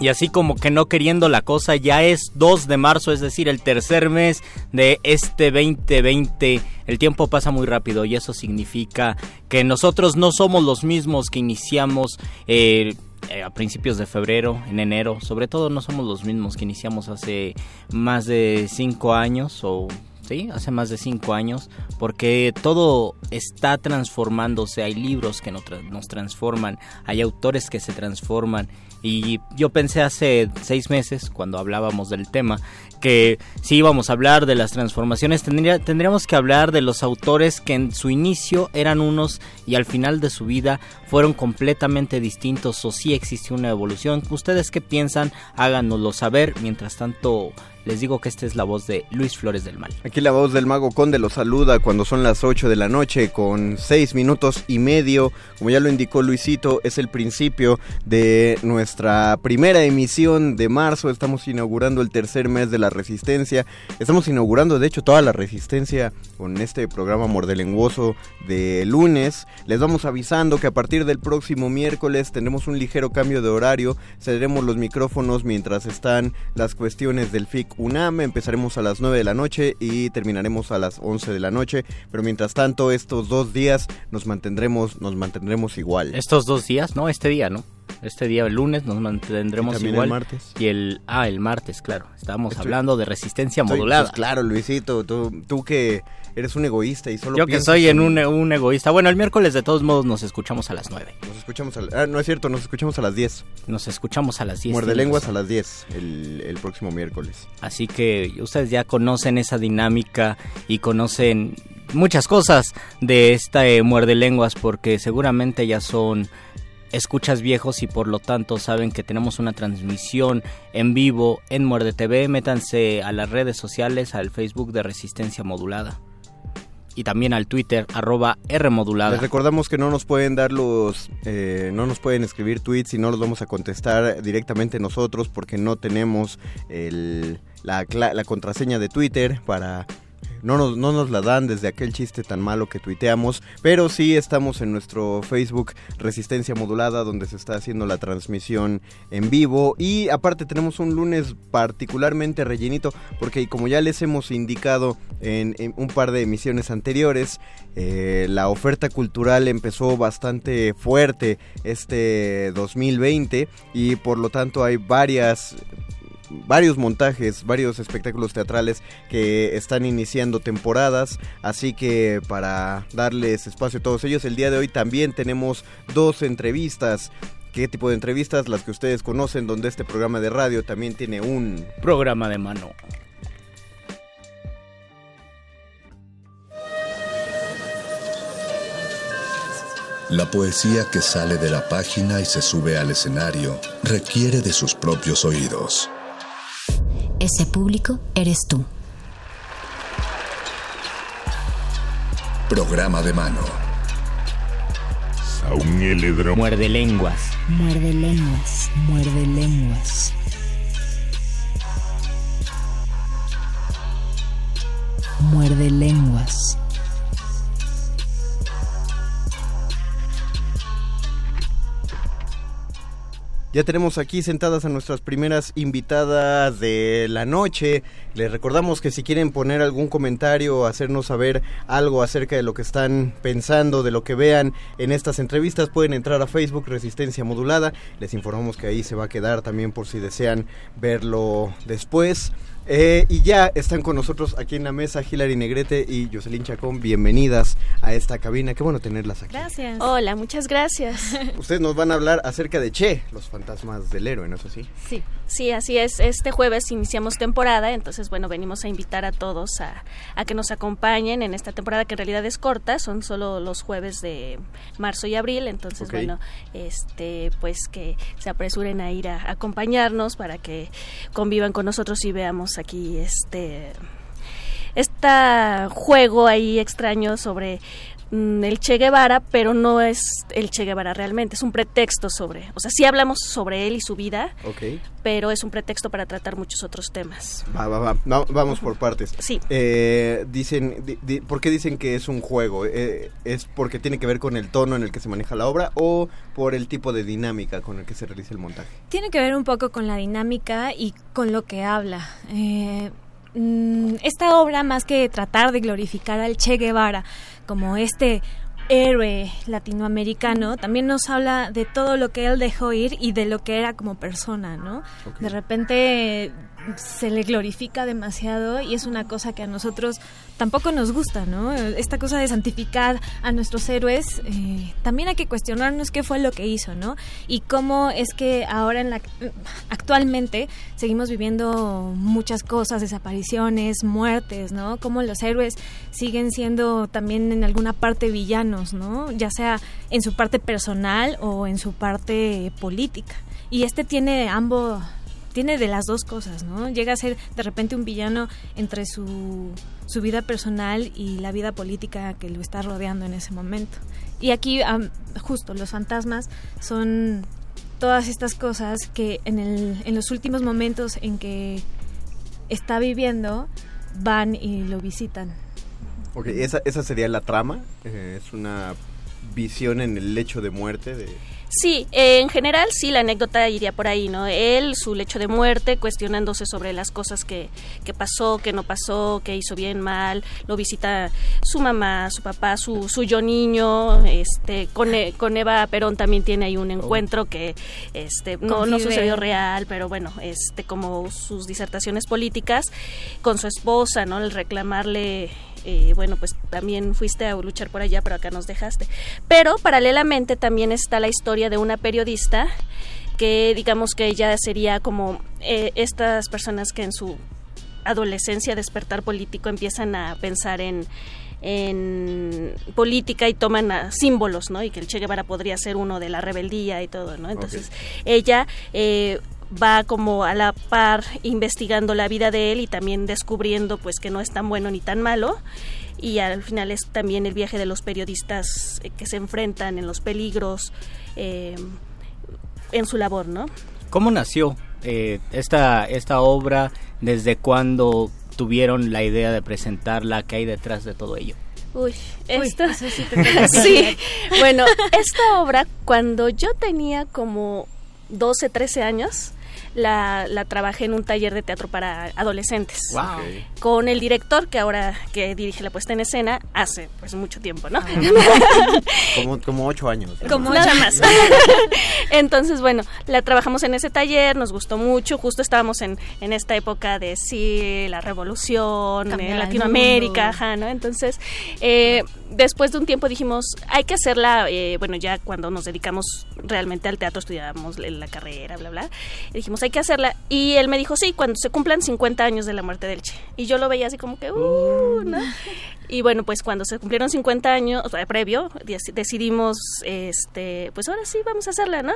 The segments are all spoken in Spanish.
Y así como que no queriendo la cosa, ya es 2 de marzo, es decir, el tercer mes de este 2020. El tiempo pasa muy rápido y eso significa que nosotros no somos los mismos que iniciamos eh, eh, a principios de febrero, en enero. Sobre todo no somos los mismos que iniciamos hace más de 5 años o ¿sí? Hace más de cinco años, porque todo está transformándose, hay libros que nos transforman, hay autores que se transforman, y yo pensé hace seis meses, cuando hablábamos del tema, que si íbamos a hablar de las transformaciones, tendría, tendríamos que hablar de los autores que en su inicio eran unos y al final de su vida fueron completamente distintos o si existió una evolución. ¿Ustedes qué piensan? Háganoslo saber. Mientras tanto, les digo que esta es la voz de Luis Flores del Mal. Aquí la voz del Mago Conde los saluda cuando son las 8 de la noche con 6 minutos y medio. Como ya lo indicó Luisito, es el principio de nuestra primera emisión de marzo. Estamos inaugurando el tercer mes de la resistencia. Estamos inaugurando, de hecho, toda la resistencia con este programa mordelenguoso de lunes. Les vamos avisando que a partir del próximo miércoles tendremos un ligero cambio de horario. Cederemos los micrófonos mientras están las cuestiones del FIC UNAM. Empezaremos a las 9 de la noche y terminaremos a las 11 de la noche. Pero mientras tanto, estos dos días nos mantendremos, nos mantendremos igual. Estos dos días, ¿no? Este día, ¿no? Este día, el lunes, nos mantendremos ¿Y igual. el martes? Y el. Ah, el martes, claro. Estábamos Estoy- hablando de resistencia Estoy- modulada. pues claro, Luisito, tú, tú que eres un egoísta y solo Yo que soy en un, un egoísta. Bueno, el miércoles de todos modos nos escuchamos a las 9. Nos escuchamos a la- ah, no es cierto, nos escuchamos a las 10. Nos escuchamos a las 10. Muerde lenguas a las 10 el, el próximo miércoles. Así que ustedes ya conocen esa dinámica y conocen muchas cosas de esta eh, muerde lenguas porque seguramente ya son escuchas viejos y por lo tanto saben que tenemos una transmisión en vivo en Muerde TV. Métanse a las redes sociales, al Facebook de Resistencia Modulada y también al Twitter arroba R modulada. Les recordamos que no nos pueden dar los, eh, no nos pueden escribir tweets y no los vamos a contestar directamente nosotros porque no tenemos el, la, la contraseña de Twitter para... No nos, no nos la dan desde aquel chiste tan malo que tuiteamos, pero sí estamos en nuestro Facebook Resistencia Modulada donde se está haciendo la transmisión en vivo. Y aparte tenemos un lunes particularmente rellenito porque como ya les hemos indicado en, un par de emisiones anteriores, eh, la oferta cultural empezó bastante fuerte este 2020 y por lo tanto hay varias varios montajes, varios espectáculos teatrales que están iniciando temporadas, así que para darles espacio a todos ellos, el día de hoy también tenemos dos entrevistas. ¿Qué tipo de entrevistas? Las que ustedes conocen, donde este programa de radio también tiene un Programa de mano. La poesía que sale de la página y se sube al escenario requiere de sus propios oídos. Ese público eres tú. Programa de mano. Muerde lenguas. Muerde lenguas, muerde lenguas. Muerde lenguas. Ya tenemos aquí sentadas a nuestras primeras invitadas de la noche. Les recordamos que si quieren poner algún comentario o hacernos saber algo acerca de lo que están pensando, de lo que vean en estas entrevistas, pueden entrar a Facebook Resistencia Modulada. Les informamos que ahí se va a quedar también por si desean verlo después. Eh, y ya están con nosotros aquí en la mesa Hilary Negrete y Jocelyn Chacón. Bienvenidas a esta cabina. Qué bueno tenerlas aquí. Gracias. Hola, muchas gracias. Ustedes nos van a hablar acerca de Che, los fantasmas del héroe, ¿no es así? Sí. Sí, así es. Este jueves iniciamos temporada, entonces, bueno, venimos a invitar a todos a, a que nos acompañen en esta temporada que en realidad es corta, son solo los jueves de marzo y abril, entonces, bueno, este, pues que se apresuren a ir a, a acompañarnos para que convivan con nosotros y veamos aquí este este juego ahí extraño sobre el Che Guevara, pero no es el Che Guevara realmente, es un pretexto sobre, o sea, sí hablamos sobre él y su vida, pero es un pretexto para tratar muchos otros temas. Va, va, va. Va- vamos por partes. Sí. Eh, dicen, di- di- ¿por qué dicen que es un juego? Eh, ¿Es porque tiene que ver con el tono en el que se maneja la obra o por el tipo de dinámica con el que se realiza el montaje? Tiene que ver un poco con la dinámica y con lo que habla. Eh, mm, esta obra, más que tratar de glorificar al Che Guevara como este héroe latinoamericano, también nos habla de todo lo que él dejó ir y de lo que era como persona, ¿no? De repente se le glorifica demasiado y es una cosa que a nosotros tampoco nos gusta, ¿no? Esta cosa de santificar a nuestros héroes, eh, también hay que cuestionarnos qué fue lo que hizo, ¿no? Y cómo es que ahora en la actualmente seguimos viviendo muchas cosas, desapariciones, muertes, ¿no? Cómo los héroes siguen siendo también en alguna parte villanos, ¿no? Ya sea en su parte personal o en su parte política. Y este tiene ambos tiene de las dos cosas, ¿no? Llega a ser de repente un villano entre su, su vida personal y la vida política que lo está rodeando en ese momento. Y aquí, am, justo, los fantasmas son todas estas cosas que en, el, en los últimos momentos en que está viviendo van y lo visitan. Ok, esa, esa sería la trama. Eh, es una visión en el lecho de muerte de... Sí, eh, en general sí, la anécdota iría por ahí, ¿no? Él, su lecho de muerte, cuestionándose sobre las cosas que, que pasó, que no pasó, que hizo bien, mal, lo visita su mamá, su papá, su, su yo niño, este, con, E- con Eva Perón también tiene ahí un encuentro que este, no, no sucedió real, pero bueno, este, como sus disertaciones políticas, con su esposa, ¿no? El reclamarle eh, bueno, pues también fuiste a luchar por allá, pero acá nos dejaste. Pero paralelamente también está la historia de una periodista que digamos que ella sería como eh, estas personas que en su adolescencia, despertar político, empiezan a pensar en en política y toman a símbolos, ¿no? Y que el Che Guevara podría ser uno de la rebeldía y todo, ¿no? Entonces, ella eh, va como a la par investigando la vida de él y también descubriendo pues que no es tan bueno ni tan malo y al final es también el viaje de los periodistas eh, que se enfrentan en los peligros eh, en su labor, ¿no? ¿Cómo nació eh, esta, esta obra? ¿Desde cuándo tuvieron la idea de presentarla? ¿Qué hay detrás de todo ello? Uy, Uy, esto eso sí te tengo que sí. Bueno, esta obra cuando yo tenía como 12, 13 años la, la trabajé en un taller de teatro para adolescentes Wow. con el director que ahora que dirige la puesta en escena hace pues mucho tiempo, ¿no? Como, como ocho años. ¿no? Como Nada más. Entonces, bueno, la trabajamos en ese taller, nos gustó mucho, justo estábamos en, en esta época de sí, la revolución en el Latinoamérica, ajá, ¿no? Entonces, eh, después de un tiempo dijimos, hay que hacerla, eh, bueno, ya cuando nos dedicamos realmente al teatro, estudiábamos la carrera, bla, bla, y dijimos, hay que hacerla. Y él me dijo, sí, cuando se cumplan 50 años de la muerte del Che. Y yo lo veía así como que, uh, ¿no? Y bueno, pues cuando se cumplieron 50 años, o sea, previo, decidimos, este, pues ahora sí, vamos a hacerla, ¿no?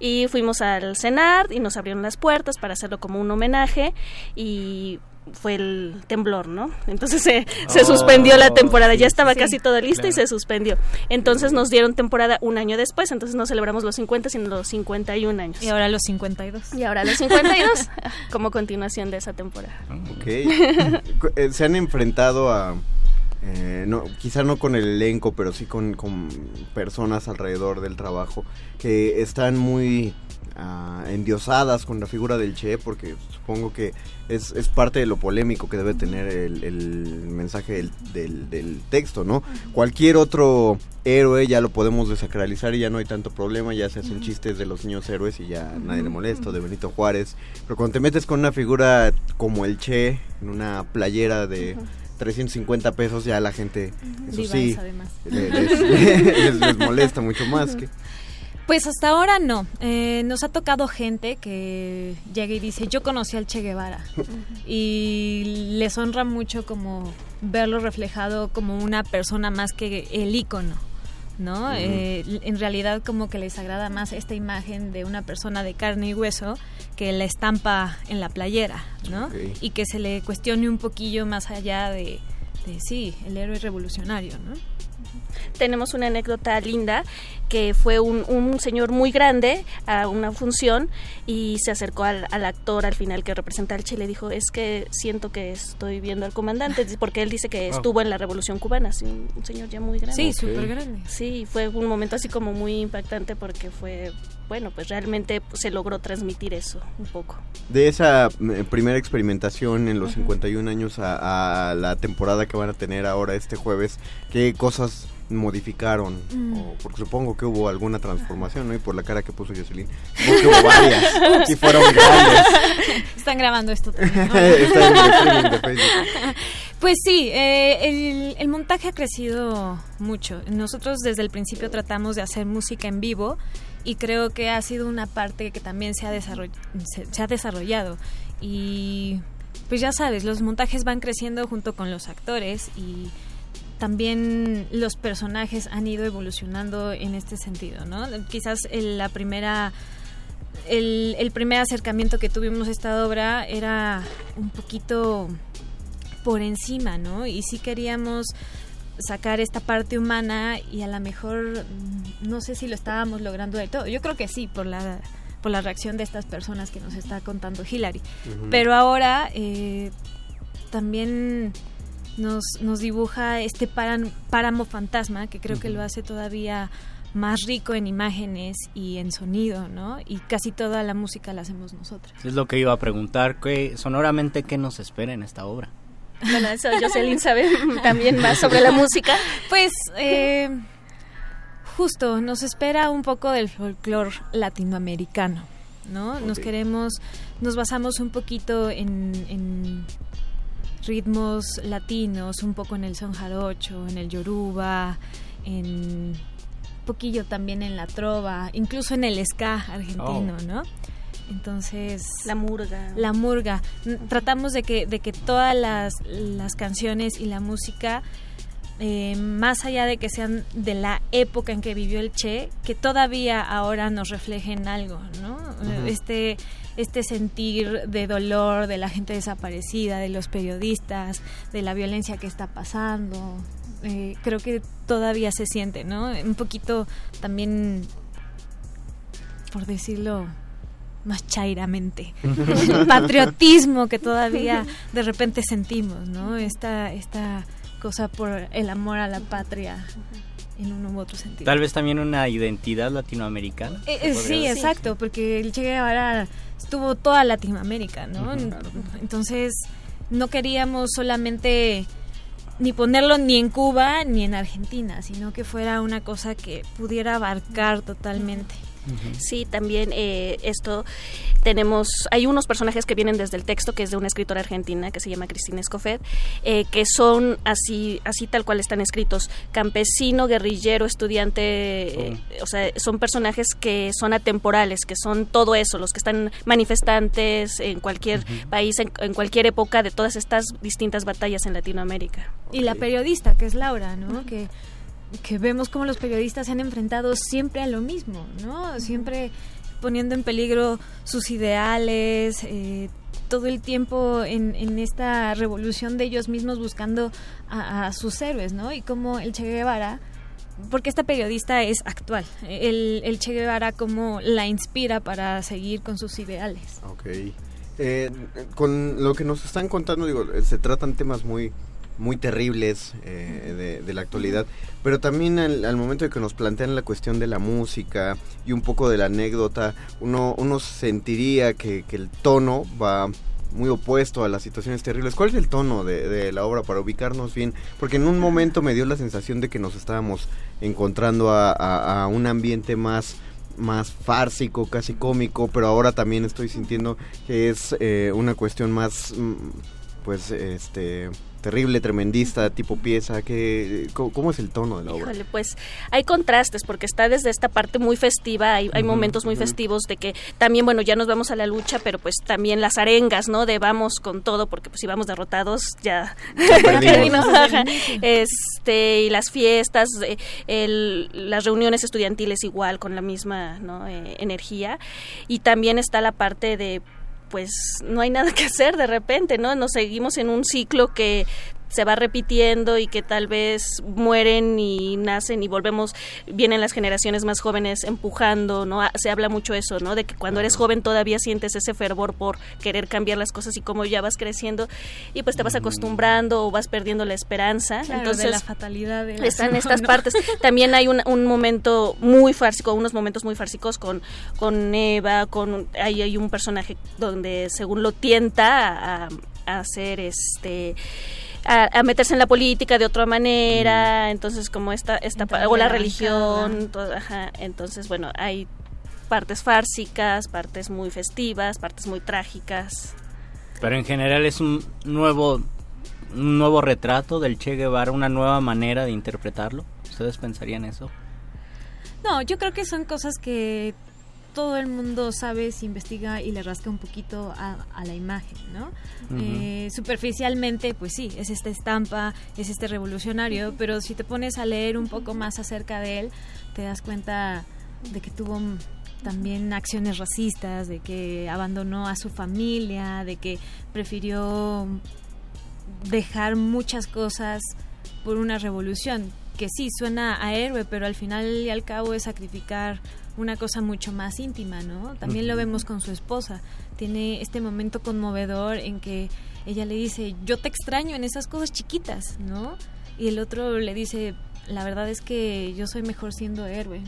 Y fuimos al cenar y nos abrieron las puertas para hacerlo como un homenaje y fue el temblor, ¿no? Entonces se, se oh. suspendió la temporada, ya estaba casi todo listo y se suspendió. Entonces nos dieron temporada un año después, entonces no celebramos los 50, sino los 51 años. Y ahora los 52. Y ahora los 52, como continuación de esa temporada. Ok. Eh, se han enfrentado a... Eh, no, quizá no con el elenco, pero sí con, con personas alrededor del trabajo que están muy uh, endiosadas con la figura del Che, porque supongo que es, es parte de lo polémico que debe tener el, el mensaje del, del, texto, ¿no? Cualquier otro héroe ya lo podemos desacralizar y ya no hay tanto problema, ya se hacen chistes de los niños héroes y ya nadie le molesta, de Benito Juárez, pero cuando te metes con una figura como el Che, en una playera de... 350 pesos ya la gente eso sí les, les, molesta mucho más que pues hasta ahora no. Eh, nos ha tocado gente que llega y dice, yo conocí al Che Guevara. y les honra mucho como verlo reflejado como una persona más que el ícono. ¿no? Eh, en realidad como que les agrada más esta imagen de una persona de carne y hueso que la estampa en la playera, ¿no? Y que se le cuestione un poquillo más allá de, de sí, el héroe revolucionario, ¿no? Tenemos una anécdota linda que fue un, un, señor muy grande a una función y se acercó al, al, actor al final que representa al Che y le dijo, es que siento que estoy viendo al comandante, porque él dice que estuvo en la Revolución Cubana, un, señor ya muy grande. Sí, súper grande. Sí, fue un momento así como muy impactante porque fue bueno, pues realmente se logró transmitir eso un poco. De esa eh, primera experimentación en los 51 años a, a, la temporada que van a tener ahora este jueves, ¿qué cosas modificaron, mm. o porque supongo que hubo alguna transformación, ¿no? Y por la cara que puso Jocelyn, supongo que hubo varias, y fueron grandes. Están grabando esto también, Pues sí, eh, el, el, montaje ha crecido mucho. Nosotros desde el principio tratamos de hacer música en vivo y creo que ha sido una parte que también se ha, se, se ha desarrollado. Y pues ya sabes, los montajes van creciendo junto con los actores y también los personajes han ido evolucionando en este sentido, ¿no? Quizás la primera el, el, primer acercamiento que tuvimos a esta obra era un poquito por encima, ¿no? Y sí queríamos sacar esta parte humana y a lo mejor mm, no sé si lo estábamos logrando de todo. Yo creo que sí, por la por la reacción de estas personas que nos está contando Hillary. Pero ahora eh, también nos, nos dibuja este páramo fantasma que creo que lo hace todavía más rico en imágenes y en sonido, ¿no? Y casi toda la música la hacemos nosotros. Es lo que iba a preguntar, ¿qué, sonoramente, ¿qué nos espera en esta obra? Bueno, eso Jocelyn sabe también más sobre la música. Pues, eh, justo, nos espera un poco del folclore latinoamericano, ¿no? Nos queremos, nos basamos un poquito en ritmos latinos, un poco en el son jarocho, en el yoruba, en un poquillo también en la trova, incluso en el ska argentino, oh. ¿no? Entonces... La murga. La murga. Tratamos de que, de que todas las, las canciones y la música, eh, más allá de que sean de la época en que vivió el Che, que todavía ahora nos reflejen algo, ¿no? Este este sentir de dolor de la gente desaparecida, de los periodistas, de la violencia que está pasando. Eh, creo que todavía se siente, ¿no? Un poquito también, por decirlo más chairamente, el patriotismo que todavía de repente sentimos, ¿no? Esta, esta cosa por el amor a la patria en un u otro sentido. Tal vez también una identidad latinoamericana. Eh, eh, sí, exacto, porque el Che Guevara estuvo toda Latinoamérica, ¿no? Entonces, no queríamos solamente ni ponerlo ni en Cuba ni en Argentina, sino que fuera una cosa que pudiera abarcar totalmente. Sí, también eh, esto tenemos, hay unos personajes que vienen desde el texto, que es de una escritora argentina que se llama Cristina Escofet, eh, que son así, así tal cual están escritos, campesino, guerrillero, estudiante, eh, o sea, son personajes que son atemporales, que son todo eso, los que están manifestantes en cualquier país, en, cualquier época de todas estas distintas batallas en Latinoamérica. Y la periodista, que es Laura, ¿no? Que que vemos como los periodistas se han enfrentado siempre a lo mismo, ¿no? Siempre poniendo en peligro sus ideales, eh, todo el tiempo en, esta revolución de ellos mismos buscando a, sus héroes, ¿no? Y como el Che Guevara, porque esta periodista es actual, el, el Che Guevara como la inspira para seguir con sus ideales. Ok. Eh, con lo que nos están contando, digo, se tratan temas muy muy terribles eh, de, la actualidad, pero también al, momento de que nos plantean la cuestión de la música y un poco de la anécdota, uno, uno sentiría que, el tono va muy opuesto a las situaciones terribles. ¿Cuál es el tono de, la obra para ubicarnos bien? Porque en un momento me dio la sensación de que nos estábamos encontrando a, un ambiente más más fársico, casi cómico, pero ahora también estoy sintiendo que es eh, una cuestión más, mm, pues, este, terrible, tremendista, tipo pieza? que ¿cómo, es el tono de la obra? pues hay contrastes porque está desde esta parte muy festiva, hay, momentos muy festivos de que también, bueno, ya nos vamos a la lucha, pero pues también las arengas, ¿no? De vamos con todo, porque pues si vamos derrotados ya... este, y las fiestas, el, las reuniones estudiantiles igual, con la misma ¿no? Eh, energía. Y también está la parte de pues no hay nada que hacer de repente, ¿no? Nos seguimos en un ciclo que se va repitiendo y que tal vez mueren y nacen y volvemos, vienen las generaciones más jóvenes empujando, ¿no? Ah, se habla mucho eso, ¿no? De que cuando eres joven todavía sientes ese fervor por querer cambiar las cosas y como ya vas creciendo y pues te vas acostumbrando o vas perdiendo la esperanza. Entonces, la fatalidad de están estas partes. También hay un, un momento muy fársico, unos momentos muy fársicos con, con Eva, con ahí hay un personaje donde según lo tienta a, a hacer este a, meterse en la política de otra manera, mm. entonces como esta, esta o la religión, entonces bueno, hay partes fársicas, partes muy festivas, partes muy trágicas. Pero en general es un nuevo un nuevo retrato del Che Guevara, una nueva manera de interpretarlo. ¿Ustedes pensarían eso? No, yo creo que son cosas que todo el mundo sabe, se investiga y le rasca un poquito a, la imagen, ¿no? Eh, superficialmente, pues sí, es esta estampa, es este revolucionario, pero si te pones a leer un poco más acerca de él, te das cuenta de que tuvo también acciones racistas, de que abandonó a su familia, de que prefirió dejar muchas cosas por una revolución, que sí suena a héroe, pero al final y al cabo es sacrificar una cosa mucho más íntima, ¿no? También lo vemos con su esposa. Tiene este momento conmovedor en que ella le dice, yo te extraño en esas cosas chiquitas, ¿no? Y el otro le dice, la verdad es que yo soy mejor siendo héroe.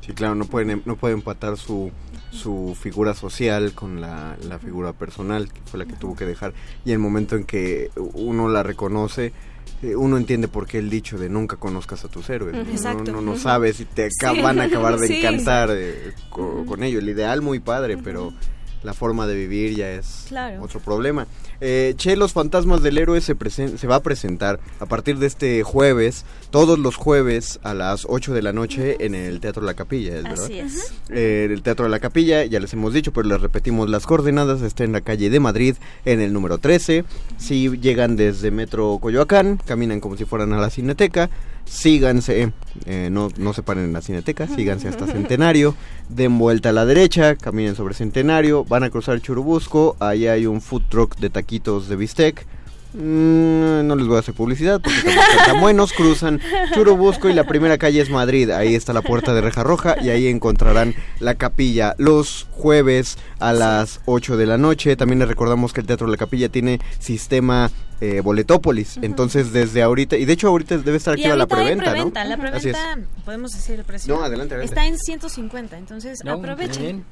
Sí, claro, no pueden, no puede empatar su, su figura social con la, la figura personal, que fue la que tuvo que dejar. Y el momento en que uno la reconoce, uno entiende por qué el dicho de nunca conozcas a tus héroes. Exacto. No, no, sabes si te van a acabar de encantar eh, con, ello. El ideal muy padre, pero la forma de vivir ya es otro problema. Eh, che, Los Fantasmas del Héroe se, se va a presentar a partir de este jueves, todos los jueves a las 8 de la noche en el Teatro La Capilla, ¿es verdad? Así es. Eh, el Teatro de la Capilla, ya les hemos dicho, pero les repetimos las coordenadas, está en la calle de Madrid, en el número 13. Si llegan desde Metro Coyoacán, caminan como si fueran a la Cineteca síganse, eh, no, no se paren en la cineteca, síganse hasta Centenario, den vuelta a la derecha, caminen sobre Centenario, van a cruzar Churubusco, ahí hay un food truck de taquitos de bistec, Mm, no les voy a hacer publicidad porque están buenos. Cruzan Churubusco y la primera calle es Madrid. Ahí está la puerta de Reja Roja y ahí encontrarán la capilla los jueves a las 8 de la noche. También les recordamos que el Teatro de la Capilla tiene sistema eh, Boletópolis. Entonces, desde ahorita, y de hecho, ahorita debe estar activa la preventa, ¿no? La preventa, podemos decir el precio. No, adelante, Está en 150, entonces aprovechen.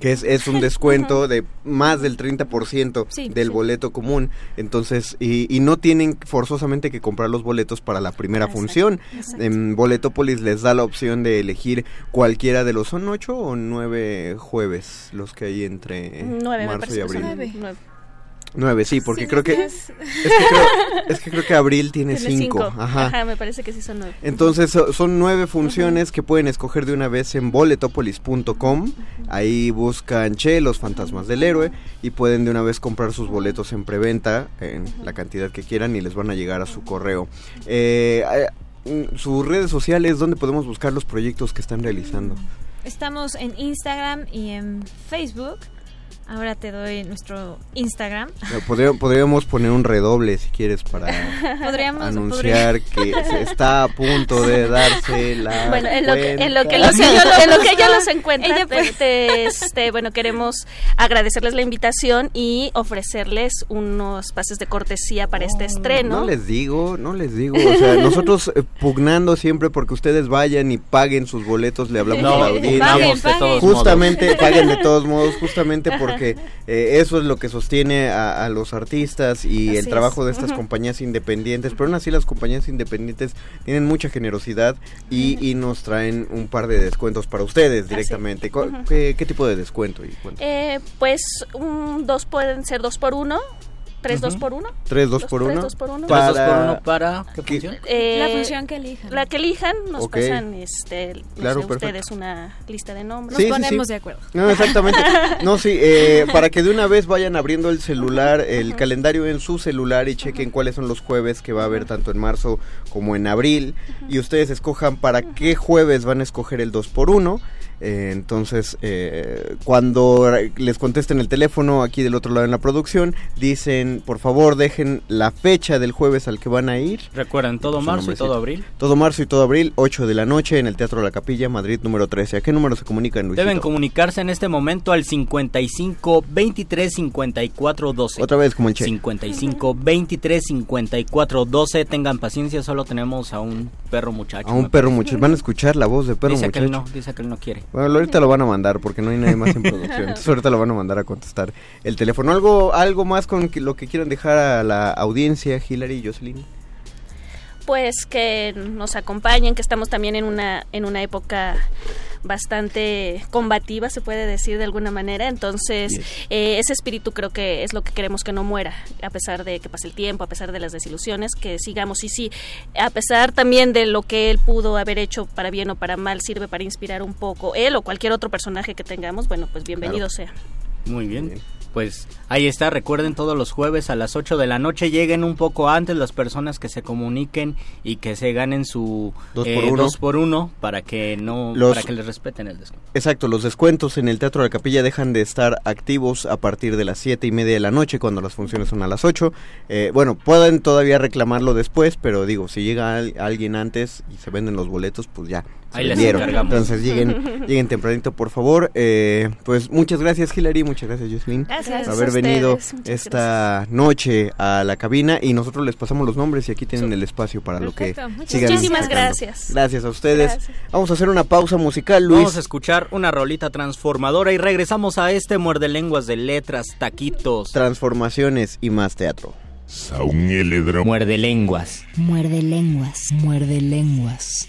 que es, es un descuento de más del 30% Sí, del sí. boleto común. Entonces, y, y no tienen forzosamente que comprar los boletos para la primera Exacto, función. exacto. En Boletopolis les da la opción de elegir cualquiera de los, ¿son ocho o nueve jueves los que hay entre Nueve, marzo y abril? nueve. Nueve. Nueve, sí, porque Sí, creo que es- que creo, es que creo que abril tiene Tiene cinco. cinco. Ajá. me parece que sí son nueve. Entonces so- son nueve funciones que pueden escoger de una vez en boletopolis.com. Ahí buscan Che, los fantasmas del héroe y pueden de una vez comprar sus boletos en preventa en la cantidad que quieran y les van a llegar a su correo. Eh, eh, mm, sus redes sociales, ¿dónde podemos buscar los proyectos que están realizando? Estamos en Instagram y en Facebook. Ahora te doy nuestro Instagram. Podría- podríamos poner un redoble si quieres para Podríamos anunciar que se está a punto de darse la Bueno, en lo, que, en lo que los, en lo que ellos los encuentran, Ella puede- te- este, bueno, queremos agradecerles la invitación y ofrecerles unos pases de cortesía para este estreno. No les digo, no les digo. O sea, nosotros eh, pugnando siempre porque ustedes vayan y paguen sus boletos, le hablamos a la audiencia. Paguen, todos Justamente, paguen de todos modos, justamente porque eh, eso es lo que sostiene a, a los artistas y Así el trabajo es. de estas compañías independientes. Pero aún así las compañías independientes tienen mucha generosidad y, y nos traen un par de descuentos para ustedes directamente. ¿Cu- Ujú. ¿Qué, qué tipo de descuento? Y? Eh, pues un dos pueden ser dos por uno, tres dos por uno. ¿Tres, dos los por tres, uno? dos por uno. Tres, dos Para- por uno para ¿qué ¿Qué? función? Eh, la función que elijan. La que elijan, nos Ok. pasan este, no Claro, ustedes una lista de nombres. Nos Sí, sí, ponemos sí. de acuerdo. No, exactamente. No, sí, eh, para que de una vez vayan abriendo el celular, el calendario en su celular y chequen cuáles son los jueves que va a haber tanto en marzo como en abril. Y ustedes escojan para qué jueves van a escoger el 2 por 1 Eh, entonces, eh, cuando les contesten el teléfono aquí del otro lado en la producción, dicen, por favor, dejen la fecha del jueves al que van a ir. Recuerden, todo marzo y todo abril. Todo marzo y todo abril, 8 de la noche en el Teatro La Capilla, Madrid número 13. ¿A qué número se comunican, Luisito? Deben comunicarse en este momento al 55 23 54 12. Otra vez como el Che. 55 23 54 12. Tengan paciencia, solo tenemos a un perro muchacho. A un perro muchacho. Van a escuchar la voz de perro dice muchacho. que él no, dice que él no quiere. Bueno, ahorita lo van a mandar porque no hay nadie más en producción. Entonces ahorita lo van a mandar a contestar el teléfono. ¿Algo, algo más con que- lo que quieran dejar a la audiencia, Hilary y Jocelyn? Pues que nos acompañen, que estamos también en una en una época bastante combativa, se puede decir de alguna manera. Entonces, Yes. eh, ese espíritu creo que es lo que queremos que no muera, a pesar de que pase el tiempo, a pesar de las desilusiones, que sigamos. Y sí, a pesar también de lo que él pudo haber hecho para bien o para mal, sirve para inspirar un poco él o cualquier otro personaje que tengamos. Bueno, pues bienvenido sea. Muy bien. Bien. Pues ahí está, recuerden todos los jueves a las 8 de la noche, lleguen un poco antes las personas que se comuniquen y que se ganen su Dos eh, por por uno para que no Los- para que les respeten el descuento. Exacto, los descuentos en el Teatro de la Capilla dejan de estar activos a partir de las siete y media de la noche cuando las funciones son a las 8. Eh, bueno, pueden todavía reclamarlo después, pero digo, si llega al- alguien antes y se venden los boletos, pues ya. Ahí encargamos. Entonces lleguen, lleguen tempranito, por favor. Eh, pues muchas gracias, Hilary, muchas gracias, Jocelyn. Gracias. por haber venido muchas esta noche a la cabina y nosotros les pasamos los nombres y aquí tienen el espacio para lo que muchas sigan Muchísimas sacando. gracias. Gracias a ustedes. Gracias. Vamos a hacer una pausa musical, Luis. Vamos a escuchar una rolita transformadora y regresamos a este muerde lenguas de letras, taquitos. Transformaciones y más teatro. Muerde lenguas. Muerde lenguas, muerde lenguas.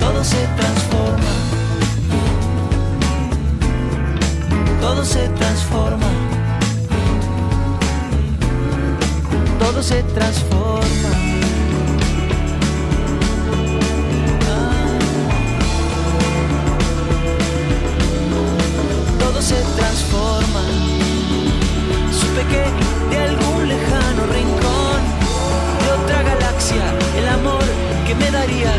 todo se transforma. Todo se transforma. todo se transforma. Todo se transforma. Supe que de algún lejano rincón de otra galaxia el amor que me darías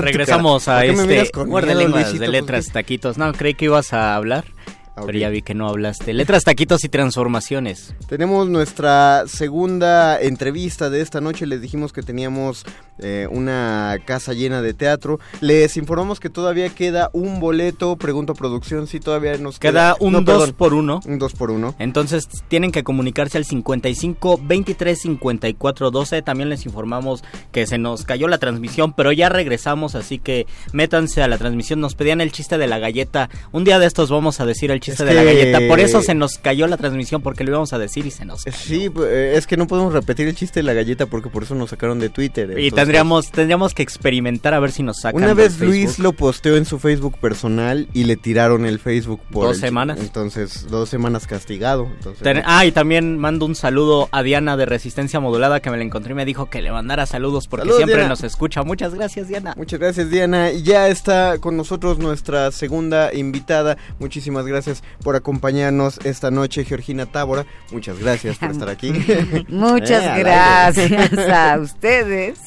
Regresamos a ¿Por qué me este muerde lenguas de letras taquitos. No, creí que ibas a hablar, Ah, pero ya vi que no hablaste. Letras taquitos y transformaciones. Tenemos nuestra segunda entrevista de esta noche. Les dijimos que teníamos eh, una casa llena de teatro. Les informamos que todavía queda un boleto. Pregunto a producción si todavía nos Queda un No, 2 perdón, por 1. Un 2 por 1. Entonces tienen que comunicarse al 55 23 54 12. También les informamos que se nos cayó la transmisión, pero ya regresamos, así que métanse a la transmisión. Nos pedían el chiste de la galleta. Un día de estos vamos a decir el chiste Es de la galleta. Por eso se nos cayó la transmisión, porque lo íbamos a decir y se nos cayó. Sí, eh, es que no podemos repetir el chiste de la galleta porque por eso nos sacaron de Twitter. Y entonces- tendríamos, tendríamos que experimentar a ver si nos sacan. Una del vez Luis lo posteó en su Facebook personal y le tiraron el Facebook por Dos el- semanas. Entonces, dos semanas castigado. Entonces, Ten- no. ah, y también mando un saludo a Diana de Resistencia Modulada que me la encontré y me dijo que le mandara saludos porque Saludos, siempre Diana. nos escucha. Muchas gracias, Diana. Muchas gracias Diana. Y Ya está con nosotros nuestra segunda invitada. Muchísimas gracias por acompañarnos esta noche, Georgina Tábora. Muchas gracias por estar aquí. Muchas Eh, gracias a ustedes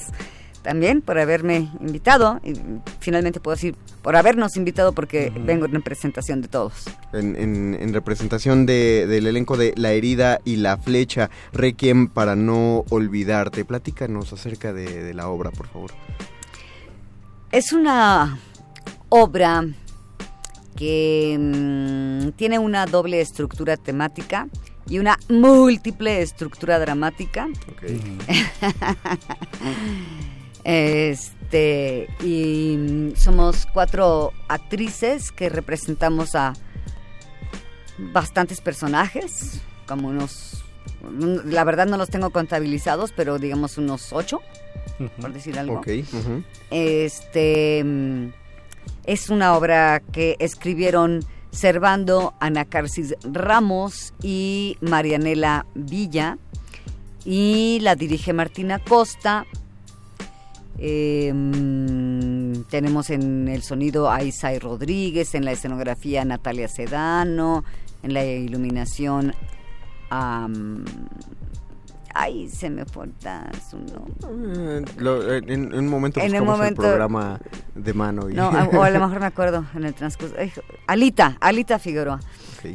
también por haberme invitado. Y finalmente puedo decir por habernos invitado porque vengo en representación de todos. En, en- en representación de- del elenco de La herida y la flecha, Requiem para no olvidarte. Platícanos acerca de, de la obra, por favor. Es una obra que mm, tiene una doble estructura temática y una múltiple estructura dramática. Este, y mm, somos cuatro actrices que representamos a bastantes personajes, como unos, la verdad no los tengo contabilizados, pero digamos unos ocho, por decir algo. Ok. ujú. Este, mm, Es una obra que escribieron Servando Anacarsis Ramos y Marianela Villa y la dirige Martina Costa. Eh, tenemos en el sonido a Isai Rodríguez, en la escenografía Natalia Sedano, en la iluminación a... Ay, se me fue su nombre. Eh, en, un momento en buscamos el, programa de mano. No, o a lo mejor me acuerdo en el transcurso. Alita, Alita Figueroa.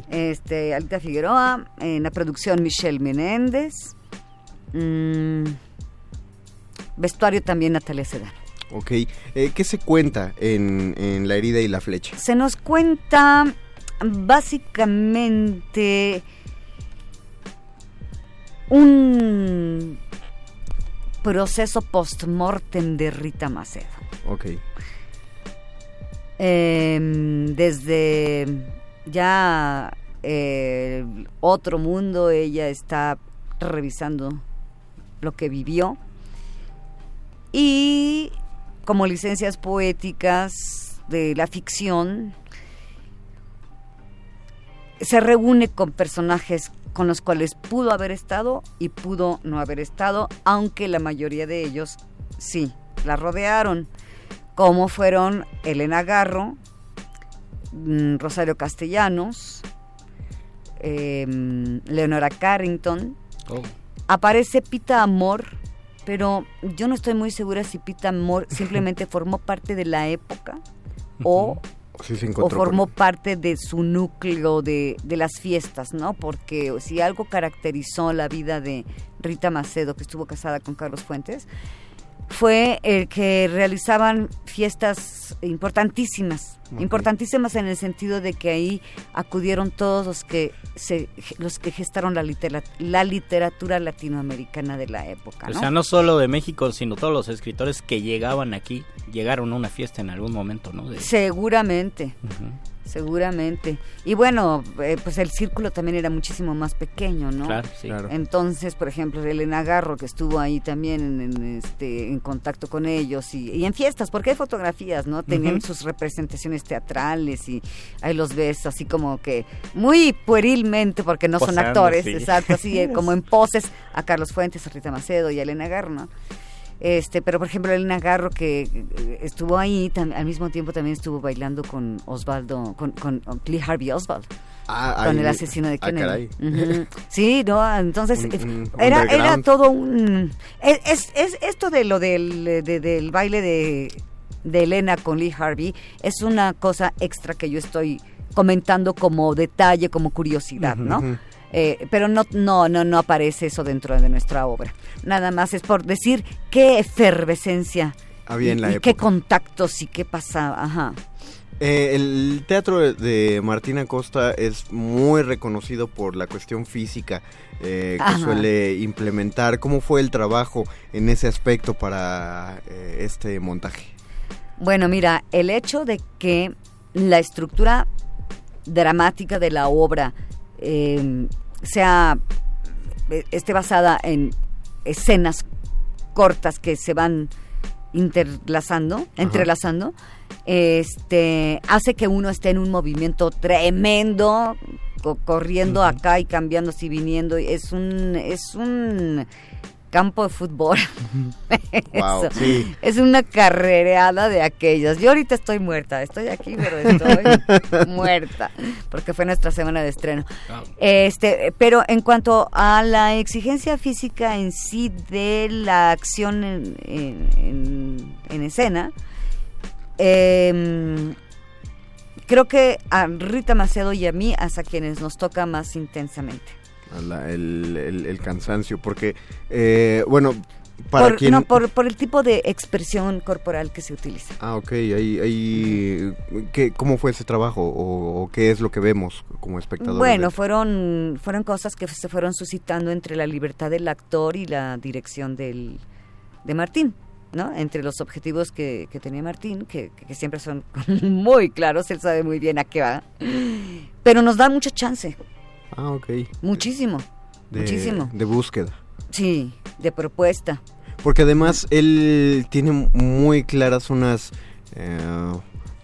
Este, Alita Figueroa, en la producción Michelle Menéndez. Mm, vestuario también Natalia Sedano. Ok, eh, ¿qué se cuenta en, en La herida y la flecha? Se nos cuenta básicamente un proceso post-mortem de Rita Macedo. Ok. Em, desde ya eh, otro mundo, ella está revisando lo que vivió y como licencias poéticas de la ficción se reúne con personajes con los cuales pudo haber estado y pudo no haber estado, aunque la mayoría de ellos sí, la rodearon, como fueron Elena Garro, mm, Rosario Castellanos, em, Leonora Carrington, oh. aparece Pita Amor, pero yo no estoy muy segura si Pita Amor simplemente formó parte de la época o o formó parte de su núcleo de, de, las fiestas, ¿no? Porque si algo caracterizó la vida de Rita Macedo, que estuvo casada con Carlos Fuentes, fue el que realizaban fiestas importantísimas, importantísimas en el sentido de que ahí acudieron todos los que se, los que gestaron la, la literatura latinoamericana de la época. O sea, no solo de México, sino todos los escritores que llegaban aquí, llegaron a una fiesta en algún momento, ¿no? Seguramente seguramente. Y bueno, eh, pues el círculo también era muchísimo más pequeño, ¿no? Claro, sí. Claro. Entonces, por ejemplo, Elena Garro, que estuvo ahí también en, este, en contacto con ellos y, en fiestas, porque hay fotografías, ¿no? Tenían sus representaciones teatrales y ahí los ves así como que muy puerilmente, porque no son actores, exacto, así eh, como en poses a Carlos Fuentes, a Rita Macedo y a Elena Garro, ¿no? Este, pero por ejemplo Elena Garro que eh, estuvo ahí al mismo tiempo también estuvo bailando con Osvaldo, con, con Lee Harvey Oswald. Ah, con el asesino de ah, Kennedy. sí, no, entonces era, era todo un es, es, esto de lo del, del baile de, de Elena con Lee Harvey es una cosa extra que yo estoy comentando como detalle, como curiosidad, ¿no? Eh, pero no, no, no, no aparece eso dentro de nuestra obra. Nada más es por decir qué efervescencia había en la y, qué contactos y qué pasaba. Ajá. Eh, el teatro de Martina Costa es muy reconocido por la cuestión física eh, que suele implementar. ¿Cómo fue el trabajo en ese aspecto para este montaje? Bueno, mira, el hecho de que la estructura dramática de la obra eh, sea esté basada en escenas cortas que se van interlazando, entrelazando, este hace que uno esté en un movimiento tremendo, corriendo acá y cambiándose y viniendo. Es un, es un campo de fútbol. Es una carrereada de aquellas. Yo ahorita estoy muerta, estoy aquí, pero estoy muerta, porque fue nuestra semana de estreno. Este, pero en cuanto a la exigencia física en sí de la acción en, escena, em, creo que a Rita Macedo y a mí, hasta quienes nos toca más intensamente el, cansancio, porque, eh, bueno, para por, quien... No, por, por, el tipo de expresión corporal que se utiliza. Ah, ok, ahí, ahí ¿qué, ¿cómo fue ese trabajo o, qué es lo que vemos como espectadores? Bueno, fueron, fueron cosas que se fueron suscitando entre la libertad del actor y la dirección del, de Martín. ¿no? Entre los objetivos que, que tenía Martín, que, que, siempre son muy claros, él sabe muy bien a qué va, pero nos da mucha chance. Ah, ok. Muchísimo, muchísimo. De búsqueda. Sí, de propuesta. Porque además él tiene muy claras unas... Eh,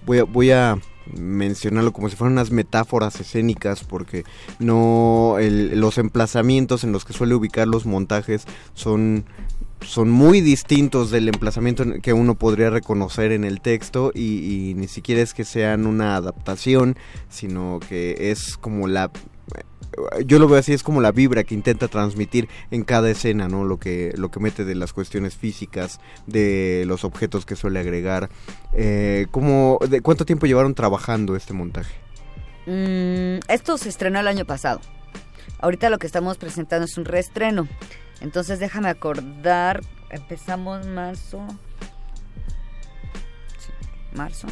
voy a, voy a mencionarlo como si fueran unas metáforas escénicas porque no el- los emplazamientos en los que suele ubicar los montajes son son muy distintos del emplazamiento en- que uno podría reconocer en el texto y, y ni siquiera es que sean una adaptación sino que es como la yo lo veo así es como la vibra que intenta transmitir en cada escena no lo que lo que mete de las cuestiones físicas de los objetos que suele agregar eh, ¿cómo- de cuánto tiempo llevaron trabajando este montaje Mm, esto se estrenó el año pasado. Ahorita lo que estamos presentando es un reestreno. Entonces déjame acordar. Empezamos marzo. Sí, marzo.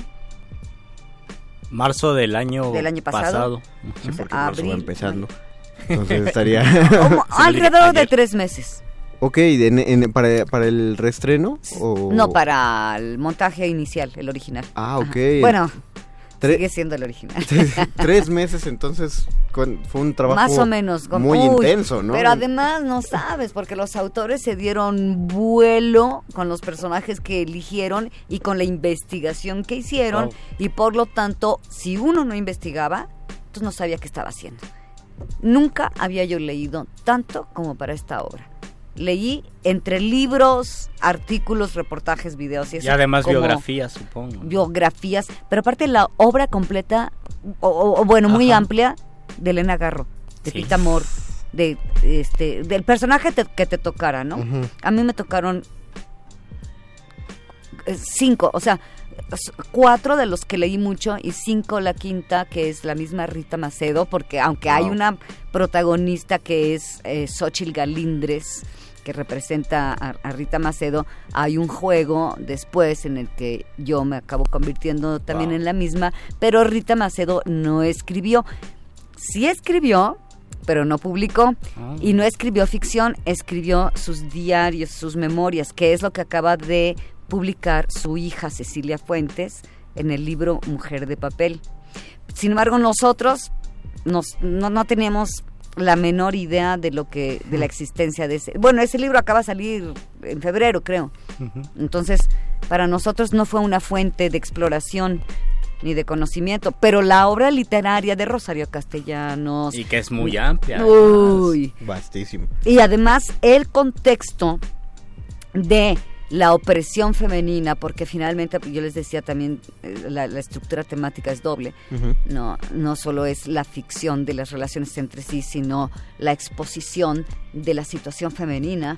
Marzo del año, Del año pasado. Sí, porque Abril, marzo va empezando. Entonces estaría alrededor de tres meses. Ok, en- en- para, para el reestreno o No, para el montaje inicial, el original. Ah, ok. Bueno, Tre- sigue siendo el original. tres meses entonces con- fue un trabajo Más o menos. con- muy Uy, intenso, ¿no? Pero además no sabes, porque los autores se dieron vuelo con los personajes que eligieron y con la investigación que hicieron. Wow. Y por lo tanto, si uno no investigaba, entonces no sabía qué estaba haciendo. Nunca había yo leído tanto como para esta obra. Leí entre libros, artículos, reportajes, videos y eso. Y además biografías, supongo. Biografías, pero aparte la obra completa, o, o- o bueno, muy Ajá. amplia, de Elena Garro, de Sí. Pita Amor, de, este, del personaje te- que te tocara, ¿no? A mí me tocaron eh, cinco, o sea, cuatro de los que leí mucho y cinco la quinta, que es la misma Rita Macedo, porque aunque hay una protagonista que es eh, Xochitl Galindres, que representa a, a Rita Macedo, hay un juego después en el que yo me acabo convirtiendo también Wow. en la misma, pero Rita Macedo no escribió. Sí escribió, pero no publicó. Ah. Y no escribió ficción, escribió sus diarios, sus memorias, que es lo que acaba de publicar su hija Cecilia Fuentes en el libro Mujer de Papel. Sin embargo, nosotros nos, no, no teníamos la menor idea de lo que de la existencia de ese bueno ese libro acaba de salir en febrero creo entonces para nosotros no fue una fuente de exploración ni de conocimiento pero la obra literaria de Rosario Castellanos Y que es muy amplia. uy Vastísimo. y además el contexto de la opresión femenina, porque finalmente yo les decía también eh, la, la estructura temática es doble. No, no solo es la ficción de las relaciones entre sí, sino la exposición de la situación femenina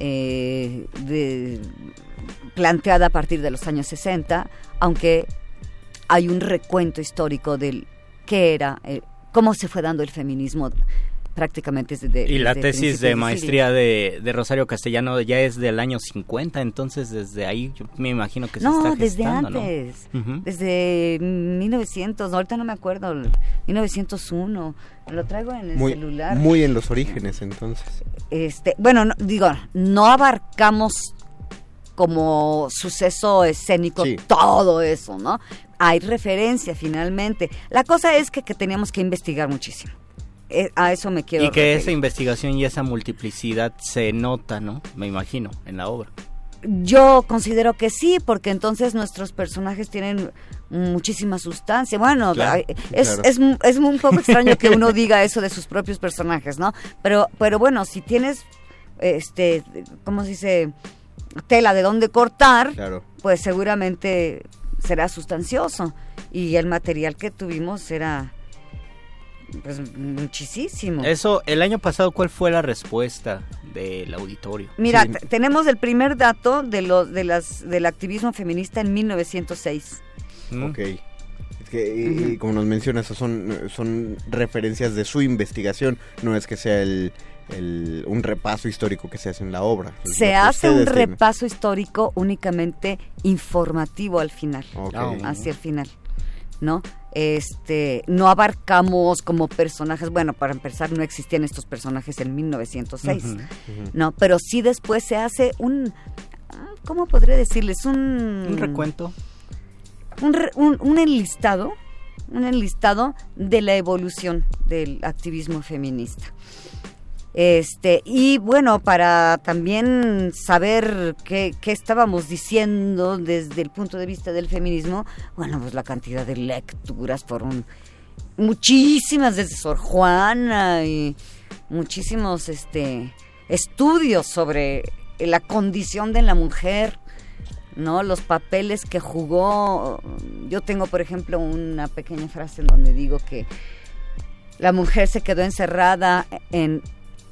eh, de- planteada a partir de los años 60, aunque hay un recuento histórico del qué era, eh, cómo se fue dando el feminismo prácticamente desde Y la desde tesis de maestría de, de Rosario Castellano ya es del año 50, entonces desde ahí yo me imagino que se No, está desde gestando, ¿no? antes. Ujú. Desde 1900, ahorita no me acuerdo, 1901. Lo traigo en el Muy, celular. muy en los orígenes entonces. Este, bueno, no- digo, no abarcamos como suceso escénico Sí. todo eso, ¿no? Hay referencia finalmente. La cosa es que, que teníamos que investigar muchísimo. Eh, a eso me quiero Y que esa investigación y esa multiplicidad se nota, ¿no? Me imagino, en la obra. Yo considero que sí, porque entonces nuestros personajes tienen muchísima sustancia. Bueno, Claro, es, claro. es, es un poco extraño que uno diga eso de sus propios personajes, ¿no? Pero, pero bueno, si tienes, este, ¿cómo se dice? Tela de dónde cortar, Claro. pues seguramente será sustancioso. Y el material que tuvimos era, pues, muchísimo. Eso, el año pasado, ¿cuál fue la respuesta del auditorio? Mira, tenemos el primer dato de los de las del activismo feminista en 1906. Ok. Es que, y- y como nos mencionas, son, son referencias de su investigación, no es que sea el, el- un repaso histórico que se hace en la obra. Se hace un tienen. repaso histórico únicamente informativo al final, Ok. hacia el final, ¿no? Este, no abarcamos como personajes, bueno, para empezar no existían estos personajes en 1906, Ujú, ujú. ¿no? Pero sí después se hace un, ah, ¿cómo podría decirles? Un, ¿Un recuento? un, un- un enlistado, un enlistado de la evolución del activismo feminista. Este, y bueno, para también saber qué, estábamos diciendo desde el punto de vista del feminismo, bueno, pues la cantidad de lecturas por muchísimas desde Sor Juana y muchísimos este estudios sobre la condición de la mujer, ¿no? Los papeles que jugó. Yo tengo, por ejemplo, una pequeña frase en donde digo que la mujer se quedó encerrada en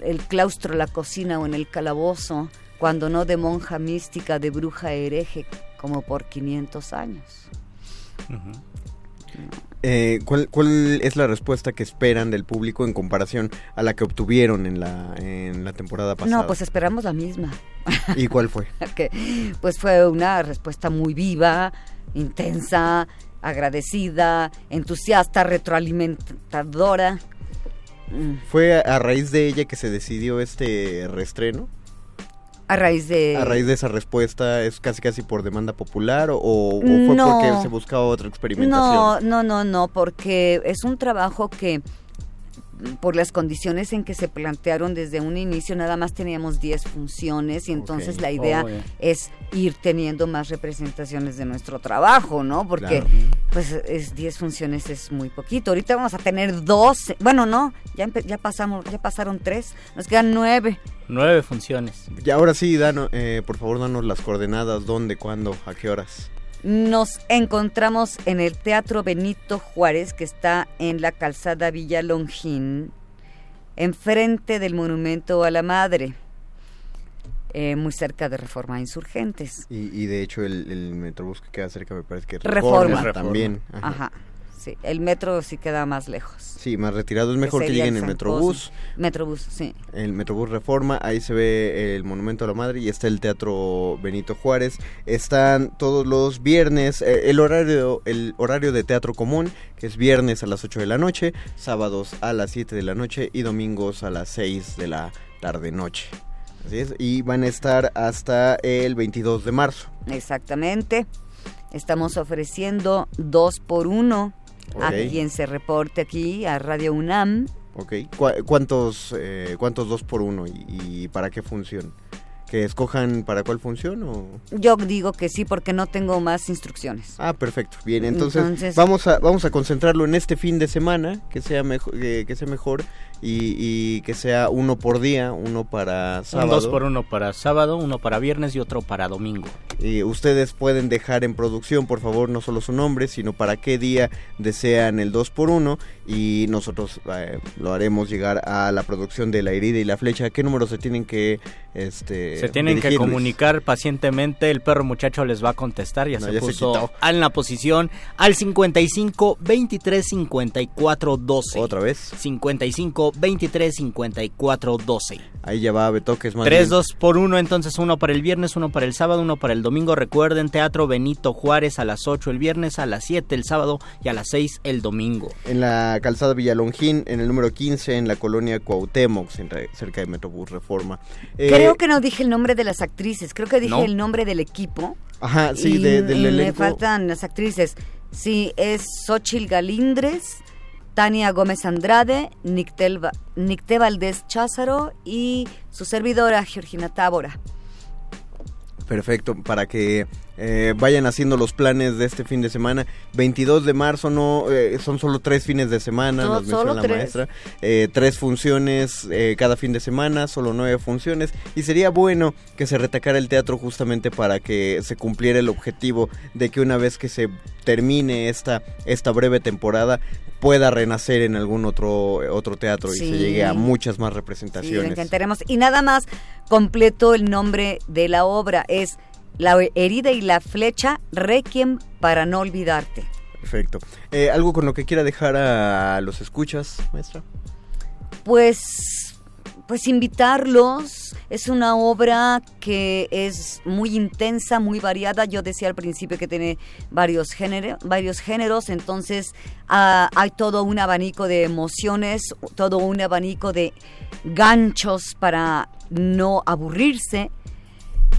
el claustro, la cocina o en el calabozo, cuando no de monja mística, de bruja hereje, como por 500 años. eh, ¿cuál, ¿Cuál es la respuesta que esperan del público en comparación a la que obtuvieron en la, en la temporada pasada? No, pues esperamos la misma. ¿Y cuál fue? que, pues fue una respuesta muy viva, intensa, agradecida, entusiasta, retroalimentadora. ¿Fue a raíz de ella que se decidió este reestreno? A raíz de... A raíz de esa respuesta, ¿es casi casi por demanda popular o, o fue no, porque se buscaba otra experimentación? No, no, no, no, porque es un trabajo que por las condiciones en que se plantearon desde un inicio, nada más teníamos 10 funciones y entonces la idea Oh, yeah. es ir teniendo más representaciones de nuestro trabajo, ¿no? Porque Claro. pues es 10 funciones es muy poquito. Ahorita vamos a tener 12. Bueno, no, ya ya pasamos, ya pasaron 3, nos quedan 9. Nueve funciones. Y ahora sí, Dano, eh, por favor, danos las coordenadas, dónde, cuándo, a qué horas. Nos encontramos en el Teatro Benito Juárez, que está en la calzada Villa Longín, enfrente del Monumento a la Madre, eh, muy cerca de Reforma Insurgentes. Y, y de hecho el, el metrobús que queda cerca me parece que Reforma. Reforma también. Ajá. Ajá. Sí, el metro sí queda más lejos. Sí, más retirado. Es mejor que, sería lleguen en San Metrobús. Metrobús, sí. El Metrobús Reforma, ahí se ve el Monumento a la Madre y está el Teatro Benito Juárez. Están todos los viernes, eh, el horario el horario de teatro común, que es viernes a las 8 de la noche, sábados a las 7 de la noche y domingos a las 6 de la tarde noche. Así es, y van a estar hasta el 22 de marzo. Exactamente. Estamos ofreciendo dos por uno a Ok. quien se reporte aquí a Radio UNAM. Ok, ¿Cu- ¿cuántos, eh, cuántos dos por uno y, y para qué función? ¿Que escojan para cuál función o...? Yo digo que sí porque no tengo más instrucciones. Ah, perfecto. Bien, entonces, Entonces- vamos a vamos a concentrarlo en este fin de semana, que sea mejor, que, que sea mejor y, y que sea uno por día, uno para Un sábado. dos por uno para sábado, uno para viernes y otro para domingo. Y ustedes pueden dejar en producción, por favor, no solo su nombre, sino para qué día desean el 2 por 1 y nosotros eh, lo haremos llegar a la producción de la herida y la flecha. ¿Qué números se tienen que este Se tienen que comunicar pacientemente, el perro muchacho les va a contestar, ya No, se ya se puso quitó. en la posición al 55 23 54 12. Otra vez. 55 23 54 12. Ahí ya va Betoques más 3, bien. 2 por 1, entonces uno para el viernes, uno para el sábado, uno para el domingo. Recuerden, Teatro Benito Juárez a las 8 el viernes, a las 7 el sábado y a las 6 el domingo. En la calzada Villalongín, en el número 15, en la colonia Cuauhtémoc, cerca de Metrobús Reforma. Eh, Creo que no dije el nombre de las actrices, creo que dije ¿No? el nombre del equipo. Ajá, sí, y, de- del y me faltan las actrices. Sí, es Xochil Galindres, Tania Gómez Andrade, Nicté Valdés Cházaro y su servidora Georgina Tábora. Perfecto, para que eh, vayan haciendo los planes de este fin de semana. 22 de marzo, no eh, son solo tres fines de semana, No, nos menciona la tres. maestra. Eh, tres funciones eh, cada fin de semana, solo nueve funciones. Y sería bueno que se retacara el teatro justamente para que se cumpliera el objetivo de que una vez que se termine esta, esta breve temporada pueda renacer en algún otro, otro teatro y se llegue a muchas más Sí, lo representaciones. intentaremos. Y nada más completo el nombre de la obra es La herida y la flecha, Requiem para no olvidarte. Perfecto. Eh, ¿Algo con lo que quiera dejar a los escuchas, maestra? Pues, pues invitarlos. Es una obra que es muy intensa, muy variada. Yo decía al principio que tiene varios, género, varios géneros, entonces ah, hay todo un abanico de emociones, todo un abanico de ganchos para no aburrirse.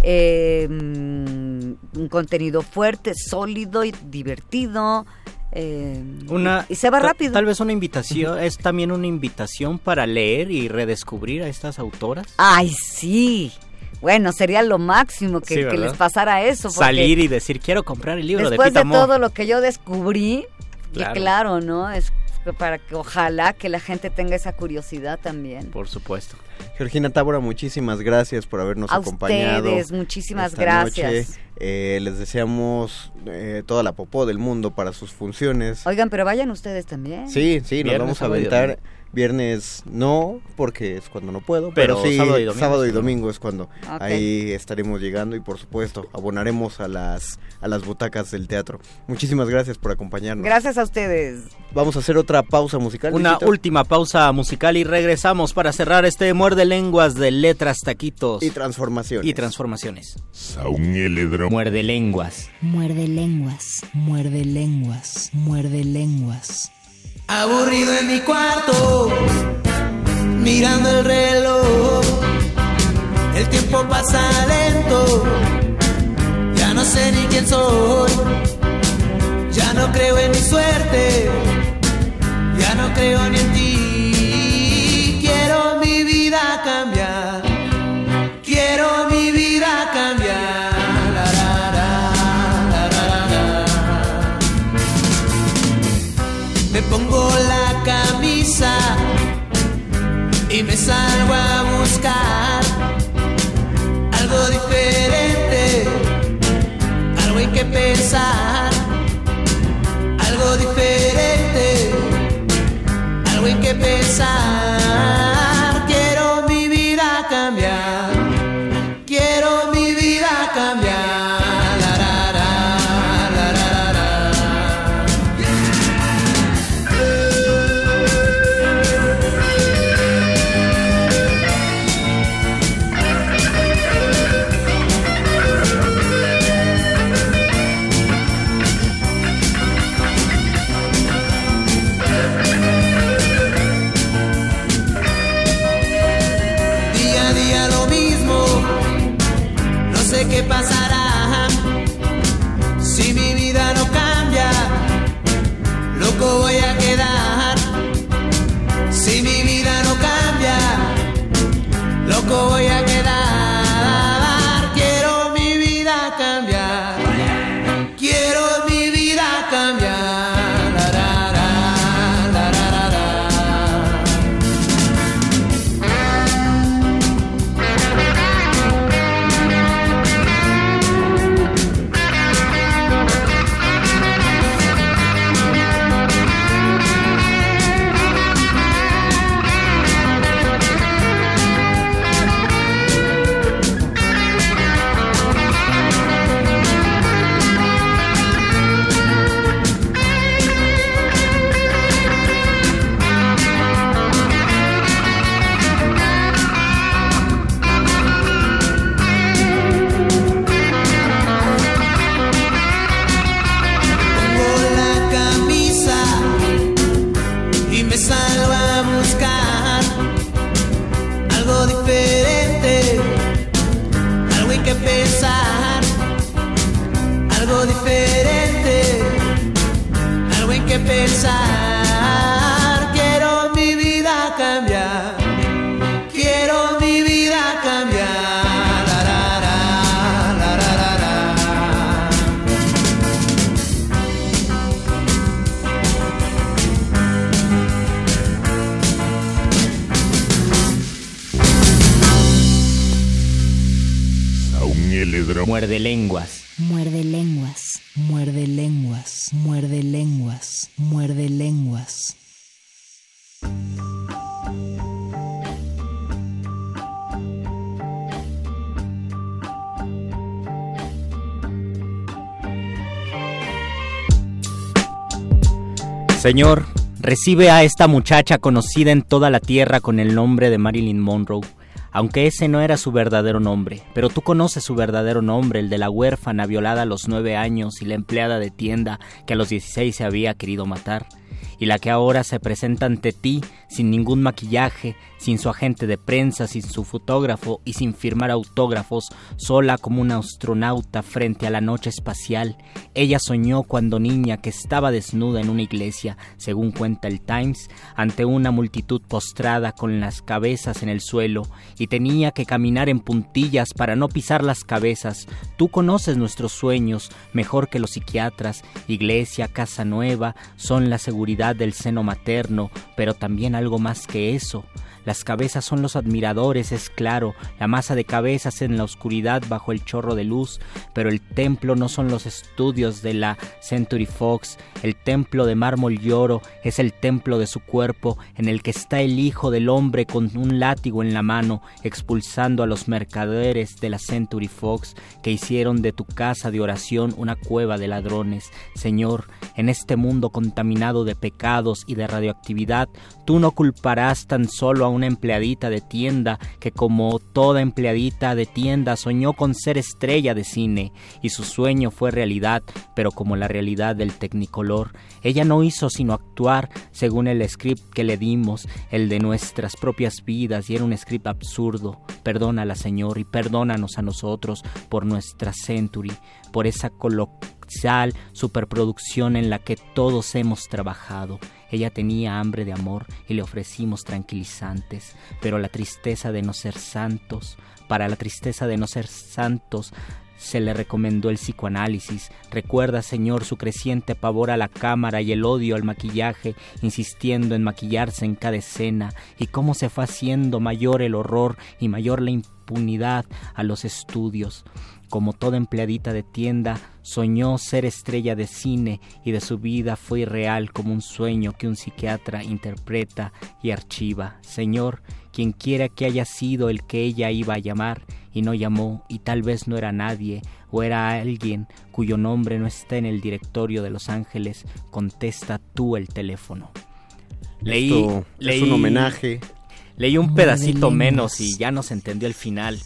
Eh, un contenido fuerte, sólido y divertido. Eh, Una, y, se va rápido. Tal vez una invitación, es también una invitación para leer y redescubrir a estas autoras. Ay, sí. Bueno, sería lo máximo que, Sí, que les pasara eso. Salir y decir, quiero comprar el libro después de de, Pita Amor. todo lo que yo descubrí, Claro. claro, ¿no? Es para que ojalá que la gente tenga esa curiosidad también. Por supuesto. Georgina Tábora, muchísimas gracias por habernos A acompañado. ustedes, muchísimas esta gracias. noche. Eh, les deseamos eh, toda la popó del mundo para sus funciones. Oigan, pero vayan ustedes también. Sí, sí, nos Viernes, vamos a aventar. domingo. Viernes no, porque es cuando no puedo, Pero pero, sí, sábado y domingo, sábado y sí. domingo es cuando ahí estaremos llegando y por supuesto abonaremos a las a las butacas del teatro. Muchísimas gracias por acompañarnos. Gracias a ustedes. Vamos a hacer otra pausa musical. Una Luisito. última pausa musical y regresamos para cerrar este muerde lenguas de letras, taquitos y transformaciones. y transformaciones. Saúl Muerde lenguas. Muerde lenguas, muerde lenguas, muerde lenguas. Aburrido en mi cuarto, mirando el reloj. El tiempo pasa lento, ya no sé ni quién soy. Ya no creo en mi suerte, ya no creo ni en ti. Vida cambiar, quiero mi vida cambiar. Me pongo la camisa y me salgo a buscar algo diferente, algo en que pensar, algo diferente, algo en que pensar. Muerde lenguas. Muerde lenguas, muerde lenguas, muerde lenguas, muerde lenguas. Señor, recibe a esta muchacha conocida en toda la tierra con el nombre de Marilyn Monroe, aunque ese no era su verdadero nombre, pero tú conoces su verdadero nombre, el de la huérfana violada a los nueve años y la empleada de tienda que a los 16 se había querido matar, y la que ahora se presenta ante ti sin ningún maquillaje, sin su agente de prensa, sin su fotógrafo y sin firmar autógrafos, sola como una astronauta frente a la noche espacial. Ella soñó cuando niña que estaba desnuda en una iglesia, según cuenta el Times, ante una multitud postrada con las cabezas en el suelo y tenía que caminar en puntillas para no pisar las cabezas. Tú conoces nuestros sueños mejor que los psiquiatras. Iglesia, casa nueva, son la seguridad del seno materno, pero también algo más que eso. Las cabezas son los admiradores, es claro, la masa de cabezas en la oscuridad bajo el chorro de luz, pero el templo no son los estudios de la Century Fox, el templo de mármol y oro es el templo de su cuerpo en el que está el Hijo del Hombre con un látigo en la mano, expulsando a los mercaderes de la Century Fox que hicieron de tu casa de oración una cueva de ladrones. Señor, en este mundo contaminado de pecados y de radioactividad, tú no culparás tan solo a una empleadita de tienda que como toda empleadita de tienda soñó con ser estrella de cine y su sueño fue realidad, pero como la realidad del Technicolor, ella no hizo sino actuar según el script que le dimos, el de nuestras propias vidas y era un script absurdo. Perdónala, Señor, y perdónanos a nosotros por nuestra Century, por esa superproducción en la que todos hemos trabajado. Ella tenía hambre de amor y le ofrecimos tranquilizantes, pero la tristeza de no ser santos, para la tristeza de no ser santos, se le recomendó el psicoanálisis. Recuerda, Señor, su creciente pavor a la cámara y el odio al maquillaje, insistiendo en maquillarse en cada escena, y cómo se fue haciendo mayor el horror y mayor la impunidad a los estudios. Como toda empleadita de tienda, soñó ser estrella de cine y de su vida fue irreal como un sueño que un psiquiatra interpreta y archiva. Señor, quien quiera que haya sido el que ella iba a llamar y no llamó y tal vez no era nadie o era alguien cuyo nombre no está en el directorio de Los Ángeles, contesta tú el teléfono. Leí, Esto leí es un homenaje. Leí un pedacito menos y ya no se entendió el final.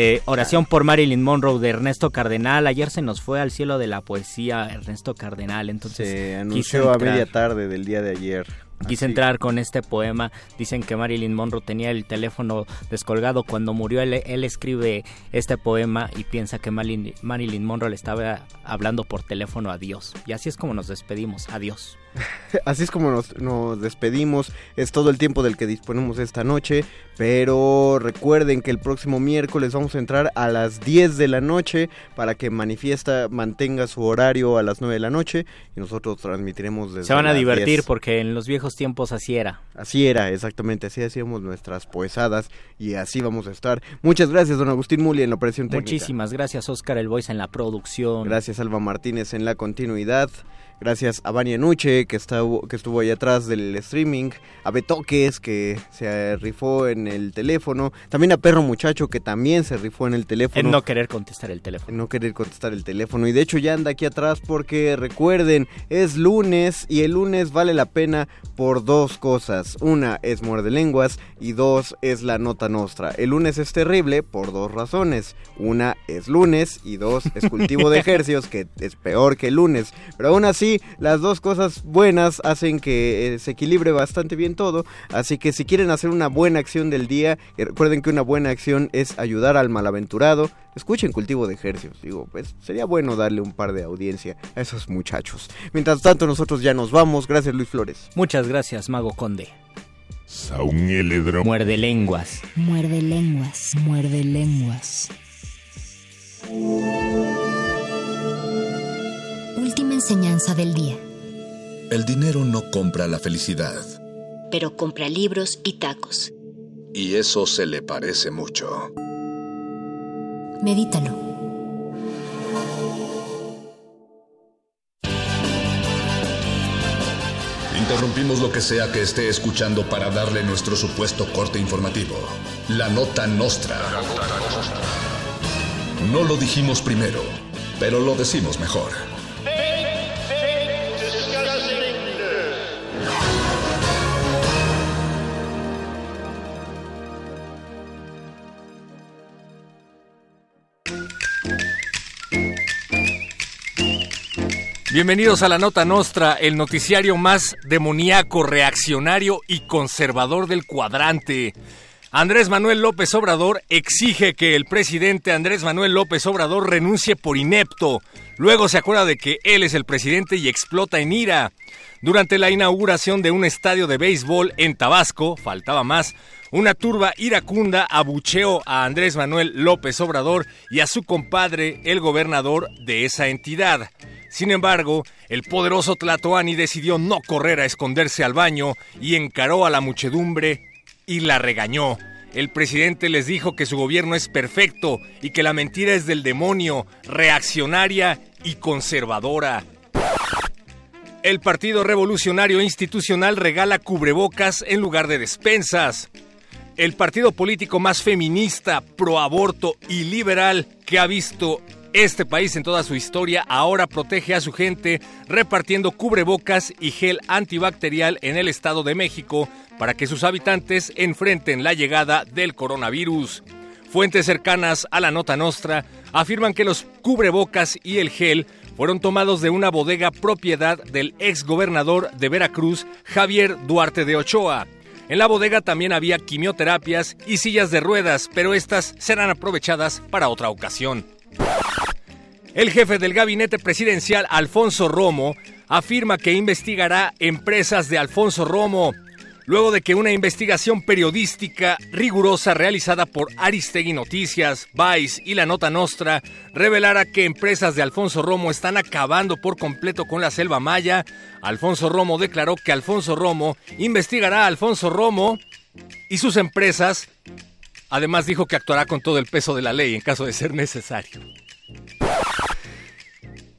Eh, oración por Marilyn Monroe de Ernesto Cardenal. Ayer se nos fue al cielo de la poesía Ernesto Cardenal. Entonces se anunció a media tarde del día de ayer. Quise entrar con este poema. Dicen que Marilyn Monroe tenía el teléfono descolgado cuando murió. Él, él escribe este poema y piensa que Marilyn, Marilyn Monroe le estaba hablando por teléfono a Dios. Y así es como nos despedimos. Adiós. Así es como nos, nos, despedimos. Es todo el tiempo del que disponemos esta noche. Pero recuerden que el próximo miércoles vamos a entrar a las 10 de la noche para que Manifiesta mantenga su horario a las 9 de la noche. Y nosotros transmitiremos desde. Se van a divertir 10. porque en los viejos tiempos así era. Así era, exactamente. Así hacíamos nuestras poesadas y así vamos a estar. Muchas gracias, don Agustín Muli, en la operación técnica. Muchísimas gracias, Oscar El Voice, en la producción. Gracias, Alba Martínez, en la continuidad. Gracias a Vania Nuche, que, está, que estuvo ahí atrás del streaming. A Betoques, que se rifó en el teléfono. También a Perro Muchacho, que también se rifó en el teléfono. En no querer contestar el teléfono. En no querer contestar el teléfono. Y de hecho ya anda aquí atrás porque recuerden, es lunes y el lunes vale la pena por dos cosas. Una es muerde lenguas y dos es la nota nostra. El lunes es terrible por dos razones. Una es lunes y dos es cultivo de ejercicios, que es peor que el lunes. Pero aún así las dos cosas buenas hacen que eh, se equilibre bastante bien todo. Así que si quieren hacer una buena acción del día, eh, recuerden que una buena acción es ayudar al malaventurado. Escuchen cultivo de ejercicios. Digo, pues sería bueno darle un par de audiencia a esos muchachos. Mientras tanto, nosotros ya nos vamos. Gracias, Luis Flores. Muchas gracias, Mago Conde. Saúl Muerde lenguas. Muerde lenguas. Muerde lenguas. Enseñanza del día. El dinero no compra la felicidad. Pero compra libros y tacos. Y eso se le parece mucho. Medítalo. Interrumpimos lo que sea que esté escuchando para darle nuestro supuesto corte informativo. La nota nostra. No lo dijimos primero, pero lo decimos mejor. Bienvenidos a la Nota Nostra, el noticiario más demoníaco, reaccionario y conservador del cuadrante. Andrés Manuel López Obrador exige que el presidente Andrés Manuel López Obrador renuncie por inepto. Luego se acuerda de que él es el presidente y explota en ira. Durante la inauguración de un estadio de béisbol en Tabasco, faltaba más, una turba iracunda abucheó a Andrés Manuel López Obrador y a su compadre, el gobernador de esa entidad. Sin embargo, el poderoso Tlatoani decidió no correr a esconderse al baño y encaró a la muchedumbre y la regañó. El presidente les dijo que su gobierno es perfecto y que la mentira es del demonio, reaccionaria y conservadora. El Partido Revolucionario Institucional regala cubrebocas en lugar de despensas. El partido político más feminista, proaborto y liberal que ha visto este país en toda su historia ahora protege a su gente repartiendo cubrebocas y gel antibacterial en el Estado de México para que sus habitantes enfrenten la llegada del coronavirus. Fuentes cercanas a la nota nostra afirman que los cubrebocas y el gel fueron tomados de una bodega propiedad del ex gobernador de Veracruz, Javier Duarte de Ochoa. En la bodega también había quimioterapias y sillas de ruedas, pero estas serán aprovechadas para otra ocasión. El jefe del gabinete presidencial, Alfonso Romo, afirma que investigará empresas de Alfonso Romo luego de que una investigación periodística rigurosa realizada por Aristegui Noticias, Vice y La Nota Nostra revelara que empresas de Alfonso Romo están acabando por completo con la selva maya, Alfonso Romo declaró que Alfonso Romo investigará a Alfonso Romo y sus empresas. Además dijo que actuará con todo el peso de la ley en caso de ser necesario.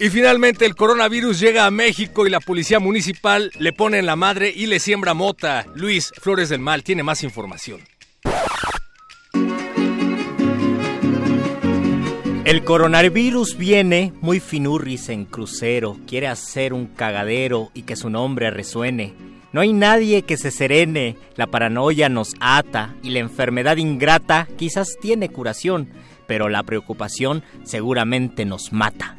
Y finalmente el coronavirus llega a México y la policía municipal le pone en la madre y le siembra mota. Luis Flores del Mal tiene más información. El coronavirus viene muy finurris en crucero, quiere hacer un cagadero y que su nombre resuene. No hay nadie que se serene, la paranoia nos ata y la enfermedad ingrata quizás tiene curación, pero la preocupación seguramente nos mata.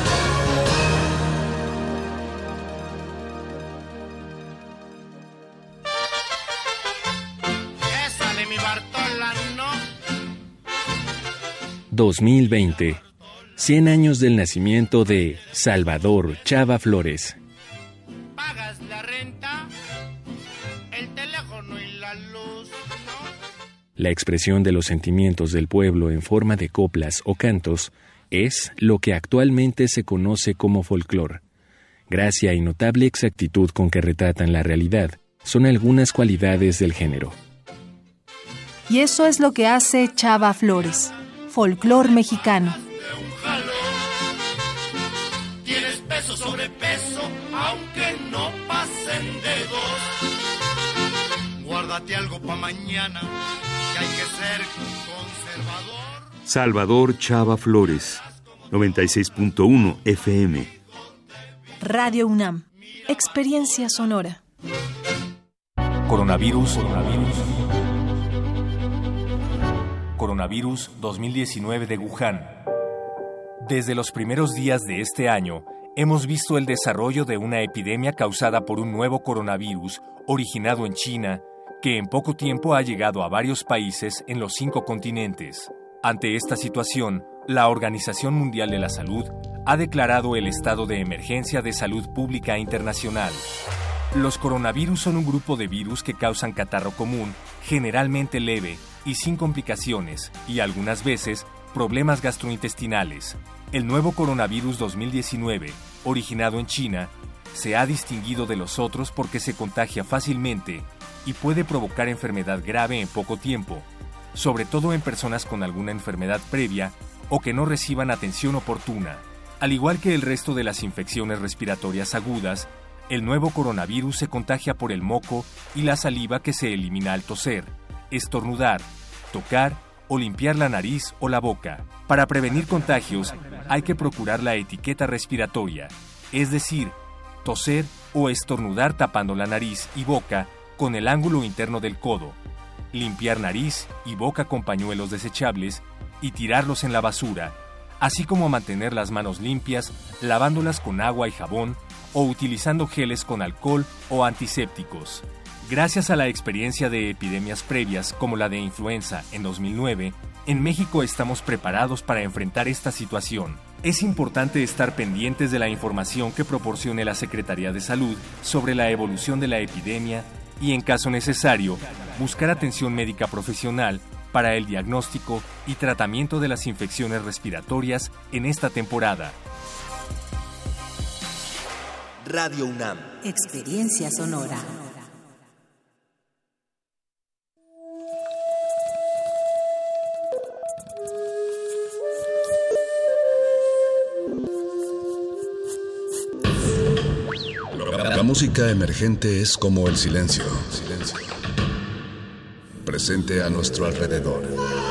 2020. 100 años del nacimiento de Salvador Chava Flores. Pagas la renta, el teléfono y la luz, La expresión de los sentimientos del pueblo en forma de coplas o cantos es lo que actualmente se conoce como folclore. Gracia y notable exactitud con que retratan la realidad son algunas cualidades del género. Y eso es lo que hace Chava Flores, folclor mexicano. Tienes peso sobre peso, aunque no pasen de dos. Guárdate algo para mañana, que hay que ser conservador. Salvador Chava Flores, 96.1 FM. Radio UNAM, experiencia sonora. Coronavirus, coronavirus. Coronavirus 2019 de Wuhan. Desde los primeros días de este año, hemos visto el desarrollo de una epidemia causada por un nuevo coronavirus originado en China, que en poco tiempo ha llegado a varios países en los cinco continentes. Ante esta situación, la Organización Mundial de la Salud ha declarado el estado de emergencia de salud pública internacional. Los coronavirus son un grupo de virus que causan catarro común, generalmente leve y sin complicaciones, y algunas veces problemas gastrointestinales. El nuevo coronavirus 2019, originado en China, se ha distinguido de los otros porque se contagia fácilmente y puede provocar enfermedad grave en poco tiempo, sobre todo en personas con alguna enfermedad previa o que no reciban atención oportuna. Al igual que el resto de las infecciones respiratorias agudas, el nuevo coronavirus se contagia por el moco y la saliva que se elimina al toser, estornudar, tocar o limpiar la nariz o la boca. Para prevenir contagios, hay que procurar la etiqueta respiratoria, es decir, toser o estornudar tapando la nariz y boca con el ángulo interno del codo, limpiar nariz y boca con pañuelos desechables y tirarlos en la basura, así como mantener las manos limpias lavándolas con agua y jabón o utilizando geles con alcohol o antisépticos. Gracias a la experiencia de epidemias previas como la de influenza en 2009, en México estamos preparados para enfrentar esta situación. Es importante estar pendientes de la información que proporcione la Secretaría de Salud sobre la evolución de la epidemia y, en caso necesario, buscar atención médica profesional para el diagnóstico y tratamiento de las infecciones respiratorias en esta temporada. Radio UNAM. Experiencia sonora. La música emergente es como el silencio. Silencio. Presente a nuestro alrededor.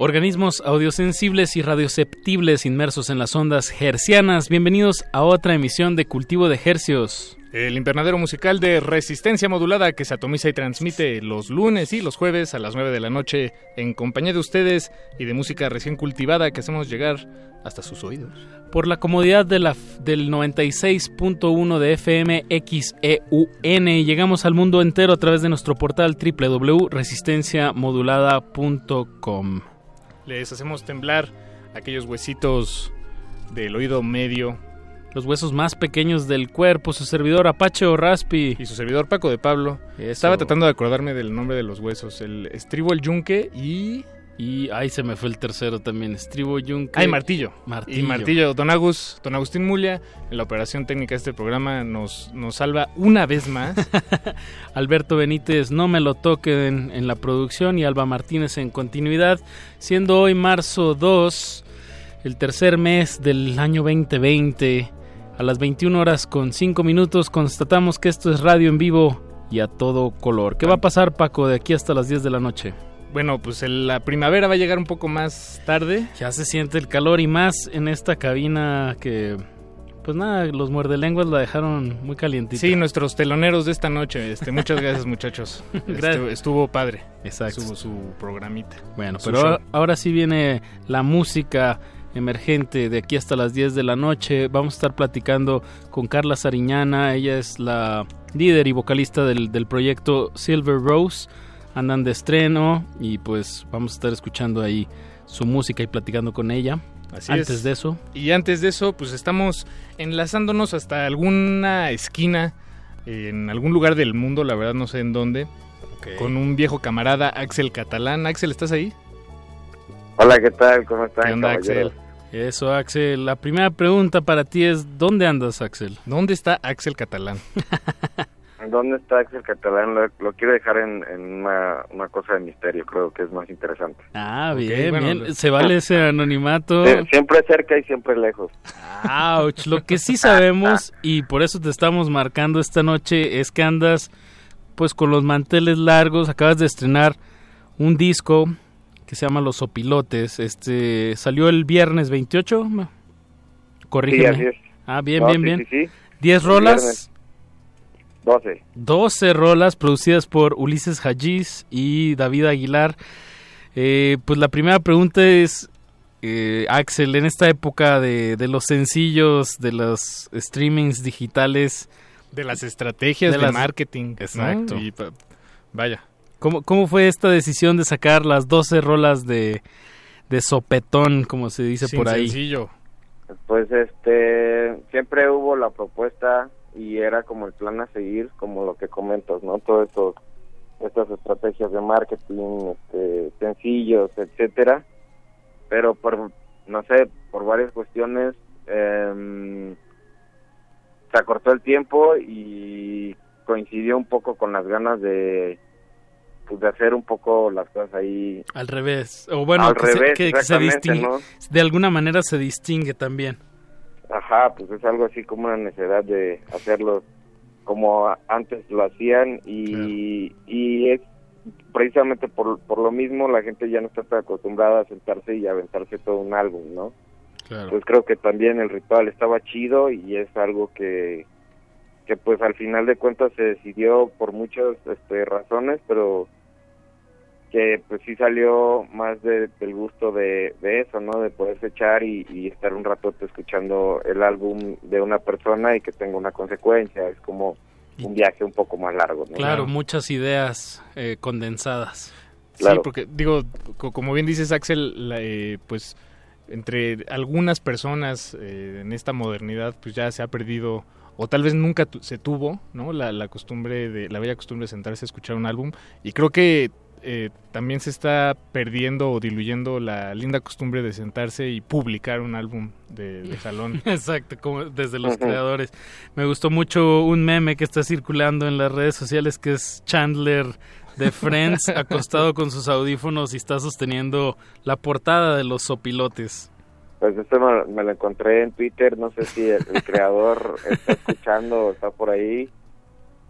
Organismos audiosensibles y radioceptibles inmersos en las ondas hercianas, bienvenidos a otra emisión de Cultivo de Hercios. El invernadero musical de resistencia modulada que se atomiza y transmite los lunes y los jueves a las 9 de la noche en compañía de ustedes y de música recién cultivada que hacemos llegar hasta sus oídos. Por la comodidad de la, del 96.1 de FM XEUN llegamos al mundo entero a través de nuestro portal www.resistenciamodulada.com. Les hacemos temblar aquellos huesitos del oído medio. Los huesos más pequeños del cuerpo, su servidor Apache o Raspi. Y su servidor Paco de Pablo. Estaba tratando de acordarme del nombre de los huesos. El estribo, el yunque y... Y ahí se me fue el tercero también, estribo, yunque. Ay, martillo. Martillo. Y martillo. Don Agus, don Agustín Mulia, en la operación técnica de este programa, nos, nos salva una vez más. Alberto Benítez, no me lo toquen en la producción y Alba Martínez en continuidad, siendo hoy marzo 2, el tercer mes del año 2020. A las 21 horas con 5 minutos constatamos que esto es radio en vivo y a todo color. ¿Qué va a pasar, Paco, de aquí hasta las 10 de la noche? Bueno, pues el- la primavera va a llegar un poco más tarde. Ya se siente el calor y más en esta cabina que, pues nada, los muerdelenguas la dejaron muy calientita. Sí, nuestros teloneros de esta noche. Este, muchas gracias, muchachos. Gracias. Estuvo, estuvo padre. Exacto. Su, su programita. Bueno, Su pero ahora, ahora sí viene la música emergente de aquí hasta las 10 de la noche. Vamos a estar platicando con Carla Sariñana. Ella es la líder y vocalista del, del proyecto Silver Rose. Andan de estreno y pues vamos a estar escuchando ahí su música y platicando con ella. Así Antes es. de eso, Y antes de eso, pues estamos enlazándonos hasta alguna esquina en algún lugar del mundo, la verdad no sé en dónde, con un viejo camarada, Axel Catalán. Axel, ¿estás ahí? Hola, ¿qué tal? ¿Cómo están? ¿Qué onda? Axel? Eso, Axel. La primera pregunta para ti es, ¿dónde andas, Axel? ¿Dónde está Axel Catalán? ¿Dónde está Axel Catalán? Lo, lo quiero dejar en, en una, una cosa de misterio, creo que es más interesante. Ah, bien, bueno, bien. lo- Se vale ese anonimato. Sie- Siempre cerca y siempre lejos. Ouch. Lo que sí sabemos, y por eso te estamos marcando esta noche, es que andas pues con los manteles largos. Acabas de estrenar un disco que se llama Los Opilotes. Este salió el viernes 28. ma- Corrígeme. Sí, así es. Ah, bien, No, bien, sí, bien. sí, sí. 10 El rolas. Viernes. 12. 12 rolas producidas por Ulises Hajiz y David Aguilar. Eh, pues la primera pregunta es, eh, Axel, en esta época de, de los sencillos, de los streamings digitales, De las estrategias de, De las- marketing. ¿no? Exacto. Y vaya. ¿cómo, ¿cómo fue esta decisión de sacar las 12 rolas de, de sopetón, como se dice Sin por ahí? sencillo. Pues este, siempre hubo la propuesta y era como el plan a seguir, como lo que comentas, ¿no? Todo esto, estas estrategias de marketing, este, sencillos, etcétera, pero por, no sé, por varias cuestiones, em, se acortó el tiempo y coincidió un poco con las ganas de pues, de hacer un poco las cosas ahí al revés o bueno Al que, se- revés, que- que se distingue ¿no? de alguna manera se distingue también Ajá, pues es algo así como una necesidad de hacerlo como antes lo hacían y, y es precisamente por, por lo mismo la gente ya no está tan acostumbrada a sentarse y aventarse todo un álbum, ¿no? Claro. Pues creo que también el ritual estaba chido y es algo que, que pues al final de cuentas se decidió por muchas este, razones, pero que pues sí salió más de- del gusto de, de eso, ¿no? De poderse echar y, y estar un rato escuchando el álbum de una persona y que tenga una consecuencia. Es como un viaje un poco más largo, ¿no? claro muchas ideas eh, condensadas Sí, porque digo, co- como bien dices Axel, la, eh, pues entre algunas personas eh, en esta modernidad, pues ya se ha perdido o tal vez nunca tu- se tuvo, ¿no? La, la costumbre de la bella costumbre de sentarse a escuchar un álbum y creo que eh, también se está perdiendo o diluyendo la linda costumbre de sentarse y publicar un álbum de, de salón. Exacto, como desde los creadores. Me gustó mucho un meme que está circulando en las redes sociales que es Chandler de Friends acostado con sus audífonos y está sosteniendo la portada de los sopilotes. Pues esto me, me lo encontré en Twitter, no sé si el, el creador está escuchando o está por ahí,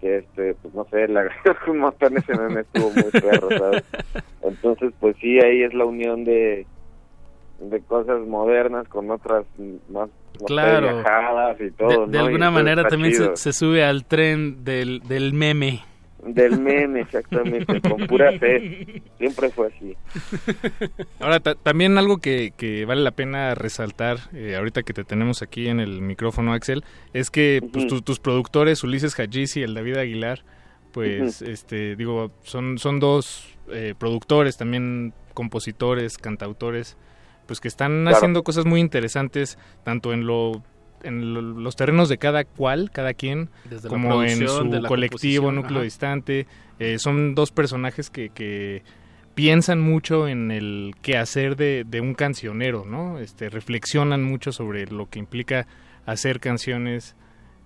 que este, pues no sé, agradezco un montón ese meme, estuvo muy perro, ¿sabes? Entonces, pues sí, ahí es la unión de, de cosas modernas con otras más Claro. viajadas y De, todo, de alguna manera también se, se sube al tren del, del meme. Del meme, exactamente, con pura fe, siempre fue así. Ahora, ta- también algo que, que vale la pena resaltar, eh, ahorita que te tenemos aquí en el micrófono, Axel, es que pues, tus, tus productores, Ulises Hajis y el David Aguilar, pues, este, digo, son, son dos eh, productores, también compositores, cantautores, pues que están Claro. haciendo cosas muy interesantes, tanto en lo en lo- los terrenos de cada cual, cada quien, Desde la como en su de la colectivo, núcleo ajá. distante. Eh, son dos personajes que, que piensan mucho en el quehacer de, de un cancionero, ¿no? Este, reflexionan mucho sobre lo que implica hacer canciones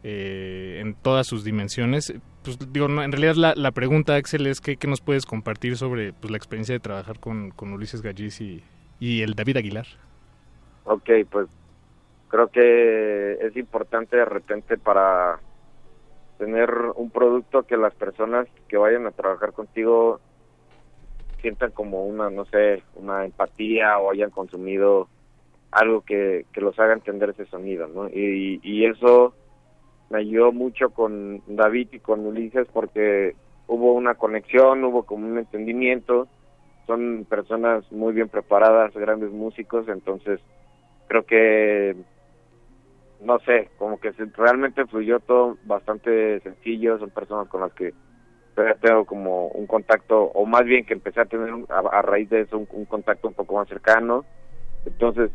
eh, en todas sus dimensiones. Pues digo, no, en realidad la, la pregunta, Axel, es que, ¿qué nos puedes compartir sobre pues, la experiencia de trabajar con, con Ulises Gallis y, y el David Aguilar? Ok, pues creo que es importante de repente para tener un producto que las personas que vayan a trabajar contigo sientan como una, no sé, una empatía o hayan consumido algo que, que los haga entender ese sonido, ¿no? Y, y eso me ayudó mucho con David y con Ulises porque hubo una conexión, hubo como un entendimiento, son personas muy bien preparadas, grandes músicos, entonces creo que no sé, como que realmente fluyó todo bastante sencillo, son personas con las que tengo como un contacto, o más bien que empecé a tener un- a, raíz de eso un, contacto un poco más cercano, entonces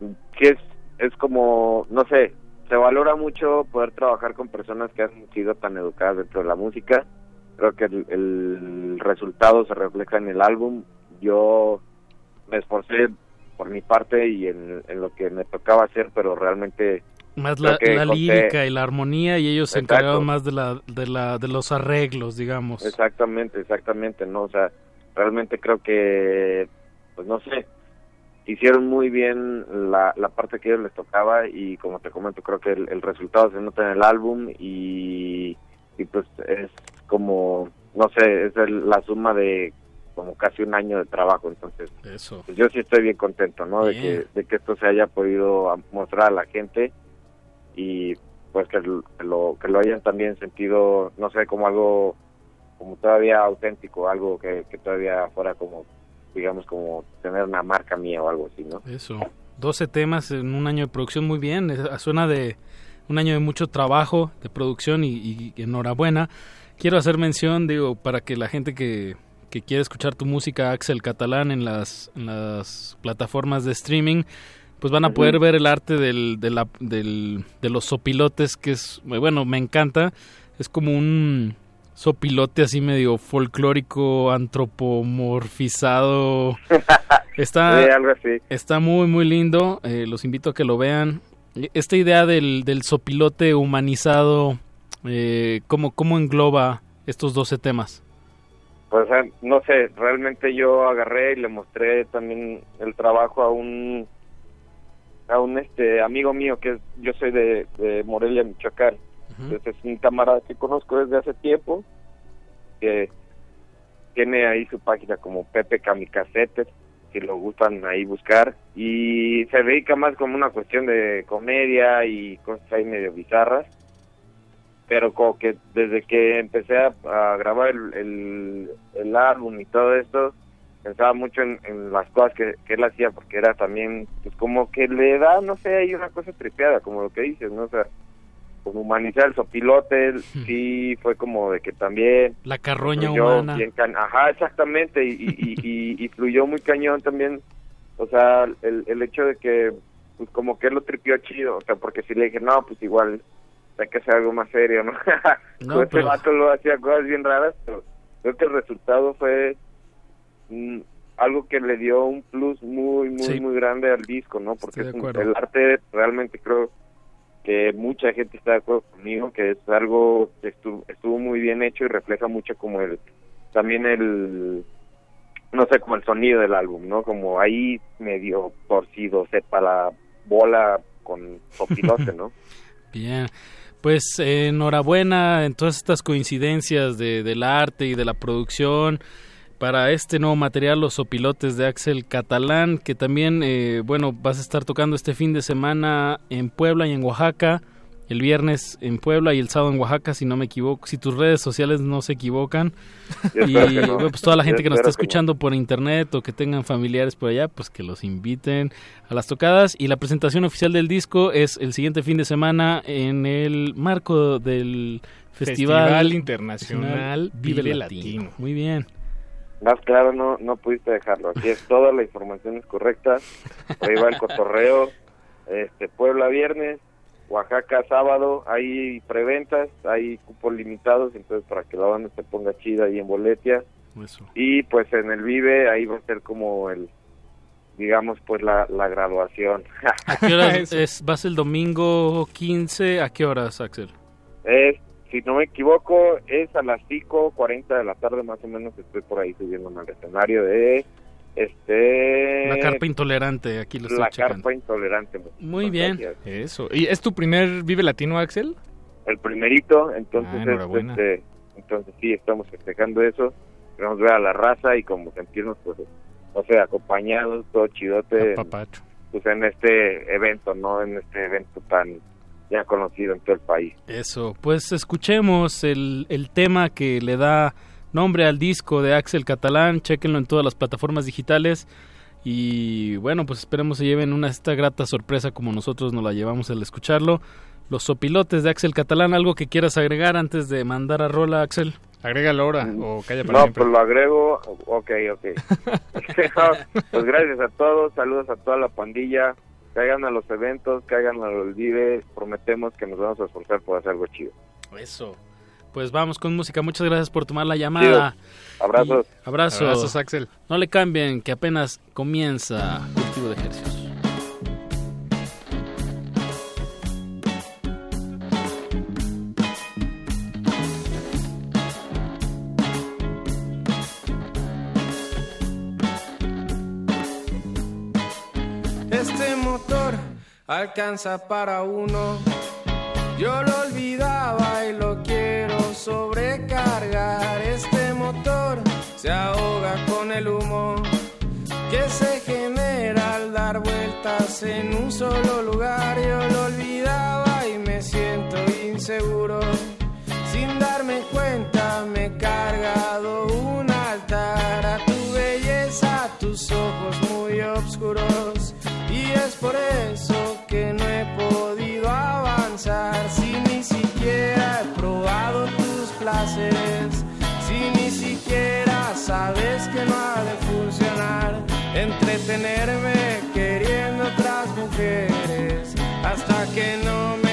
sí es, es como, no sé, se valora mucho poder trabajar con personas que han sido tan educadas dentro de la música, creo que el, el resultado se refleja en el álbum, yo me esforcé por mi parte y en, en lo que me tocaba hacer, pero realmente Más la, lírica y la armonía y ellos se Exacto. encargaron más de la, de la de los arreglos, digamos. Exactamente, exactamente, ¿no? O sea, realmente creo que, pues no sé, hicieron muy bien la, la parte que a ellos les tocaba y como te comento, creo que el, el resultado se nota en el álbum y, y pues es como, no sé, es el- la suma de como casi un año de trabajo, entonces Eso. pues yo sí estoy bien contento, ¿no? De que, de que esto se haya podido mostrar a la gente y pues que lo, que lo, hayan también sentido, no sé, como algo como todavía auténtico, algo que, que todavía fuera como, digamos, como tener una marca mía o algo así, ¿no? Eso. 12 temas en un año de producción, muy bien. Suena de un año de mucho trabajo, de producción y, y enhorabuena. Quiero hacer mención, digo, para que la gente que, que quiere escuchar tu música, Axel Catalán, en las, en las plataformas de streaming, pues van a poder ver el arte del, de, la, del, de los sopilotes, que es, bueno, me encanta. Es como un sopilote así medio folclórico, antropomorfizado. Está, algo así. está muy, muy lindo. Eh, los invito a que lo vean. Esta idea del, del sopilote humanizado, eh, ¿cómo, ¿cómo engloba estos 12 temas? Pues no sé, realmente yo agarré y le mostré también el trabajo a un a un este amigo mío que es, yo soy de, de Morelia, Michoacán. Entonces es un camarada que conozco desde hace tiempo que tiene ahí su página como Pepe Kamikazetes, si lo gustan ahí buscar y se dedica más como una cuestión de comedia y cosas ahí medio bizarras pero como que desde que empecé a, a grabar el, el, el álbum y todo esto, pensaba mucho en, en las cosas que, que él hacía, porque era también, pues como que le da, no sé, hay una cosa tripeada, como lo que dices, ¿no? O sea, como humanizar el sopilote, sí fue como de que también... La carroña fluyó humana. can- Ajá, exactamente, y, y, y, y fluyó muy cañón también, o sea, el, el hecho de que, pues como que él lo tripió chido, o sea, porque si le dije, no, pues igual hay que hacer algo más serio, ¿no? No, Pues ese pero- vato lo hacía cosas bien raras, pero creo que el resultado fue mm, algo que le dio un plus muy, muy, Sí. muy grande al disco, ¿no? Porque es un- el arte realmente creo que mucha gente está de acuerdo conmigo, que es algo que estuvo, estuvo muy bien hecho y refleja mucho como el, también el, no sé, como el sonido del álbum, ¿no? Como ahí medio torcido, sepa la bola con sopilote, ¿no? Bien, pues enhorabuena en todas estas coincidencias de, del arte y de la producción para este nuevo material, Los Sopilotes de Axel Catalán, que también, eh, bueno, vas a estar tocando este fin de semana en Puebla y en Oaxaca, el viernes en Puebla y el sábado en Oaxaca, si no me equivoco, si tus redes sociales no se equivocan. Yo y no. bueno, pues toda la Yo gente que nos está no. escuchando por internet o que tengan familiares por allá, pues que los inviten a las tocadas. Y la presentación oficial del disco es el siguiente fin de semana en el marco del Festival, Festival Internacional Vive Latino. Muy bien. Más claro, no, no pudiste dejarlo. Aquí es toda la información es correcta. Ahí va el cotorreo. Este, Puebla viernes, Oaxaca sábado. Hay preventas, hay cupos limitados, entonces para que la banda se ponga chida ahí en Boletia. Eso. Y pues en el Vive, ahí va a ser como el, digamos, pues la, la graduación. ¿A qué horas es? ¿Vas el domingo 15? ¿A qué horas, Axel? es, si no me equivoco, es a las 5.40 de la tarde más o menos. Estoy por ahí subiendo al escenario de este La carpa intolerante, aquí lo estoy la checando. carpa intolerante. Muy bien. Eso. ¿Y es tu primer Vive Latino, Axel? El primerito, entonces, Ah, este, entonces sí, estamos festejando eso. Queremos ver a la raza y como sentirnos, pues, o sea, acompañados, todo chidote, en, Papacho. pues en este evento, ¿no? En este evento tan ya conocido en todo el país. Eso, pues escuchemos el, el tema que le da nombre al disco de Axel Catalán, chequenlo en todas las plataformas digitales y bueno, pues esperemos se lleven una esta grata sorpresa como nosotros nos la llevamos al escucharlo. Los sopilotes de Axel Catalán, algo que quieras agregar antes de mandar a Rola, Axel. Agrega ahora o calla para No, siempre. pues lo agrego, ok, ok. pues gracias a todos, saludos a toda la pandilla, caigan a los eventos, caigan a los Vive, prometemos que nos vamos a esforzar por hacer algo chido. Eso. Pues vamos con música. Muchas gracias por tomar la llamada. Abrazos. Y abrazos. Abrazos, Axel. No le cambien, que apenas comienza Cultivo de Ejercicios. Este motor alcanza para uno. Yo lo olvidaba y lo quiero sobrecargar. Este motor se ahoga con el humo que se genera al dar vueltas en un solo lugar. Yo lo olvidaba y me siento inseguro. Sin darme cuenta me he cargado un altar a tu belleza, tus ojos muy oscuros. Y es por eso que no he podido avanzar. Si ni siquiera he probado si ni siquiera sabes que no ha de funcionar. Entretenerme queriendo otras mujeres hasta que no me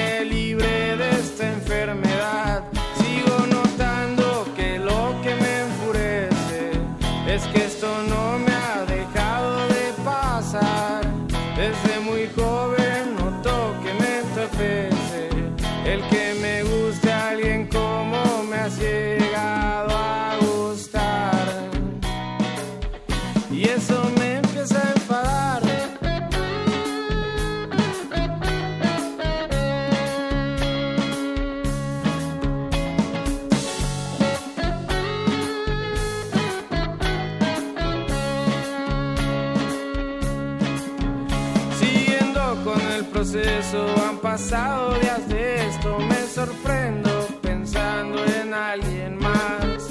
pasado días de esto, me sorprendo pensando en alguien más.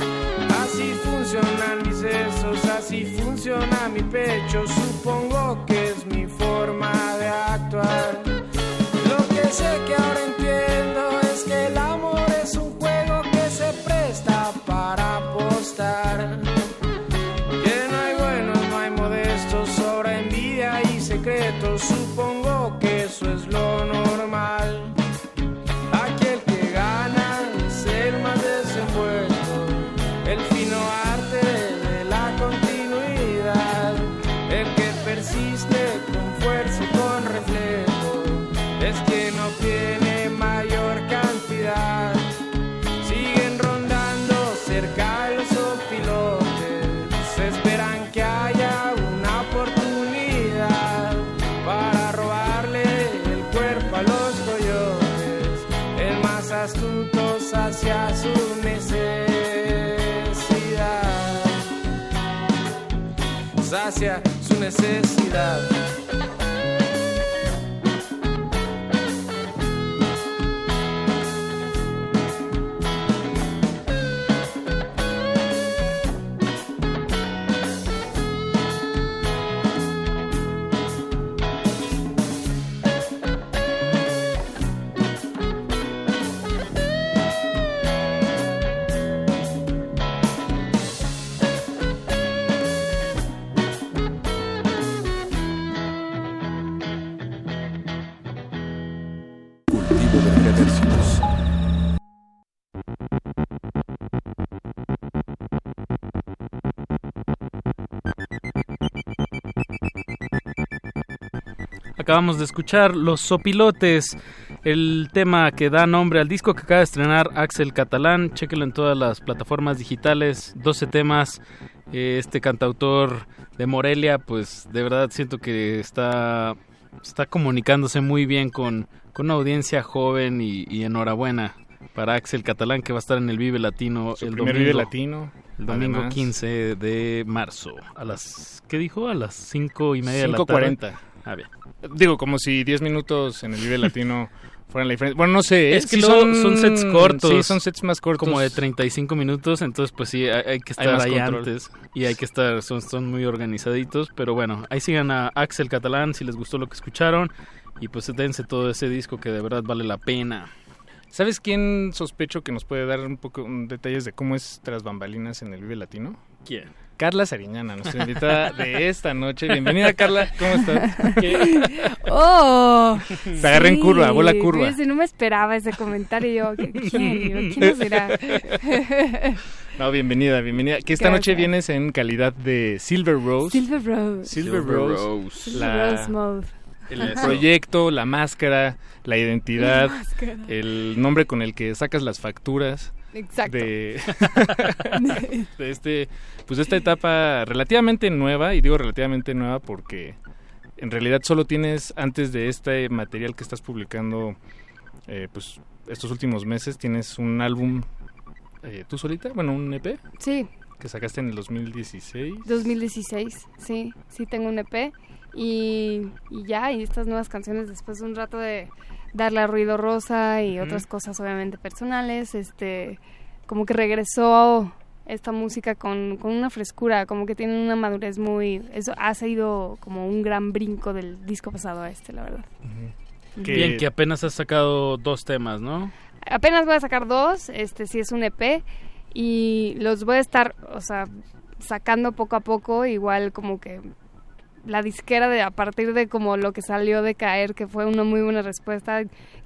Así funcionan mis sesos, así funciona mi pecho, supongo que su necesidad. Acabamos de escuchar Los Sopilotes, el tema que da nombre al disco que acaba de estrenar Axel Catalán. Chéquelo en todas las plataformas digitales, 12 temas. Eh, Este cantautor de Morelia, pues de verdad siento que está, está comunicándose muy bien con, con una audiencia joven y, y enhorabuena para Axel Catalán que va a estar en el Vive Latino Su el domingo. Vive Latino, El domingo además. 15 de marzo. A las, ¿qué dijo? A las 5 y media de la tarde. 5.40. Ah, bien. Digo, como si 10 minutos en el Vive Latino fueran la diferencia. Bueno, no sé. Es ¿eh? que Sí son, son sets cortos. Sí, son sets más cortos. Como de 35 minutos, entonces pues sí, hay, hay que Hay estar más ahí control. antes. Y hay que estar, son, son muy organizaditos. Pero bueno, ahí sigan a Axel Catalán si les gustó lo que escucharon. Y pues dense todo ese disco que de verdad vale la pena. ¿Sabes quién sospecho que nos puede dar un poco un detalles de cómo es tras bambalinas en el Vive Latino? ¿Quién? Carla Sariñana, nuestra invitada de esta noche. Bienvenida, Carla. ¿Cómo estás? ¡Oh! Te agarré en curva, bola curva. fíjese, no me esperaba ese comentario. Yo, ¿quién? Yo, ¿Quién será? No, bienvenida, bienvenida. Que esta noche vienes en calidad de Silver Rose. Silver Rose. Silver, Silver Rose. Rose. Silver La- Rose Mode. el proyecto, la máscara, la identidad, La máscara. el nombre con el que sacas las facturas. Exacto. De, de este, pues esta etapa relativamente nueva, y digo relativamente nueva porque en realidad solo tienes, antes de este material que estás publicando, eh, pues estos últimos meses, tienes un álbum, eh, tú solita, bueno, un EP Sí, que sacaste en el 2016. 2016. Sí, sí tengo un EP. Y, y ya, y estas nuevas canciones después de un rato de darle a ruido rosa y otras cosas obviamente personales, este, como que regresó esta música con, con una frescura, como que tiene una madurez muy... Eso ha sido como un gran brinco del disco pasado a este, la verdad. Que- Bien, que apenas has sacado dos temas, ¿no? Apenas voy a sacar dos, este sí es un EP y los voy a estar, o sea, sacando poco a poco, igual como que la disquera de a partir de como lo que salió de caer, que fue una muy buena respuesta,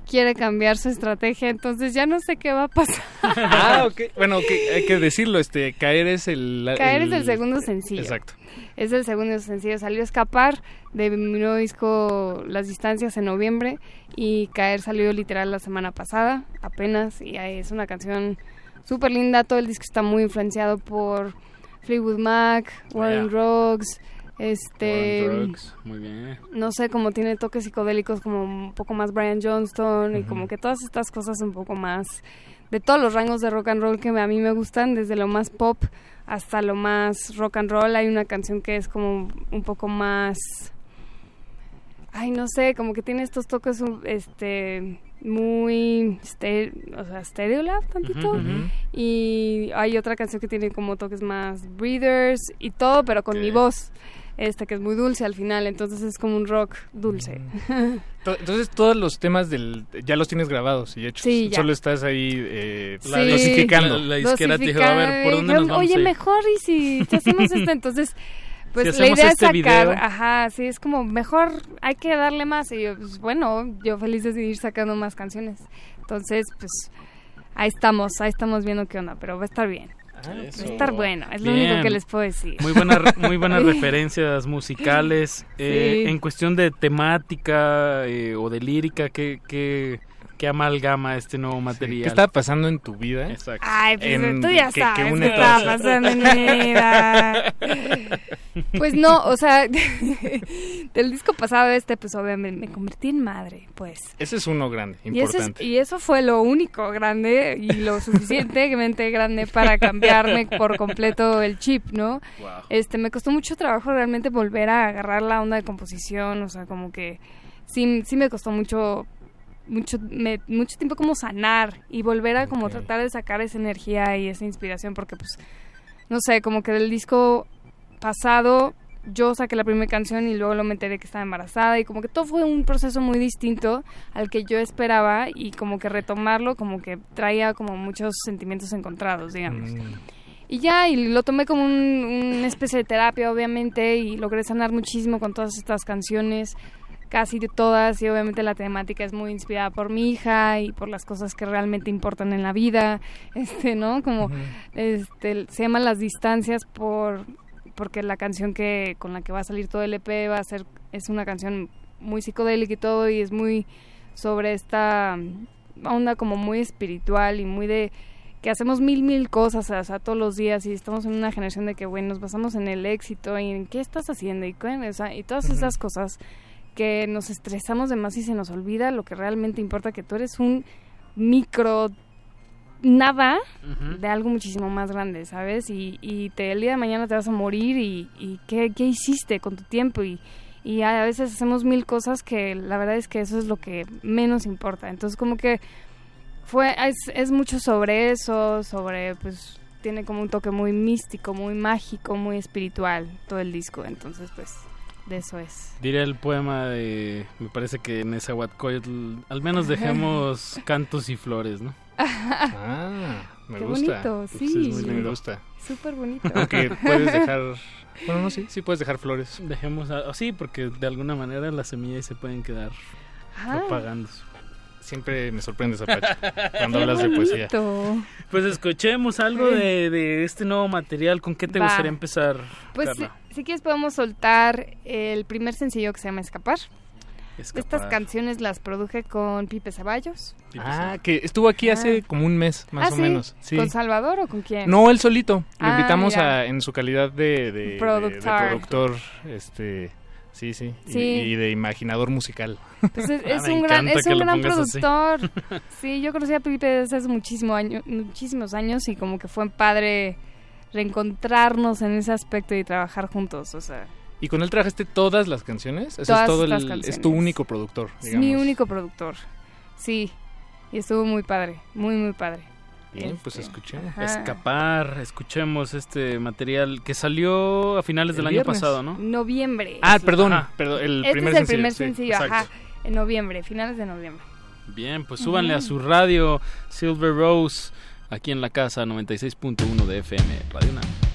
quiere cambiar su estrategia, entonces ya no sé qué va a pasar. ah. Bueno, que, hay que decirlo, este, Caer es el... Caer es el segundo sencillo. Exacto. Es el segundo sencillo. Salió Escapar de mi nuevo disco Las Distancias en noviembre y Caer salió literal la semana pasada, apenas, y es una canción súper linda. Todo el disco está muy influenciado por Fleetwood Mac, Warren Rocks, este muy bien. no sé como tiene toques psicodélicos como un poco más Brian Johnston y como que todas estas cosas un poco más de todos los rangos de rock and roll que a mí me gustan desde lo más pop hasta lo más rock and roll. Hay una canción que es como un poco más ay no sé como que tiene estos toques este muy o sea, stereo lab tantito. Y hay otra canción que tiene como toques más breathers y todo pero con mi voz este que es muy dulce al final, entonces es como un rock dulce. Mm. Entonces todos los temas del ya los tienes grabados y hechos, sí, solo estás ahí eh, dosificando. La, disquera te dijo, a ver, ¿por dónde nos vamos Oye, mejor y si hacemos esto, entonces pues la idea es este sacar, ajá, sí, es como mejor hay que darle más y yo, pues, bueno, yo feliz de seguir sacando más canciones. Entonces, pues ahí estamos, ahí estamos viendo qué onda, pero va a estar bien. Va a estar bueno, es lo único que les puedo decir. Muy, buena, muy buenas referencias musicales. Eh, En cuestión de temática eh, o de lírica, ¿qué, qué, qué amalgama este nuevo material? ¿Qué está pasando en tu vida? Exacto. Ay, pues tú ya sabes qué está pasando en mi vida. pues no, o sea, del disco pasado este, pues obviamente me convertí en madre, pues. Ese es uno grande, importante. Y, eso fue lo único grande y lo suficientemente grande para cambiarme por completo el chip, ¿no? Este, me costó mucho trabajo realmente volver a agarrar la onda de composición, o sea, como que sí, sí me costó mucho mucho, mucho tiempo como sanar y volver a como tratar de sacar esa energía y esa inspiración porque pues no sé, como que del disco pasado yo saqué la primera canción y luego lo me enteré que estaba embarazada y como que todo fue un proceso muy distinto al que yo esperaba y como que retomarlo como que traía como muchos sentimientos encontrados, digamos. Mm. Y ya, y lo tomé como un, una especie de terapia, obviamente, y logré sanar muchísimo con todas estas canciones casi de todas y obviamente la temática es muy inspirada por mi hija y por las cosas que realmente importan en la vida, este, ¿no? Como este se llaman las distancias por porque la canción que con la que va a salir todo el EP va a ser es una canción muy psicodélica y todo y es muy sobre esta onda como muy espiritual y muy de que hacemos mil mil cosas o sea, todos los días y estamos en una generación de que bueno nos basamos en el éxito y en qué estás haciendo y, y todas esas cosas que nos estresamos demasiado y se nos olvida lo que realmente importa, que tú eres un micro nada de algo muchísimo más grande, ¿sabes? Y, y te, el día de mañana te vas a morir y, y ¿qué, ¿qué, hiciste con tu tiempo y, y a veces hacemos mil cosas que la verdad es que eso es lo que menos importa. Entonces como que fue es, es mucho sobre eso, sobre pues tiene como un toque muy místico, muy mágico, muy espiritual todo el disco, entonces pues de eso es. Diría el poema de, me parece que en esa Nezahualcóyotl, al menos dejemos cantos y flores, ¿no? ah, me Qué gusta. bonito, sí. me gusta. Súper bonito. Aunque puedes dejar, bueno, no, sí, sí puedes dejar flores. Dejemos, a, sí, porque de alguna manera las semillas se pueden quedar ah. propagándose. Siempre me sorprende esa cuando hablas de poesía. Pues escuchemos algo de, de, este nuevo material. ¿Con qué te gustaría empezar? Pues si, quieres podemos soltar el primer sencillo que se llama Escapar. Estas canciones las produje con Pipe Ceballos. ah, que estuvo aquí hace ah. como un mes, más ah, o menos. ¿Con Salvador o con quién? No, él solito. Lo invitamos a, en su calidad de, de, productor. este Sí, sí, Y, de imaginador musical. Pues es, ah, un gran, es un gran productor. Sí, yo conocí a Pipe desde hace muchísimo año, muchísimos años y como que fue padre reencontrarnos en ese aspecto y trabajar juntos, o sea. ¿Y con él trabajaste todas las canciones? es todo el, Es tu único productor, digamos. Es mi único productor, sí. Y estuvo muy padre, muy, muy padre. Bien, pues este, escuchemos. Escapar, escuchemos este material que salió a finales del año pasado, ¿no? Noviembre. Ah, perdón, perdón, el este primer es el primer sencillo, ajá, en noviembre, finales de noviembre. Bien, pues súbanle a su radio Silver Rose aquí en la casa 96.1 de FM Radio Nam.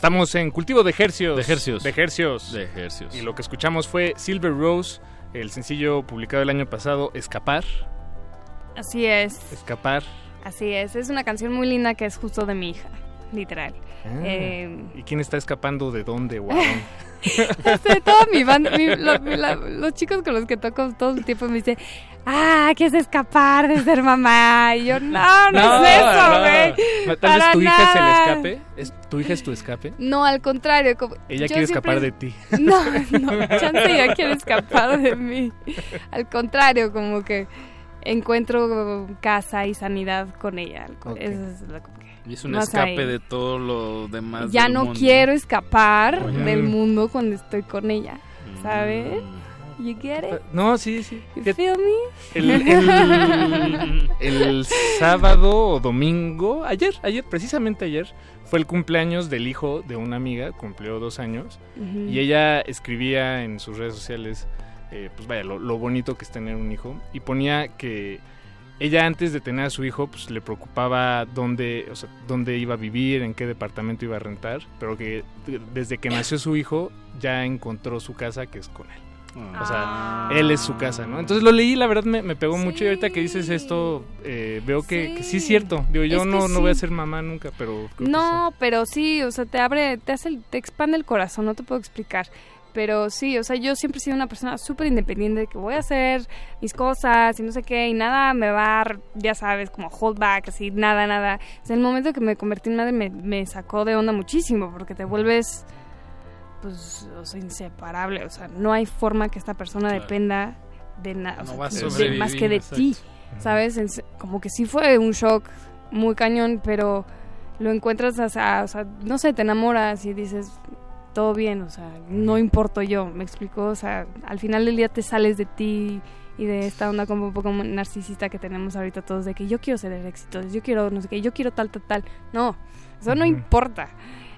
Estamos en cultivo de hercios. De hercios. De hercios. De hercios. Y lo que escuchamos fue Silver Rose, el sencillo publicado el año pasado, Escapar. Así es. Escapar. Así es. Es una canción muy linda que es justo de mi hija, literal. Ah. Eh, ¿Y quién está escapando de dónde dónde? este, toda mi banda, mi- lo- la- los chicos con los que toco todo el tiempo me dicen, ah, que es escapar de ser mamá. Y yo, no, no, es eso, güey. Tal vez tu hija es el nada". escape. ¿Es, ¿Tu hija es tu escape? No, al contrario. Como, Ella quiere siempre- escapar de ti. No, no, chance ya quiere escapar de mí. Al contrario, como que encuentro casa y sanidad con ella. Ok. Eso es lo que- Y es un más escape ahí. de todo lo demás. Ya del no mundo. quiero escapar Oye. del mundo cuando estoy con ella, Mm. You get it? No, sí, sí. You feel me? El, el- el sábado o domingo, ayer, ayer, precisamente ayer, fue el cumpleaños del hijo de una amiga, cumplió dos años, y ella escribía en sus redes sociales, eh, pues vaya, lo, lo bonito que es tener un hijo, y ponía que ella antes de tener a su hijo, pues le preocupaba dónde, o sea, dónde iba a vivir, en qué departamento iba a rentar, pero que de- desde que nació su hijo ya encontró su casa que es con él. O sea, él es su casa, ¿no? Entonces lo leí, la verdad me, me pegó mucho y ahorita que dices esto, eh, veo que, que sí es cierto. Digo, yo Es no, no voy a ser mamá nunca, pero... creo que No, pero sí, o sea, te abre, te hace, el- te expande el corazón, no te puedo explicar. Pero sí, o sea, yo siempre he sido una persona súper independiente de que voy a hacer mis cosas y no sé qué, y nada me va, a, ya sabes, como hold back, así, nada, nada. O sea, el momento que me convertí en madre me, me sacó de onda muchísimo, porque te vuelves, pues, o sea, inseparable. O sea, no hay forma que esta persona Claro. dependa de nada, No o va a sea, de- sobrevivir, más que de exacto. ti, ¿sabes? En como que sí fue un shock muy cañón, pero lo encuentras, o sea, o sea, no sé, te enamoras y dices, todo bien, o sea, no importo yo, me explico, o sea, al final del día te sales de ti y de esta onda como un poco narcisista que tenemos ahorita todos de que yo quiero ser el éxito, yo quiero no sé qué, yo quiero tal, tal, tal. No, eso no importa.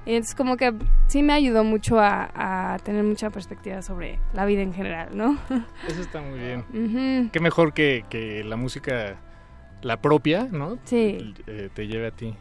Es como que sí me ayudó mucho a, a tener mucha perspectiva sobre la vida en general, ¿no? Eso está muy bien. Ujú. Qué mejor que, que la música, la propia, ¿no? Sí. Eh, te lleve a ti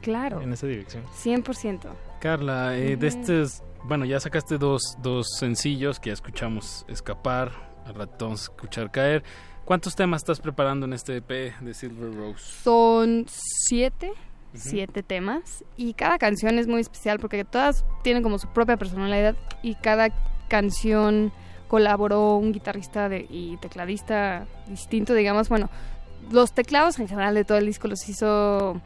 Claro, en esa dirección. 100%. Carla, eh, de Ujú. estos, bueno, ya sacaste dos, dos sencillos que ya escuchamos escapar, al a escuchar caer. ¿Cuántos temas estás preparando en este EP de Silver Rose? Son siete, siete temas y cada canción es muy especial porque todas tienen como su propia personalidad y cada canción colaboró un guitarrista de- y tecladista distinto, digamos, bueno, los teclados en general de todo el disco los hizo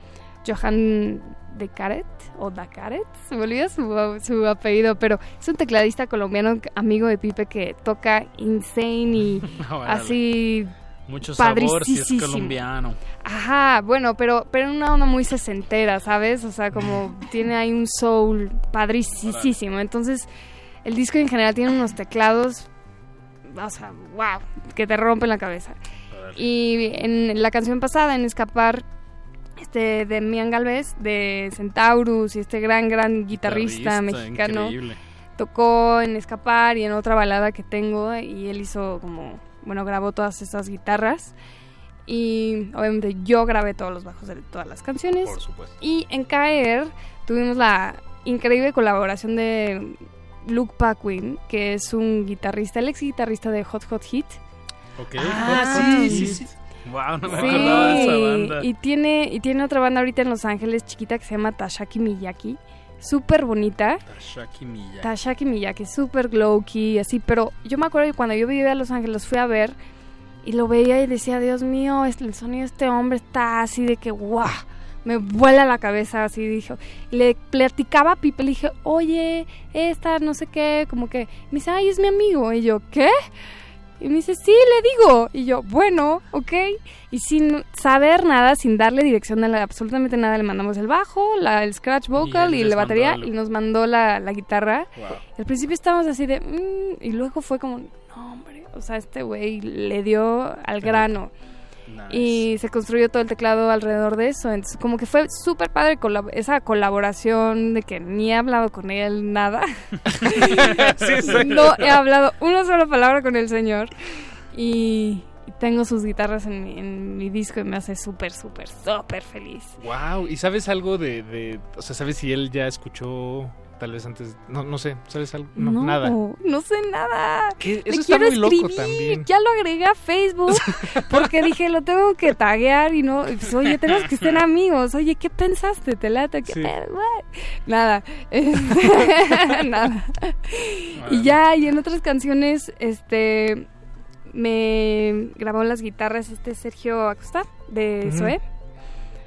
Johan de Caret o Dacaret, se me olvida su, su apellido, pero es un tecladista colombiano amigo de Pipe que toca insane y Órale. así Mucho sabor si es padricísimo. colombiano. Ajá, bueno, pero pero en una onda muy sesentera, ¿sabes? O sea, como tiene ahí un soul padricísimo. Entonces, el disco en general tiene unos teclados, o sea, wow, que te rompen la cabeza. Y en la canción pasada, en Escapar, este de Mian Galvez, de Centaurus, y este gran, gran guitarrista, Guitarrista, mexicano, increíble. tocó en Escapar y en otra balada que tengo, y él hizo como, bueno, grabó todas esas guitarras. Y obviamente yo grabé todos los bajos de todas las canciones. Por supuesto. Y en Caer tuvimos la increíble colaboración de Luke Paquin, que es un guitarrista, el ex guitarrista de Hot Hot Hit. Ok. Ah, Hot Hot sí, Hit. sí, sí. Wow, no me acordaba de esa banda. y tiene, y tiene otra banda ahorita en Los Ángeles chiquita que se llama Tashaki Miyaki. Súper bonita. Tashaki Miyagi. Tashaki Miyaki, súper glow key, así. Pero yo me acuerdo que cuando yo vivía en Los Ángeles, fui a ver y lo veía y decía, Dios mío, el sonido de este hombre está así de que, guau, me vuela la cabeza, así dijo. Y le platicaba a Pipe, le dije, oye, esta, no sé qué, como que, me dice, ay, es mi amigo. Y yo, ¿qué? Y me dice, sí, le digo. Y yo, bueno, ok. Y sin saber nada, sin darle dirección a la- absolutamente nada, le mandamos el bajo, la, el scratch vocal y, la batería y nos mandó la, la guitarra. Wow. Al principio estábamos así de, "Mm", y luego fue como, no, hombre, o sea, este güey le dio al grano. Y se construyó todo el teclado alrededor de eso. Entonces, como que fue súper padre colab- esa colaboración de que ni he hablado con él nada. no he hablado una sola palabra con el señor. Y, y tengo sus guitarras en mi, en mi disco y me hace súper, súper, súper feliz. Wow, ¿y sabes algo de, de, o sea, sabes si él ya escuchó tal vez antes, no, no sé, sabes algo, no, nada. No sé nada. ¿Qué? Le Eso está quiero muy loco también. Ya lo agregué a Facebook porque dije, lo tengo que taguear y no. pues, oye, tenemos que ser amigos. Oye, ¿qué pensaste? ¿Te late? ¿Qué Sí. Nada. Este, nada. Y ya, y en otras canciones, este. Me grabó las guitarras este Sergio Acosta de. Zoé.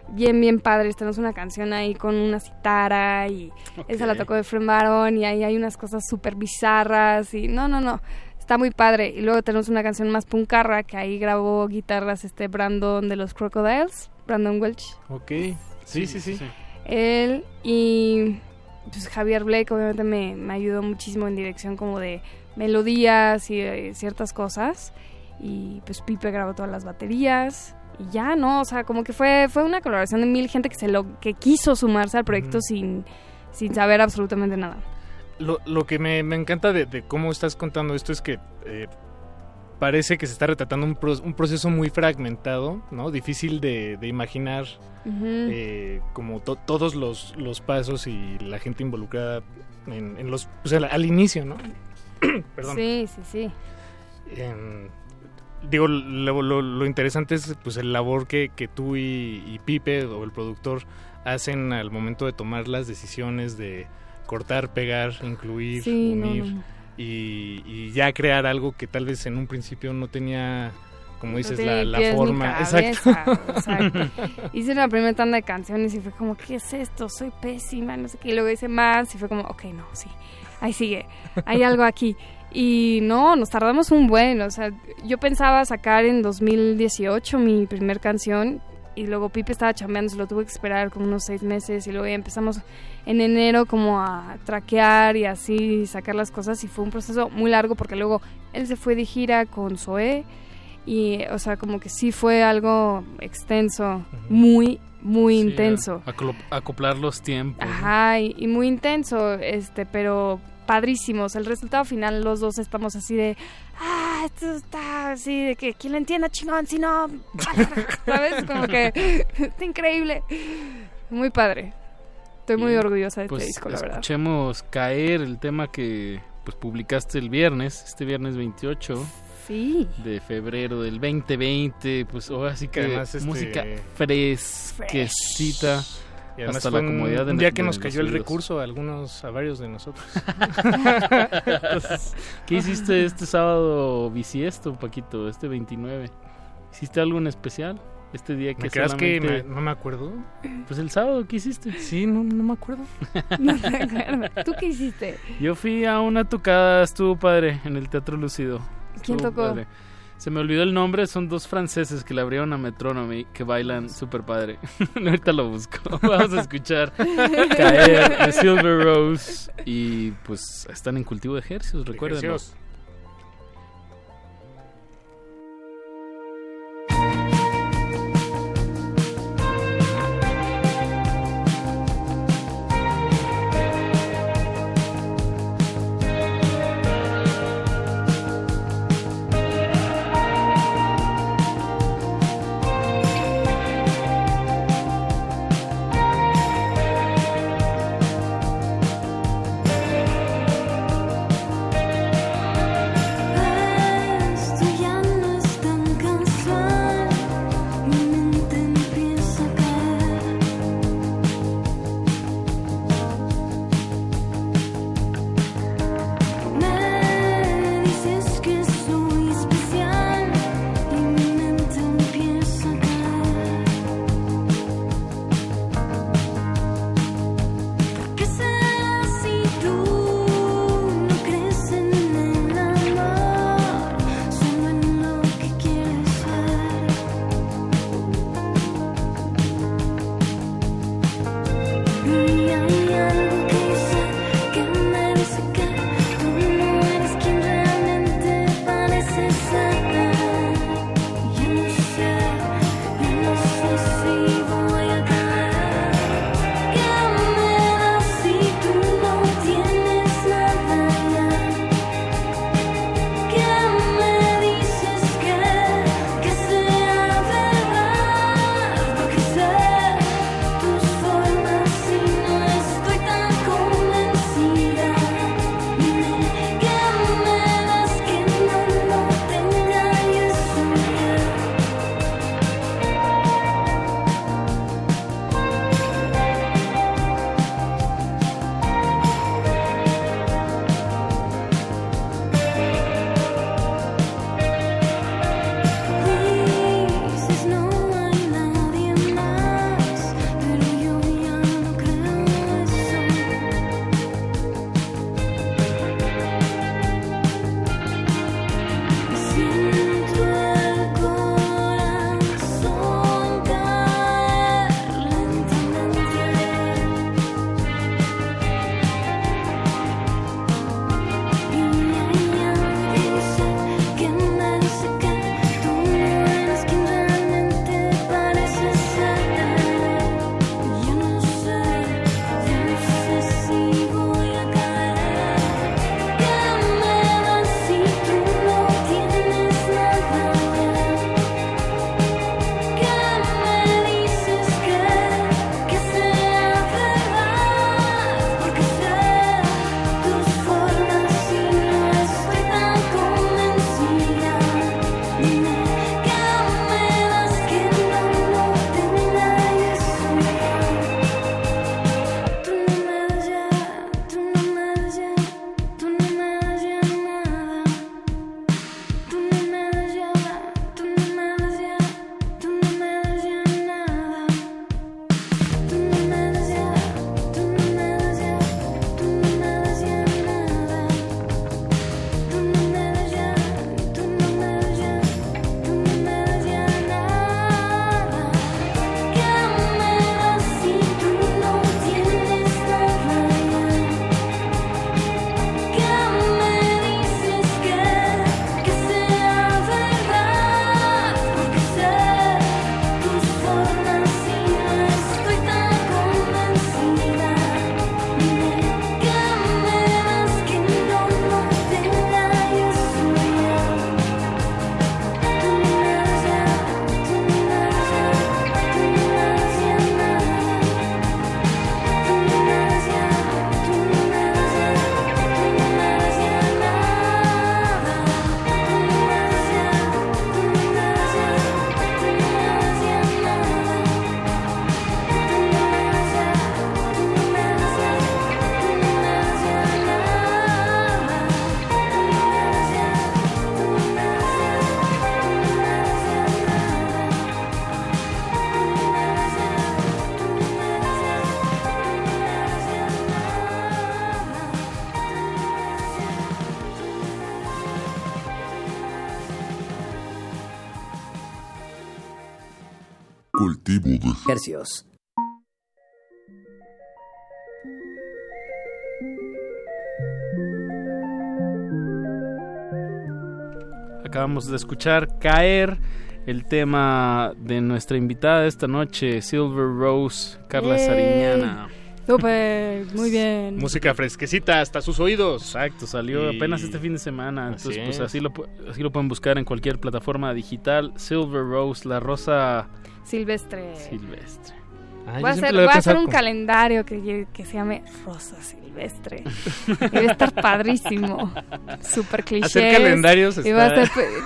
Bien, bien padres. Tenemos una canción ahí con una citara y esa la tocó de Fred Baron y ahí hay unas cosas súper bizarras y no, no, no. Está muy padre. Y luego tenemos una canción más puncarra que ahí grabó guitarras este Brandon de los Crocodiles, Brandon Welch. Ok, sí, sí, sí. Él y pues Javier Blake obviamente me, me ayudó muchísimo en dirección como de melodías y eh, ciertas cosas. Y pues Pipe grabó todas las baterías. Y ya, ¿no? O sea, como que fue, fue una colaboración de mil gente que se lo que quiso sumarse al proyecto sin, sin saber absolutamente nada. Lo, lo que me, me encanta de, de cómo estás contando esto es que eh, parece que se está retratando un, pro- un proceso muy fragmentado, ¿no? Difícil de, de imaginar eh, como to- todos los, los pasos y la gente involucrada en, en los... O sea, al inicio, ¿no? Perdón. Sí, sí, sí. Em, digo, lo, lo- lo interesante es pues el labor que, que tú y, y Pipe o el productor hacen al momento de tomar las decisiones de cortar, pegar, incluir, Sí, unir no, no. Y, y ya crear algo que tal vez en un principio no tenía, como dices, No la, forma. cabeza, Exacto. exacto. Hice una primera tanda de canciones y fue como, ¿qué es esto? Soy pésima, no sé qué. Y luego hice más y fue como, ok, no, sí, ahí sigue, hay algo aquí. Y no, nos tardamos un buen, o sea, yo pensaba sacar en 2018 mi primer canción y luego Pipe estaba chambeando, se lo tuve que esperar como unos seis meses y luego ya empezamos en enero como a traquear y así sacar las cosas y fue un proceso muy largo porque luego él se fue de gira con Zoé y o sea como que sí fue algo extenso, muy muy Sí, intenso. acoplar los tiempos. ¿no? Ajá, y, y muy intenso, este, pero padrísimos. El resultado final, los dos estamos así de, ah, esto está así, de que quien lo entienda chingón, si no, ¿sabes? Como que está increíble. Muy padre. Estoy muy orgullosa de pues, este disco, la verdad. Escuchemos caer el tema que pues publicaste el viernes, este viernes 28 Sí. de febrero del 2020, pues ahora sí que además, este, música fresquecita Y además hasta fue la un- comodidad de un día de que nos cayó el recurso a algunos, a varios de nosotros. ¿Qué hiciste este sábado bisiesto, Paquito, este 29? ¿Hiciste algo en especial? Este día que ¿Me creas que solamente- me- no me acuerdo? Pues el sábado, ¿qué hiciste? Sí, no, no me acuerdo. No. ¿Tú qué hiciste? Yo fui a una tocada, estuvo padre, en el Teatro Lucido. ¿Quién Estuvo tocó? padre. Se me olvidó el nombre, son dos franceses que le abrieron a Metronomy que bailan súper padre. Ahorita lo busco. Vamos a escuchar caer de Silver Rose. Y pues están en cultivo de ejercicios, recuerden. Acabamos de escuchar Caer, el tema de nuestra invitada esta noche, Silver Rose, Carla. Sariñana. Súper, muy bien. Música fresquecita hasta sus oídos. Exacto, salió Y- apenas este fin de semana. Así Entonces, pues es. así lo, así lo pueden buscar en cualquier plataforma digital. Silver Rose, la rosa Silvestre. silvestre. Ah, voy a hacer, voy a hacer un calendario que, que se llame Rosa Silvestre. Va a estar padrísimo. Super cliché. Hacer calendarios está-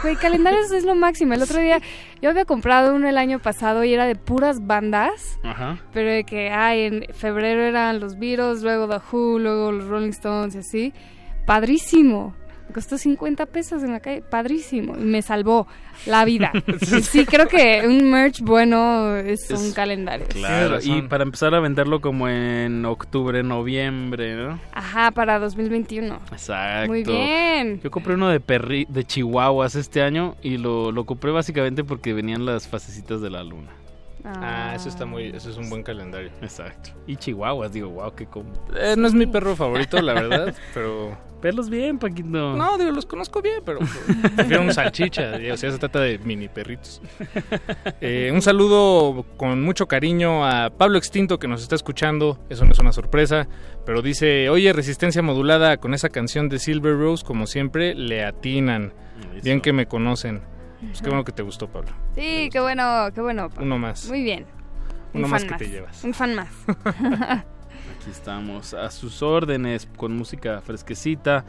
güey, calendarios es lo máximo. El otro día yo había comprado uno el año pasado y era de puras bandas. Ajá. Pero de que, ay, en febrero eran los Beatles, luego The Who, luego los Rolling Stones y así. Padrísimo. Costó 50 pesos en la calle. Padrísimo. Y me salvó la vida. Sí, creo que un merch bueno es, un calendario. Claro, y para empezar a venderlo como en octubre, noviembre, ¿no? Ajá, para 2021. Exacto. Muy bien. Yo compré uno de perri de chihuahuas este año y lo, lo compré básicamente porque venían las fasecitas de la luna. Ah, eso está muy, eso es un buen calendario. Exacto. Y chihuahuas, digo, wow, qué como. Eh, no es mi perro favorito, la verdad, pero Pelos bien, Paquito. no, digo, los conozco bien, pero prefiero un salchicha, o sea, se trata de mini perritos. Eh, un saludo con mucho cariño a Pablo Extinto que nos está escuchando, eso no es una sorpresa, pero dice, oye, resistencia modulada con esa canción de Silver Rose, como siempre, le atinan. Bien que me conocen. Pues qué bueno que te gustó, Pablo. Sí, qué bueno, qué bueno. Uno más. Muy bien. Uno Un más fan que te llevas. Un fan más. Aquí estamos, a sus órdenes, con música fresquecita.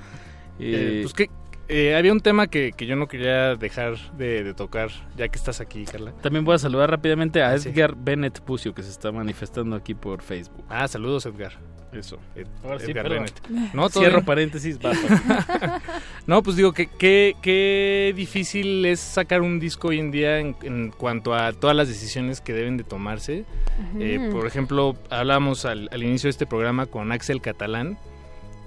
Eh, Eh, pues que eh, había un tema que, que yo no quería dejar de, de tocar, ya que estás aquí, Carla. También voy a saludar rápidamente a Ah, sí. Edgar Bennett Pucio, que se está manifestando aquí por Facebook. Ah, saludos, Edgar. Eso. Ed- Ahora sí, Edgar. Bennett. No, todo Cierro bien. paréntesis, basta. No, pues digo que qué qué difícil es sacar un disco hoy en día en, en cuanto a todas las decisiones que deben de tomarse. Eh, por ejemplo, hablábamos al, al inicio de este programa con Axel Catalán,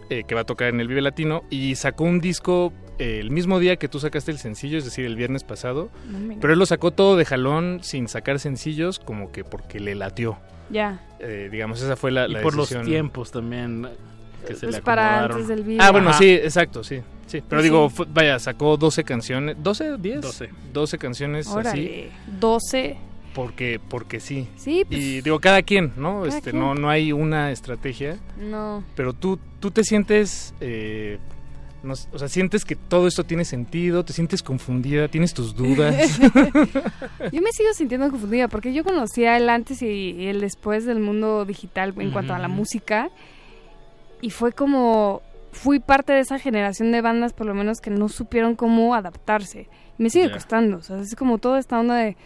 eh, que va a tocar en el Vive Latino, y sacó un disco eh, el mismo día que tú sacaste el sencillo, es decir, el viernes pasado. No Pero él lo sacó todo de jalón, sin sacar sencillos, como que porque le latió. Ya. Eh, digamos, esa fue la, y la por los decisión. tiempos también que se Pues le para antes del video. Ah, bueno, Ajá. sí, exacto, sí. sí. Pero Pues digo, sí. fu- vaya, sacó 12 canciones, 12, 10, 12. 12 canciones así, Órale. 12. porque porque sí. Sí, pues, Y digo, cada quien, ¿no? Cada este, quien. no no hay una estrategia, no. pero tú tú te sientes eh, no o sea, sientes que todo esto tiene sentido, te sientes confundida, tienes tus dudas. Yo me sigo sintiendo confundida porque yo conocía el antes y el después del mundo digital en cuanto a la música y fue como fui parte de esa generación de bandas por lo menos que no supieron cómo adaptarse. Y me sigue costando, o sea, es como toda esta onda de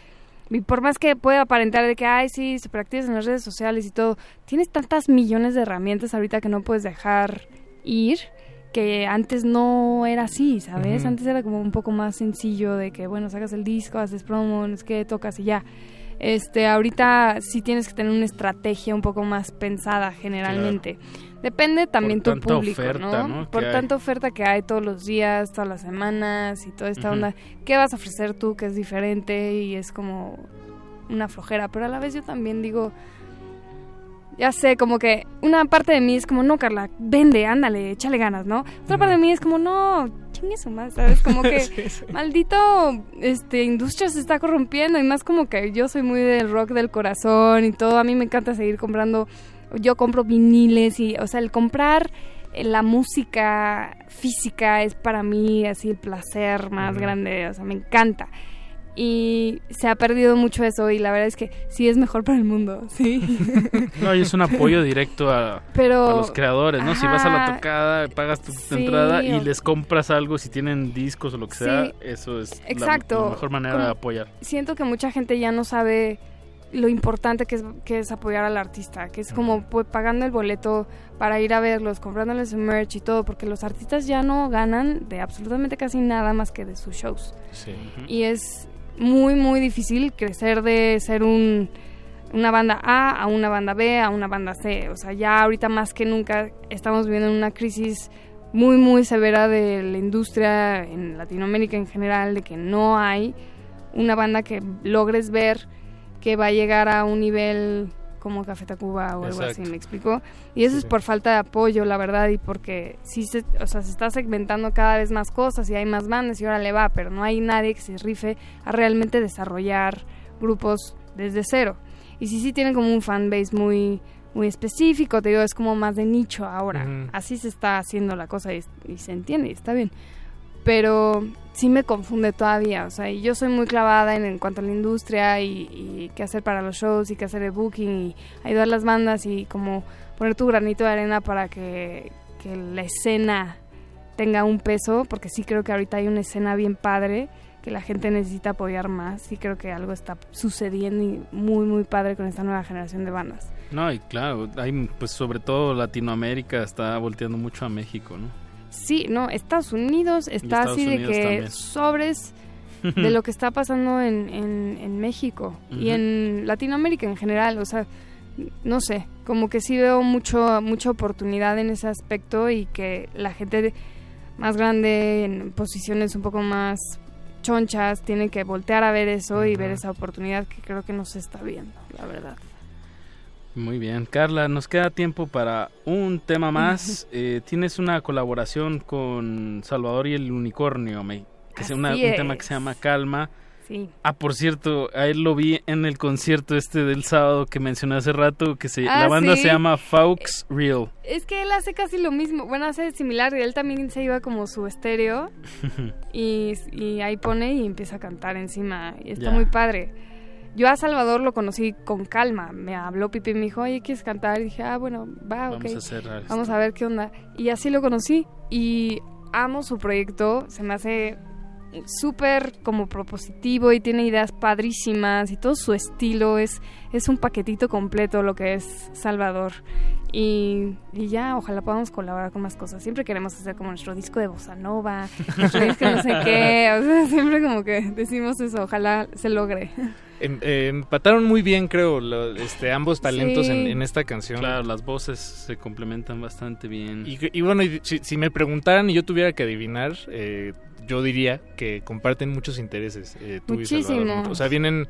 y por más que pueda aparentar de que, ay, sí, se activas en las redes sociales y todo, tienes tantas millones de herramientas ahorita que no puedes dejar ir, que antes no era así, ¿sabes? Ujú. Antes era como un poco más sencillo de que, bueno, sacas el disco, haces promo, es que tocas y ya. Este, ahorita sí tienes que tener una estrategia un poco más pensada generalmente. Depende también tu tanta público, oferta, ¿no? ¿no? Por hay. tanta oferta que hay todos los días, todas las semanas y toda esta Ujú. onda. ¿Qué vas a ofrecer tú que es diferente y es como una flojera? Pero a la vez yo también digo, ya sé, como que una parte de mí es como, no, Carla, vende, ándale, échale ganas, ¿no? Otra parte de mí es como, no, chingue su más, ¿sabes? Como que Sí, sí. maldito este industria se está corrompiendo y más como que yo soy muy del rock del corazón y todo, a mí me encanta seguir comprando, yo compro viniles y, o sea, el comprar eh, la música física es para mí así el placer más grande, o sea, me encanta. Y se ha perdido mucho eso y la verdad es que sí es mejor para el mundo, sí. No, y es un apoyo directo a, Pero a los creadores, ¿no? Si vas a la tocada, pagas tu Sí, entrada y les compras algo, si tienen discos o lo que Sí, sea, eso es la- mejor manera Como- de apoyar. siento que mucha gente ya no sabe lo importante que es, que es apoyar al artista, que es como pues, pagando el boleto para ir a verlos, comprándoles su merch y todo, porque los artistas ya no ganan de absolutamente casi nada más que de sus shows. Sí. Y es muy, muy difícil crecer de ser un, una banda A a una banda B a una banda C. O sea, ya ahorita más que nunca estamos viviendo una crisis muy, muy severa de la industria en Latinoamérica en general, de que no hay una banda que logres ver que va a llegar a un nivel como Café Tacuba o algo así. ¿me explico? Y eso es por falta de apoyo, la verdad, y porque sí se, o sea, se está segmentando cada vez más cosas y hay más bandas y ahora le va, pero no hay nadie que se rife a realmente desarrollar grupos desde cero. Y sí, sí tienen como un fanbase muy muy específico, te digo, es como más de nicho ahora. Así se está haciendo la cosa y, y se entiende y está bien. Pero sí me confunde todavía, o sea, yo soy muy clavada en, en cuanto a la industria y, qué hacer para los shows y qué hacer de booking y ayudar a las bandas y como poner tu granito de arena para que, la escena tenga un peso, porque sí creo que ahorita hay una escena bien padre que la gente necesita apoyar más y creo que algo está sucediendo y muy muy padre con esta nueva generación de bandas. No, y claro, hay, pues sobre todo Latinoamérica está volteando mucho a México, ¿no? Sí, no, Estados Unidos está Estados así de que también. sobres de lo que está pasando en, en, en México y en Latinoamérica en general, o sea, no sé, como que sí veo mucho mucha oportunidad en ese aspecto y que la gente más grande en posiciones un poco más chonchas tiene que voltear a ver eso y ver esa oportunidad que creo que no se está viendo, la verdad. Muy bien, Carla, nos queda tiempo para un tema más. Eh, tienes una colaboración con Salvador y el Unicornio, me- que es una- un tema que se llama Calma. Sí. Ah, por cierto, a él lo vi en el concierto este del sábado que mencioné hace rato, que se, Ah, la banda ¿sí? se llama Faux Real. Es que él hace casi lo mismo, bueno, hace similar, y él también se iba como su estéreo y, y ahí pone y empieza a cantar encima. Y está Ya. muy padre. Yo a Salvador lo conocí con calma. Me habló Pipi y me dijo, oye, ¿quieres cantar? Y dije, ah, bueno, va, Vamos ok. a hacer. Vamos a ver qué onda. Y así lo conocí. Y amo su proyecto. Se me hace súper como propositivo y tiene ideas padrísimas y todo su estilo es, es un paquetito completo lo que es Salvador. Y, y ya, ojalá podamos colaborar con más cosas. Siempre queremos hacer como nuestro disco de bossa nova, nuestro disco de no sé qué. O sea, siempre como que decimos eso, ojalá se logre. Em- eh, empataron muy bien, creo, lo- este, ambos talentos Sí. en, en esta canción. Claro, las voces se complementan bastante bien. Y, y bueno, y si, si me preguntaran y yo tuviera que adivinar, eh, yo diría que comparten muchos intereses. eh, tú y Salvador. O sea, vienen,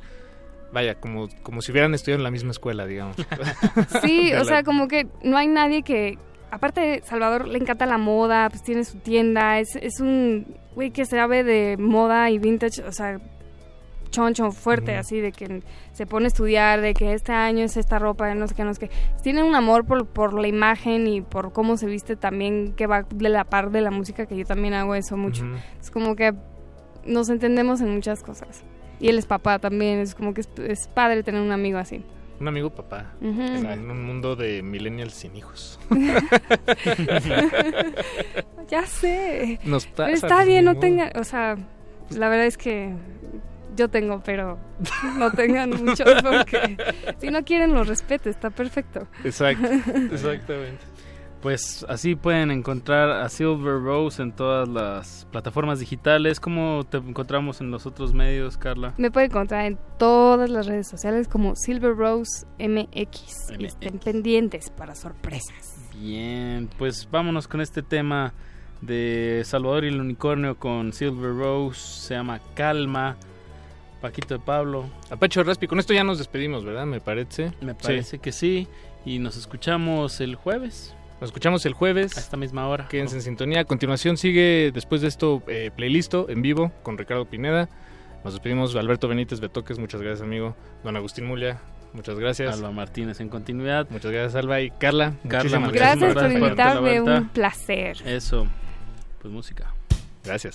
vaya, como, como si hubieran estudiado en la misma escuela, digamos. Sí, o sea, como que no hay nadie que... Aparte de Salvador le encanta la moda, pues tiene su tienda, es, es un güey que sabe de moda y vintage, o sea, choncho fuerte, así de que se pone a estudiar, de que este año es esta ropa, no sé qué, no sé qué. Tiene un amor por, por la imagen y por cómo se viste también, que va de la par de la música, que yo también hago eso mucho. Es como que nos entendemos en muchas cosas. Y él es papá también, es como que es, es padre tener un amigo así. Un amigo papá. En, en un mundo de millennials sin hijos. Ya sé. Nos Pero pasa, está bien, no modo. tengan, o sea, la verdad es que yo tengo, pero no tengan muchos porque si no quieren los respeto, está perfecto. Exacto, exactamente. Pues así pueden encontrar a Silver Rose en todas las plataformas digitales. ¿Cómo te encontramos en los otros medios, Carla? Me pueden encontrar en todas las redes sociales como Silver Rose MX. Y estén pendientes para sorpresas. Bien, pues vámonos con este tema de Salvador y el Unicornio con Silver Rose. Se llama Calma. Paquito de Pablo. Apacho Raspi, con esto ya nos despedimos, ¿verdad? Me parece. Me parece que sí. Y nos escuchamos el jueves. Nos escuchamos el jueves. A esta misma hora. Quédense en sintonía. A continuación sigue, después de esto, eh, playlisto en vivo con Ricardo Pineda. Nos despedimos Alberto Benítez Betoques, muchas gracias amigo. Don Agustín Mulia, muchas gracias. Alba Martínez en continuidad. Muchas gracias Alba y Carla. Carla, muchísimas Gracias por darte la invitarme, un placer. Eso. Pues música. Gracias.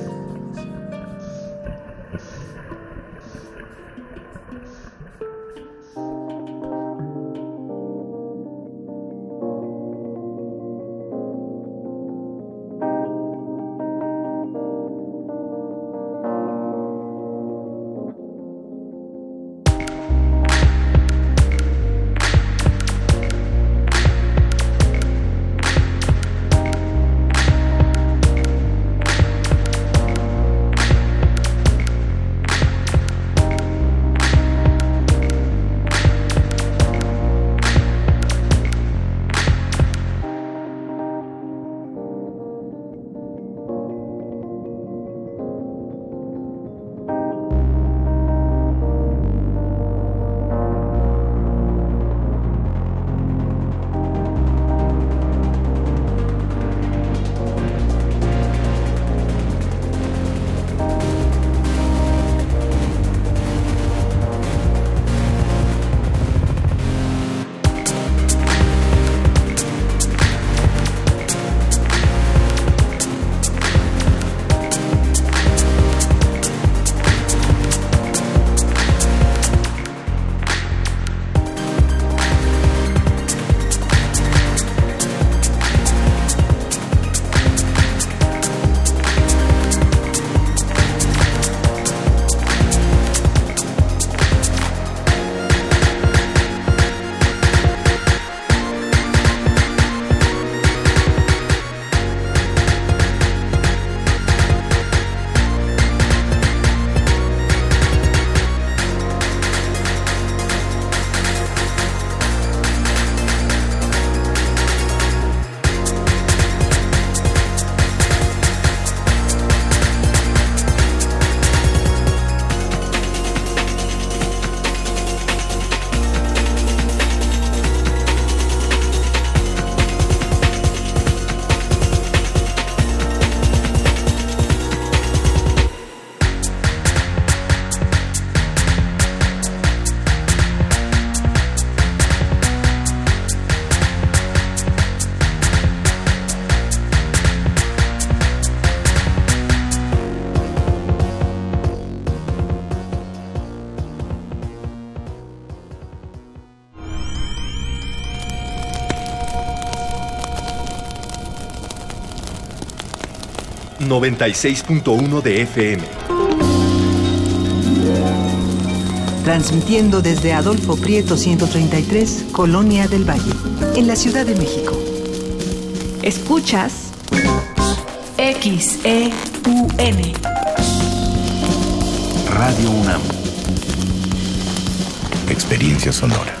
...96.1 de FM. Transmitiendo desde Adolfo Prieto 133, Colonia del Valle, en la Ciudad de México. Escuchas XEUN. Radio UNAM. Experiencia sonora.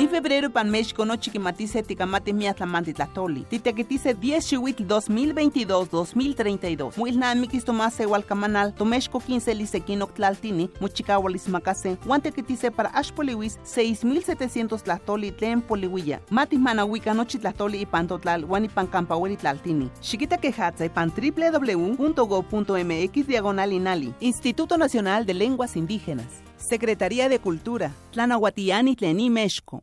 Ni febrero pan México no chiquimatice ticamate miatlamanti tlatoli. Titequitice 10 chihuitl 2022-2032. Muilna mikis tomase hualcamanal, tomexco 15 lisequino tlaltini, muchicahualis macase, guantequitice para ashpoliwis 6700 tlatoli tlen poliwilla. Mati manahuica nochi tlatoli y pantotlal, guanipan campahueli tlaltini. Chiquita quejatza y pan www.go.mx diagonal inali. Instituto Nacional de Lenguas Indígenas. Secretaría de Cultura. Tlanahuatiani Tlení México.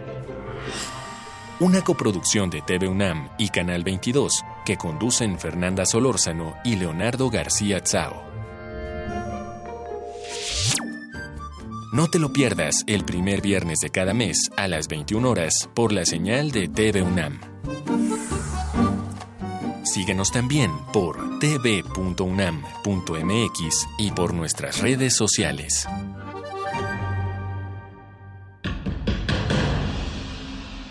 Una coproducción de TV UNAM y Canal 22 que conducen Fernanda Solórzano y Leonardo García Tsao. No te lo pierdas el primer viernes de cada mes a las 21 horas por la señal de TV UNAM. Síguenos también por tv.unam.mx y por nuestras redes sociales.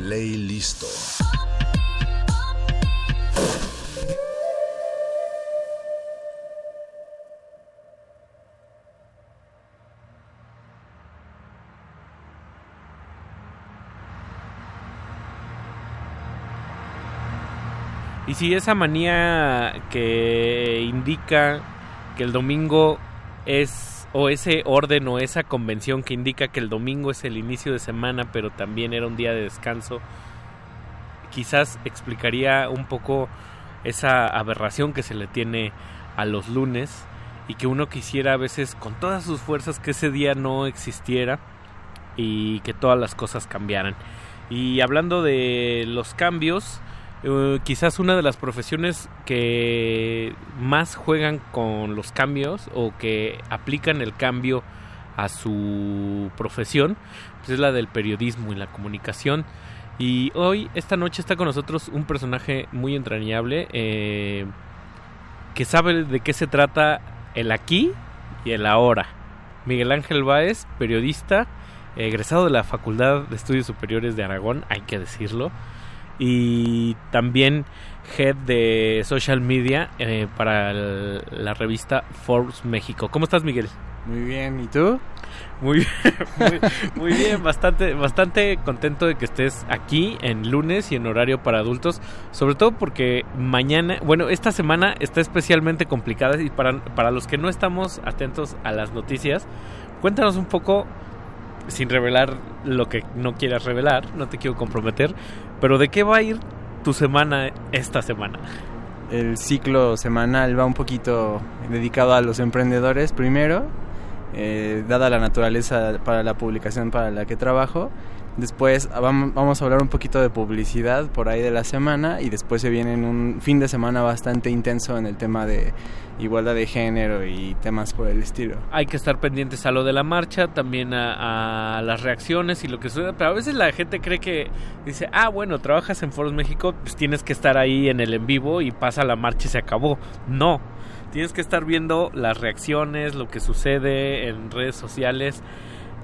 Play listo. Y si esa manía que indica que el domingo es, o ese orden o esa convención que indica que el domingo es el inicio de semana, pero también era un día de descanso, quizás explicaría un poco esa aberración que se le tiene a los lunes y que uno quisiera a veces con todas sus fuerzas que ese día no existiera y que todas las cosas cambiaran. Y hablando de los cambios, eh, quizás una de las profesiones que más juegan con los cambios o que aplican el cambio a su profesión pues es la del periodismo y la comunicación. Y hoy esta noche está con nosotros un personaje muy entrañable eh, que sabe de qué se trata el aquí y el ahora. Miguel Ángel Báez periodista egresado de la Facultad de Estudios Superiores de Aragón hay que decirlo y también head de social media eh, para la revista Forbes México. ¿Cómo estás, Miguel? Muy bien, ¿y tú? Muy bien, muy, bien, bastante, bastante contento de que estés aquí en lunes y en horario para adultos, sobre todo porque mañana, bueno, esta semana está especialmente complicada y para, para los que no estamos atentos a las noticias, cuéntanos un poco sin revelar lo que no quieras revelar, no te quiero comprometer, pero ¿de qué va a ir tu semana esta semana? El ciclo semanal va un poquito dedicado a los emprendedores primero, eh, dada la naturaleza para la publicación para la que trabajo. Después vamos a hablar un poquito de publicidad por ahí de la semana y después se viene un fin de semana bastante intenso en el tema de igualdad de género y temas por el estilo. Hay que estar pendientes a lo de la marcha, también a, las reacciones y lo que sucede, pero a veces la gente cree que dice, ah, bueno, trabajas en Foros México, pues tienes que estar ahí en el en vivo y pasa la marcha y se acabó. No, tienes que estar viendo las reacciones, lo que sucede en redes sociales.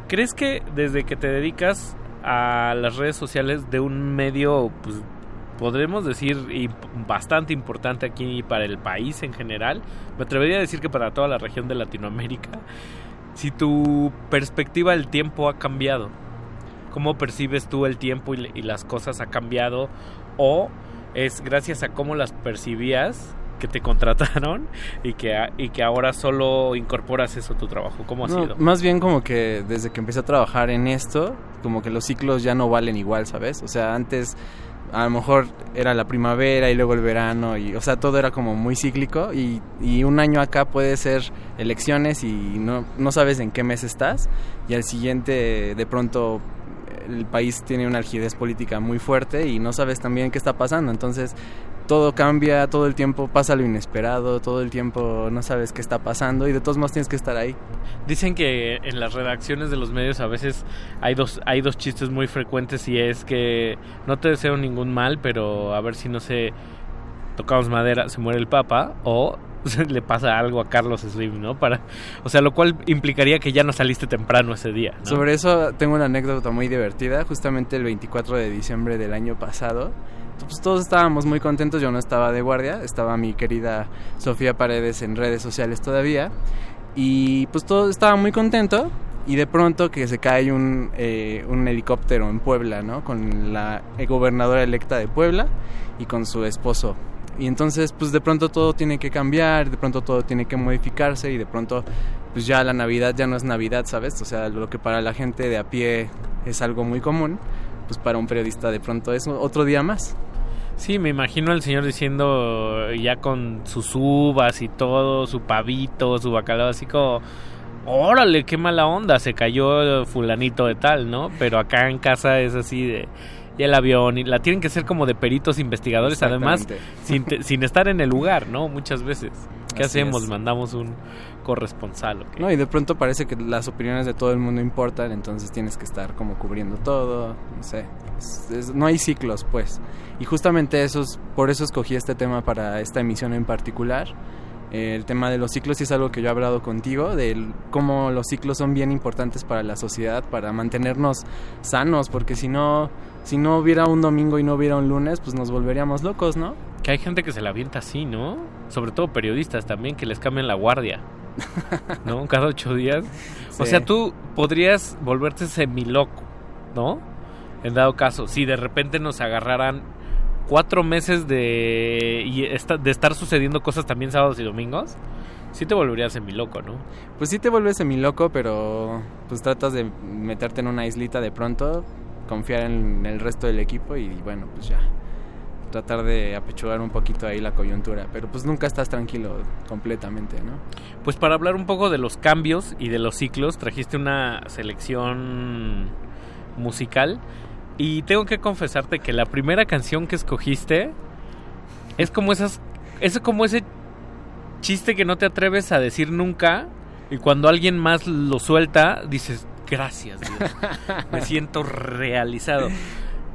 ¿Crees que desde que te dedicas a las redes sociales de un medio, pues podremos decir bastante importante aquí para el país en general, me atrevería a decir que para toda la región de Latinoamérica, si tu perspectiva del tiempo ha cambiado, cómo percibes tú el tiempo y, y las cosas ha cambiado o es gracias a cómo las percibías que te contrataron y que, y que ahora solo incorporas eso a tu trabajo? ¿Cómo ha sido? Más bien como que desde que empecé a trabajar en esto, como que los ciclos ya no valen igual, ¿sabes? O sea, antes a lo mejor era la primavera y luego el verano y o sea todo era como muy cíclico y, y, un año acá puede ser elecciones y no, no sabes en qué mes estás y al siguiente de pronto el país tiene una algidez política muy fuerte y no sabes también qué está pasando entonces todo cambia, todo el tiempo pasa lo inesperado, todo el tiempo no sabes qué está pasando y de todos modos tienes que estar ahí. Dicen que en las redacciones de los medios a veces hay dos, hay dos chistes muy frecuentes y es que no te deseo ningún mal, pero a ver si no se tocamos madera, se muere el papa o le pasa algo a Carlos Slim, ¿no? Para, o sea, lo cual implicaría que ya no saliste temprano ese día. ¿no? Sobre eso tengo una anécdota muy divertida. Justamente el 24 de diciembre del año pasado, pues todos estábamos muy contentos. Yo no estaba de guardia, estaba mi querida Sofía Paredes en redes sociales todavía. Y pues todo estaba muy contento. Y de pronto que se cae un, eh, un helicóptero en Puebla, ¿no? Con la gobernadora electa de Puebla y con su esposo y entonces pues de pronto todo tiene que cambiar, de pronto todo tiene que modificarse y de pronto pues ya la Navidad ya no es Navidad, ¿sabes? O sea, lo que para la gente de a pie es algo muy común, pues para un periodista de pronto es otro día más. Sí, me imagino al señor diciendo ya con sus uvas y todo, su pavito, su bacalao, así como, órale, qué mala onda, se cayó fulanito de tal, ¿no? Pero acá en casa es así de, y el avión y la tienen que ser como de peritos investigadores además sin, sin estar en el lugar no muchas veces qué hacemos mandamos un corresponsal no y de pronto parece que las opiniones de todo el mundo importan entonces tienes que estar como cubriendo todo no sé no hay ciclos pues. Y justamente eso por eso escogí este tema para esta emisión en particular. El tema de los ciclos es algo que yo he hablado contigo, de cómo los ciclos son bien importantes para la sociedad, para mantenernos sanos, porque si no, si no hubiera un domingo y no hubiera un lunes, pues nos volveríamos locos, ¿no? Que hay gente que se la avienta así, ¿no? Sobre todo periodistas también, que les cambian la guardia. ¿No? Cada ocho días. O sea, tú podrías volverte semiloco, ¿no? En dado caso, si de repente nos agarraran cuatro meses de, y de estar sucediendo cosas también sábados y domingos, sí te volverías semiloco, ¿no? Pues sí te vuelves semiloco, pero pues tratas de meterte en una islita de pronto confiar en el resto del equipo y bueno, pues ya tratar de apechugar un poquito ahí la coyuntura, pero pues nunca estás tranquilo completamente, ¿no? Pues para hablar un poco de los cambios y de los ciclos, trajiste una selección musical y tengo que confesarte que la primera canción que escogiste es como esas es como ese chiste que no te atreves a decir nunca y cuando alguien más lo suelta dices, gracias, Dios. Me siento realizado.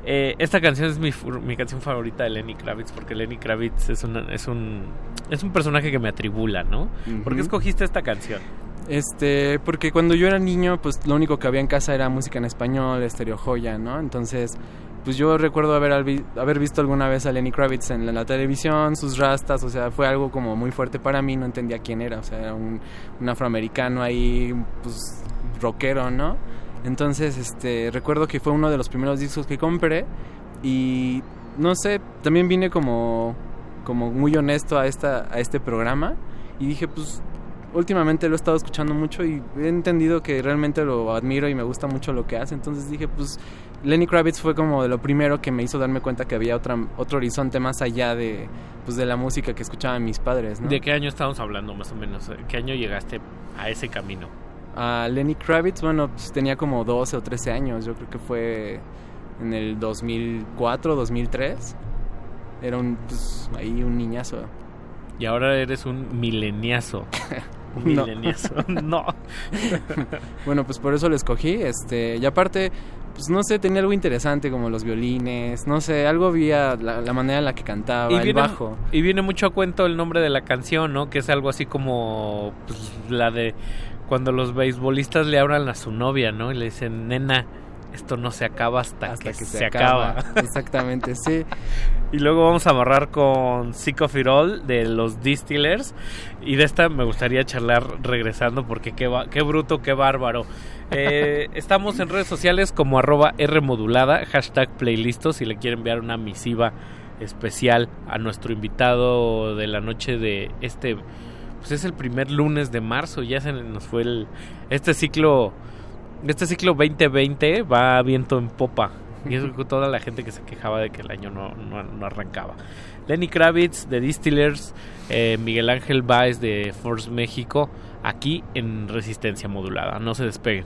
Eh, esta canción es mi, mi, canción favorita de Lenny Kravitz porque Lenny Kravitz es, es, un, es un personaje que me atribula, ¿no? ¿Por qué escogiste esta canción? Este, porque cuando yo era niño, pues lo único que había en casa era música en español, estéreo joya, ¿no? Entonces, pues yo recuerdo haber, haber visto alguna vez a Lenny Kravitz en la, televisión, sus rastas, o sea, fue algo como muy fuerte para mí, no entendía quién era, o sea, era un, un afroamericano ahí, pues rockero, ¿no? Entonces, este, recuerdo que fue uno de los primeros discos que compré y no sé, también vine como como muy honesto a esta a este programa y dije, pues últimamente lo he estado escuchando mucho y he entendido que realmente lo admiro y me gusta mucho lo que hace, entonces dije, pues Lenny Kravitz fue como de lo primero que me hizo darme cuenta que había otra, otro horizonte más allá de, pues, de la música que escuchaban mis padres. ¿no? ¿De qué año estamos hablando más o menos? ¿Qué año llegaste a ese camino? A Lenny Kravitz, bueno, pues tenía como 12 o 13 años, yo creo que fue en el 2004, 2003. Era un, pues, ahí un niñazo. Y ahora eres un mileniazo. Mileniazo. no. bueno, pues por eso lo escogí. Este, y aparte, pues no sé, tenía algo interesante como los violines, no sé, algo había la, manera en la que cantaba, el bajo. Y viene mucho a cuento el nombre de la canción, ¿no? Que es algo así como pues, la de cuando los beisbolistas le hablan a su novia, ¿no? Y le dicen, nena, esto no se acaba hasta, que, se, acaba. Exactamente, sí. Y luego vamos a amarrar con Sick of It All de los Distillers. Y de esta me gustaría charlar regresando porque qué, qué bruto, qué bárbaro. Eh, estamos en redes sociales como arroba Rmodulada, hashtag playlistos si le quieren enviar una misiva especial a nuestro invitado de la noche de este pues es el primer lunes de marzo, ya se nos fue el este ciclo este ciclo 2020 va viento en popa. Y es toda la gente que se quejaba de que el año no, no, arrancaba. Lenny Kravitz de Distillers, eh, Miguel Ángel Baez de Force México, aquí en Resistencia Modulada. No se despeguen.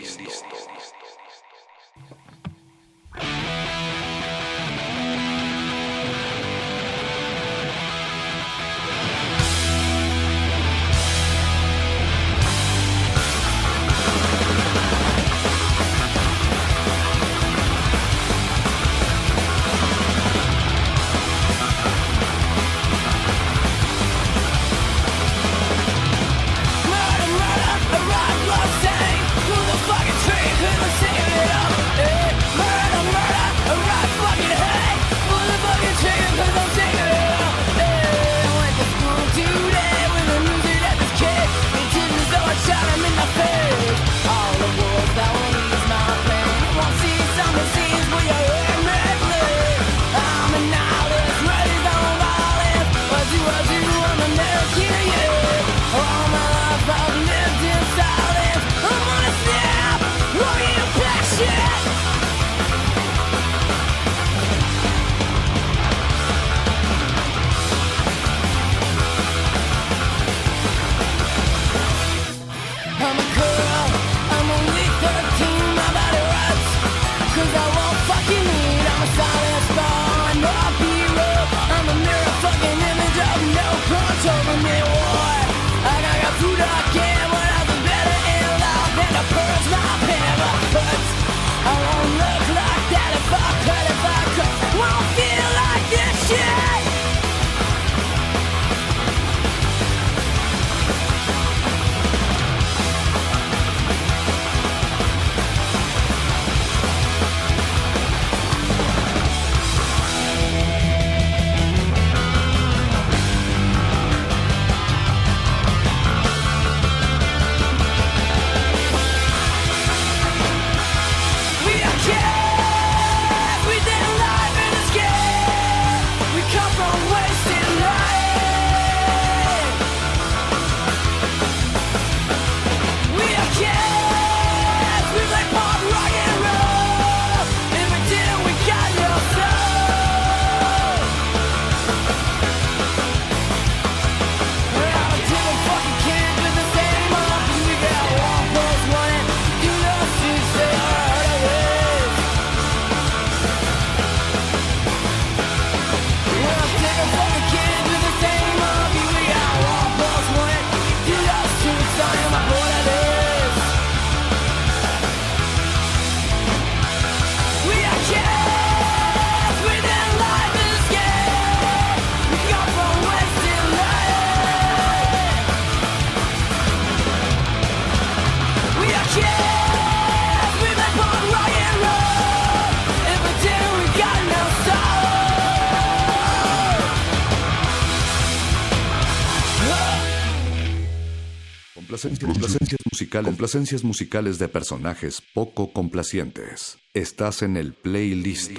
Musicales, complacencias musicales de personajes poco complacientes. Estás en el playlist.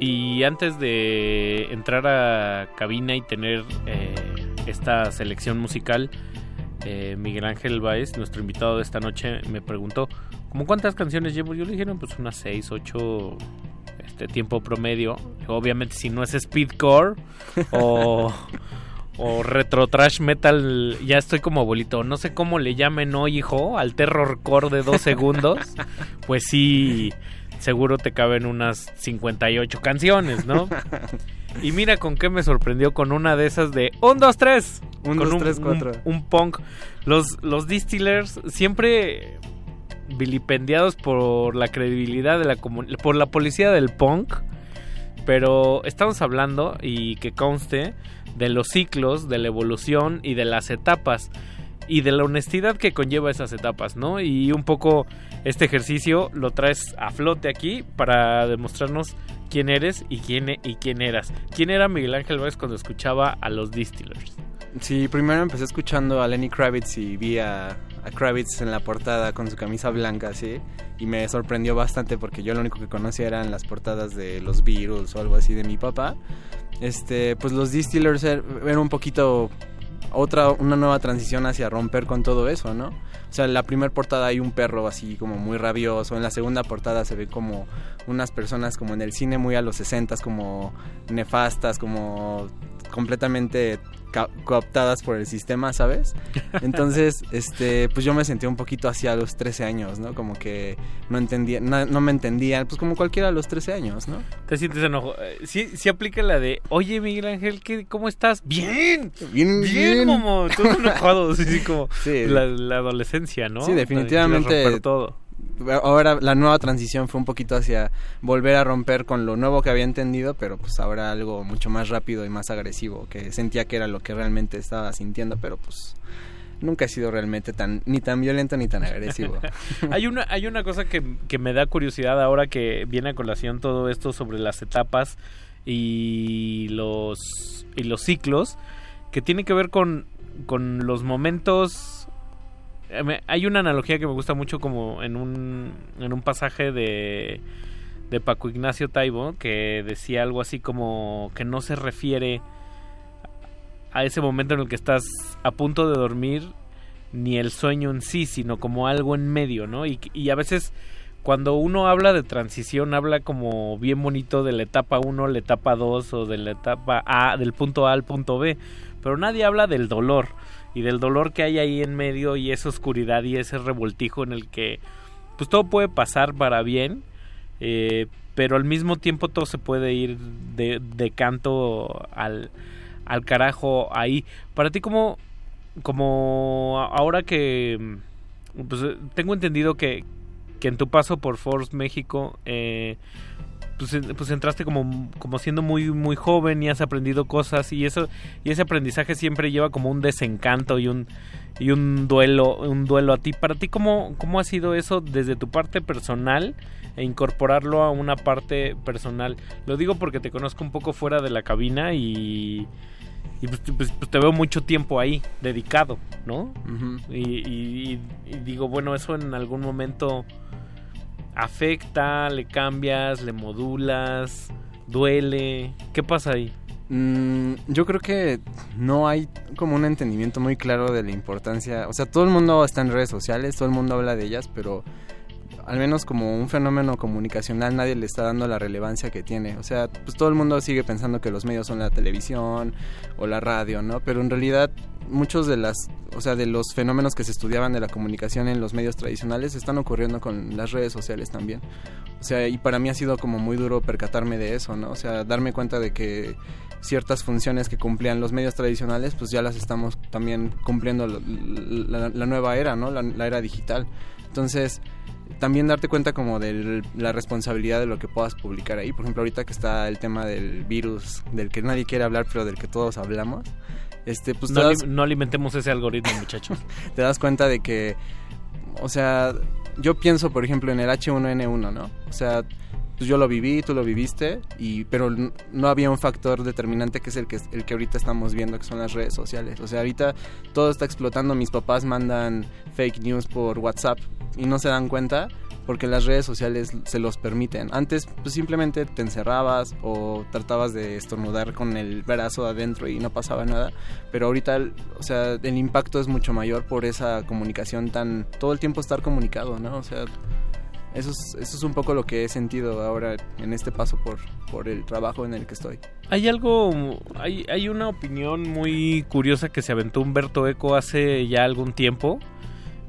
Y antes de entrar a cabina y tener eh, esta selección musical, eh, Miguel Ángel Baez, nuestro invitado de esta noche, me preguntó, ¿cómo cuántas canciones llevo? Yo le dije, no, pues unas 6, 8, este tiempo promedio. Obviamente si no es speedcore o, o retro trash metal, ya estoy como abuelito. No sé cómo le llamen hoy, hijo, al terrorcore de dos segundos. Pues sí, seguro te caben unas 58 canciones, ¿no? Y mira con qué me sorprendió con una de esas de 1, 2, 3. Un, con dos, un, tres, cuatro. un- un punk. Los, los Distillers siempre vilipendiados por la credibilidad de la por la policía del punk. Pero estamos hablando, y que conste, de los ciclos, de la evolución y de las etapas. Y de la honestidad que conlleva esas etapas, ¿no? Y un poco este ejercicio lo traes a flote aquí para demostrarnos quién eres y quién, e- y quién eras. ¿Quién era Miguel Ángel Vázquez cuando escuchaba a los Distillers? Sí, primero empecé escuchando a Lenny Kravitz y vi a, Kravitz en la portada con su camisa blanca, así. Y me sorprendió bastante porque yo lo único que conocía eran las portadas de los Beatles o algo así de mi papá. Este, pues los Distillers er- eran un poquito otra, una nueva transición hacia romper con todo eso, ¿no? O sea, en la primera portada hay un perro así como muy rabioso, en la segunda portada se ve como unas personas como en el cine muy a los 60 como nefastas, como completamente cooptadas por el sistema, ¿sabes? Entonces, este, pues yo me sentí un poquito así a los 13 años, ¿no? Como que no entendía, no, no me entendían, pues como cualquiera a los 13 años, ¿no? Te sientes enojo. Eh, Sí, sí aplica la de, oye Miguel Ángel, ¿qué, ¿cómo estás? Bien, bien, bien, Momo. Todos enojados, así como Sí. la, la adolescencia, ¿no? Sí, definitivamente. Todo. Ahora la nueva transición fue un poquito hacia volver a romper con lo nuevo que había entendido, pero pues ahora algo mucho más rápido y más agresivo, que sentía que era lo que realmente estaba sintiendo, pero pues nunca he sido realmente tan ni tan violento ni tan agresivo. hay una hay una cosa que, que me da curiosidad ahora que viene a colación todo esto sobre las etapas y los y los ciclos que tiene que ver con con los momentos me- hay una analogía que me gusta mucho como en un en un pasaje de de Paco Ignacio Taibo que decía algo así como que no se refiere a ese momento en el que estás a punto de dormir ni el sueño en sí, sino como algo en medio, ¿no? Y, y a veces cuando uno habla de transición, habla como bien bonito de la etapa 1, la etapa 2 o de la etapa A, del punto A al punto B, pero nadie habla del dolor y del dolor que hay ahí en medio y esa oscuridad y ese revoltijo en el que pues todo puede pasar para bien, eh, pero al mismo tiempo todo se puede ir de, canto al, al carajo ahí. Para ti, como, como ahora que pues, tengo entendido que, que en tu paso por Force México, eh, pues, pues entraste como, como siendo muy muy joven y has aprendido cosas y eso y ese aprendizaje siempre lleva como un desencanto y un y un duelo un duelo a ti. Para ti cómo cómo ha sido eso desde tu parte personal e incorporarlo a una parte personal lo digo porque te conozco un poco fuera de la cabina y y pues, pues- pues te veo mucho tiempo ahí dedicado no Ujú. y, y- y digo bueno eso en algún momento afecta le cambias le modulas duele qué pasa ahí Mm, yo creo que no hay como un entendimiento muy claro de la importancia. O sea, todo el mundo está en redes sociales, todo el mundo habla de ellas, pero al menos como un fenómeno comunicacional nadie le está dando la relevancia que tiene. O sea, pues todo el mundo sigue pensando que los medios son la televisión o la radio, ¿no? Pero en realidad muchos de las, o sea, de los fenómenos que se estudiaban de la comunicación en los medios tradicionales están ocurriendo con las redes sociales también. O sea, y para mí ha sido como muy duro percatarme de eso, ¿no? O sea, darme cuenta de que ciertas funciones que cumplían los medios tradicionales, pues ya las estamos también cumpliendo la, la- nueva era, ¿no? La, la era digital. Entonces, también darte cuenta como de la responsabilidad de lo que puedas publicar ahí. Por ejemplo, ahorita que está el tema del virus, del que nadie quiere hablar, pero del que todos hablamos. Este, pues no, das- no alimentemos ese algoritmo muchachos te das cuenta de que, o sea, yo pienso, por ejemplo, en el H1N1, ¿no? O sea, pues yo lo viví, tú lo viviste, y pero no había un factor determinante que es el que el que ahorita estamos viendo, que son las redes sociales. O sea, ahorita todo está explotando, mis papás mandan fake news por WhatsApp y no se dan cuenta porque las redes sociales se los permiten. Antes pues simplemente te encerrabas o tratabas de estornudar con el brazo adentro y no pasaba nada, pero ahorita, o sea, el impacto es mucho mayor por esa comunicación tan todo el tiempo estar comunicado, ¿no? O sea, eso es, eso es un poco lo que he sentido ahora en este paso por, por el trabajo en el que estoy. Hay algo, hay, hay una opinión muy curiosa que se aventó Humberto Eco hace ya algún tiempo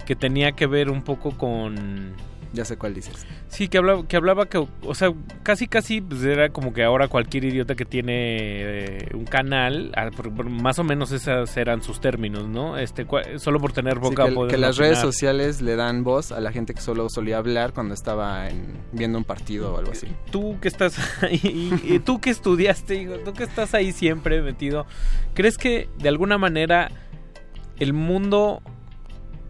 que tenía que ver un poco con... Ya sé cuál dices. Sí, que hablaba, que hablaba que, o sea, casi casi pues era como que ahora cualquier idiota que tiene eh, un canal, ah, más o menos esos eran sus términos, ¿no? Este, solo por tener Sí, boca que, poder que las redes sociales le dan voz a la gente que solo solía hablar cuando estaba en- viendo un partido o algo así. tú que estás ahí, tú que estudiaste, tú que estás ahí siempre metido, ¿crees que de alguna manera el mundo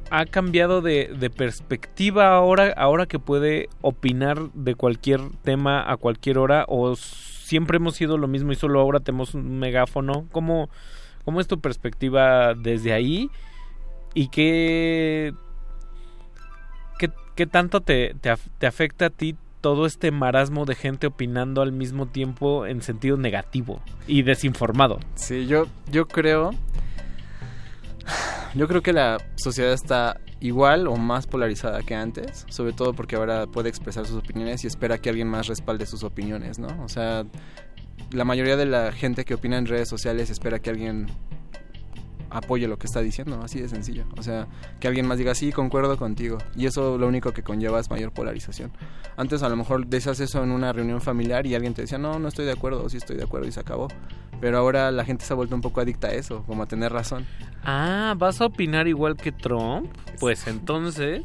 ha cambiado de, de perspectiva ahora, ahora que puede opinar de cualquier tema a cualquier hora? ¿O siempre hemos sido lo mismo y solo ahora tenemos un megáfono? ¿Cómo, cómo es tu perspectiva desde ahí? ¿Y qué, qué, qué tanto te, te, te afecta a ti todo este marasmo de gente opinando al mismo tiempo en sentido negativo y desinformado? Sí, yo, yo creo Yo creo que la sociedad está igual o más polarizada que antes, sobre todo porque ahora puede expresar sus opiniones y espera que alguien más respalde sus opiniones, ¿no? O sea, la mayoría de la gente que opina en redes sociales espera que alguien apoye lo que está diciendo, así de sencillo. O sea, que alguien más diga, sí, concuerdo contigo. Y eso lo único que conlleva es mayor polarización. Antes a lo mejor decías eso en una reunión familiar y alguien te decía, no, no estoy de acuerdo, o sí estoy de acuerdo y se acabó. Pero ahora la gente se ha vuelto un poco adicta a eso, como a tener razón. Ah, ¿vas a opinar igual que Trump? Pues entonces...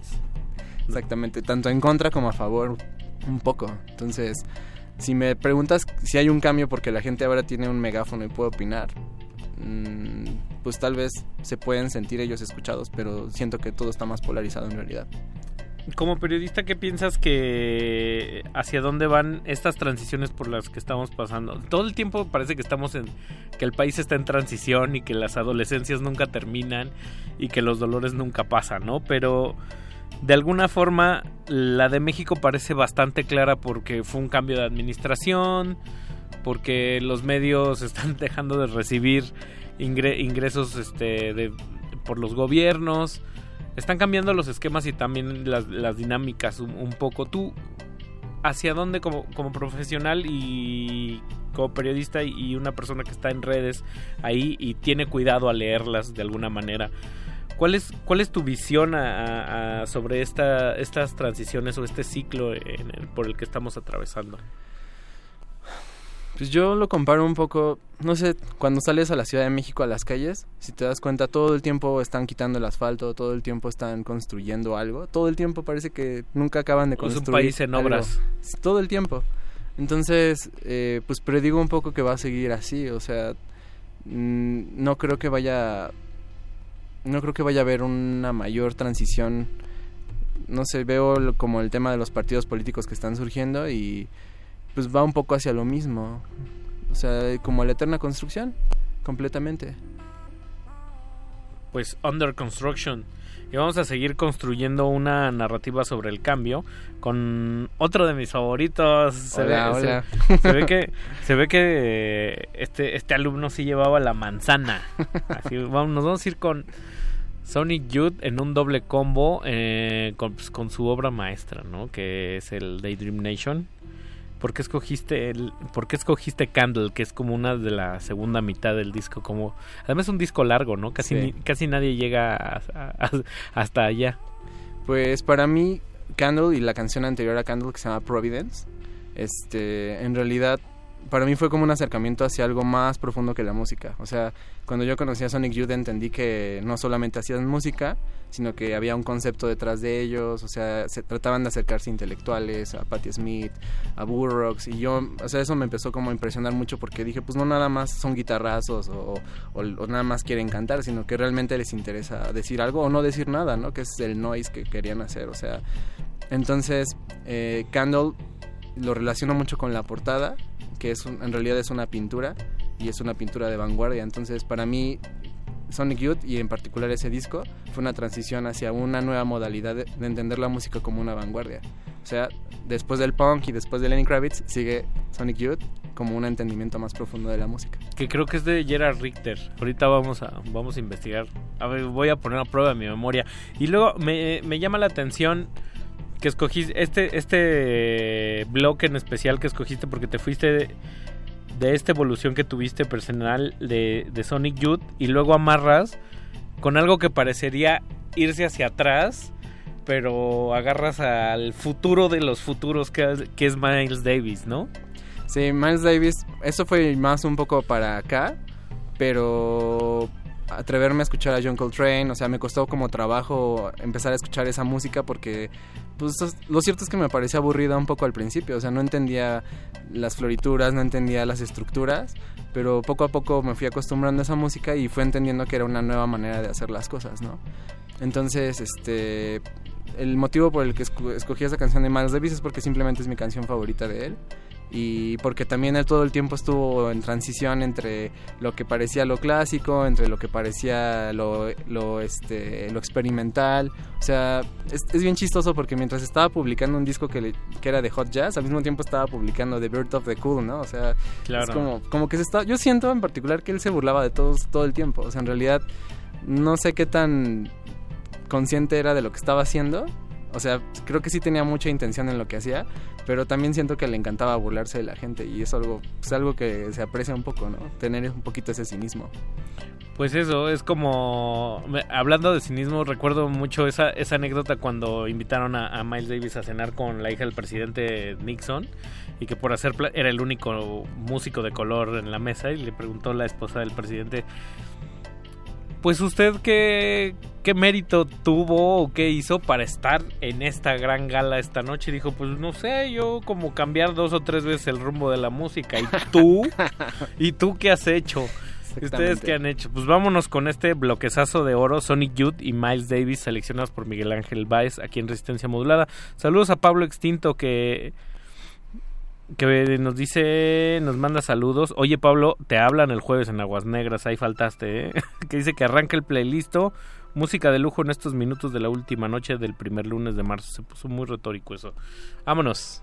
Exactamente, tanto en contra como a favor, un poco. Entonces, si me preguntas si hay un cambio porque la gente ahora tiene un megáfono y puede opinar, mm, pues tal vez se pueden sentir ellos escuchados, pero siento que todo está más polarizado en realidad. Como periodista, ¿qué piensas que hacia dónde van estas transiciones por las que estamos pasando? Todo el tiempo parece que estamos en que el país está en transición y que las adolescencias nunca terminan y que los dolores nunca pasan, ¿no? Pero de alguna forma la de México parece bastante clara porque fue un cambio de administración, porque los medios están dejando de recibir ingresos este, de, por los gobiernos están cambiando los esquemas y también las, dinámicas un, poco. ¿Tú hacia dónde como, profesional y como periodista y una persona que está en redes ahí y tiene cuidado a leerlas de alguna manera? ¿Cuál es, cuál es tu visión sobre esta, estas transiciones o este ciclo por el que estamos atravesando? Pues yo lo comparo un poco, no sé, cuando sales a la Ciudad de México a las calles, si te das cuenta, todo el tiempo están quitando el asfalto, todo el tiempo están construyendo algo, todo el tiempo parece que nunca acaban de construir. Es un país en obras. Todo el tiempo. Entonces, eh, pues predigo un poco que va a seguir así, o sea, mm, no creo que vaya, no creo que vaya a haber una mayor transición. No sé, veo como el tema de los partidos políticos que están surgiendo y pues va un poco hacia lo mismo. O sea, como la eterna construcción, completamente. Pues Under Construction. Y vamos a seguir construyendo una narrativa sobre el cambio con otro de mis favoritos. Se hola, ve, hola. Se, ve que se ve que este este alumno sí llevaba la manzana. Así vamos, nos vamos a ir con Sonic Youth en un doble combo eh, con, pues, con, su obra maestra, ¿no? Que es el Daydream Nation. ¿Por qué escogiste el, por qué escogiste Candle, que es como una de la segunda mitad del disco? Como, además es un disco largo, ¿no? Casi, casi nadie llega hasta allá. Pues para mí, Candle y la canción anterior a Candle que se llama Providence, este, en realidad para mí fue como un acercamiento hacia algo más profundo que la música. O sea, cuando yo conocí a Sonic Youth entendí que no solamente hacían música, sino que había un concepto detrás de ellos. O sea, se trataban de acercarse intelectuales, a Patti Smith, a Burroughs. Y yo, o sea, eso me empezó como a impresionar mucho porque dije, pues no nada más son guitarrazos o, o, nada más quieren cantar, sino que realmente les interesa decir algo o no decir nada, ¿no? Que es el noise que querían hacer. O sea, entonces, eh, Candle lo relaciono mucho con la portada que es en realidad es una pintura y es una pintura de vanguardia. Entonces, para mí, Sonic Youth y en particular ese disco fue una transición hacia una nueva modalidad de, entender la música como una vanguardia. O sea, después del punk y después de Lenny Kravitz sigue Sonic Youth como un entendimiento más profundo de la música. Que creo que es de Gerard Richter. Ahorita vamos a, vamos a investigar. A ver, voy a poner a prueba mi memoria. Y luego me, me llama la atención que escogiste, este, este bloque en especial que escogiste porque te fuiste de, esta evolución que tuviste personal de, Sonic Youth y luego amarras con algo que parecería irse hacia atrás, pero agarras al futuro de los futuros que, que es Miles Davis, ¿no? Sí, Miles Davis, eso fue más un poco para acá, pero atreverme a escuchar a John Coltrane, o sea, me costó como trabajo empezar a escuchar esa música porque pues lo cierto es que me parecía aburrida un poco al principio, o sea, no entendía las florituras, no entendía las estructuras, pero poco a poco me fui acostumbrando a esa música y fui entendiendo que era una nueva manera de hacer las cosas, ¿no? Entonces, este el motivo por el que escogí esa canción de Miles Davis es porque simplemente es mi canción favorita de él y porque también él todo el tiempo estuvo en transición entre lo que parecía lo clásico, entre lo que parecía lo, lo, este, lo experimental. O sea, es, bien chistoso porque mientras estaba publicando un disco que, que era de hot jazz, al mismo tiempo estaba publicando The Bird of the Cool, ¿no? O sea, es como, como que se está... Yo siento en particular que él se burlaba de todos todo el tiempo. O sea, en realidad no sé qué tan consciente era de lo que estaba haciendo. O sea, creo que sí tenía mucha intención en lo que hacía, pero también siento que le encantaba burlarse de la gente y es algo, pues algo que se aprecia un poco, ¿no? Tener un poquito ese cinismo. Pues eso, es como... Hablando de cinismo, recuerdo mucho esa, esa anécdota cuando invitaron a, a Miles Davis a cenar con la hija del presidente Nixon y que por hacer... Era el único músico de color en la mesa y le preguntó la esposa del presidente... Pues usted qué, qué mérito tuvo o qué hizo para estar en esta gran gala esta noche. Y dijo, pues no sé, yo como cambiar dos o tres veces el rumbo de la música. ¿Y tú? ¿Y tú qué has hecho? ¿Ustedes qué han hecho? Pues vámonos con este bloquezazo de oro, Sonic Youth y Miles Davis, seleccionados por Miguel Ángel Baez aquí en Resistencia Modulada. Saludos a Pablo Extinto que que nos dice, nos manda saludos. Oye Pablo, te hablan el jueves en Aguas Negras, ahí faltaste, ¿eh? que dice que arranca el playlist, música de lujo en estos minutos de la última noche del primer lunes de marzo. Se puso muy retórico eso. Vámonos.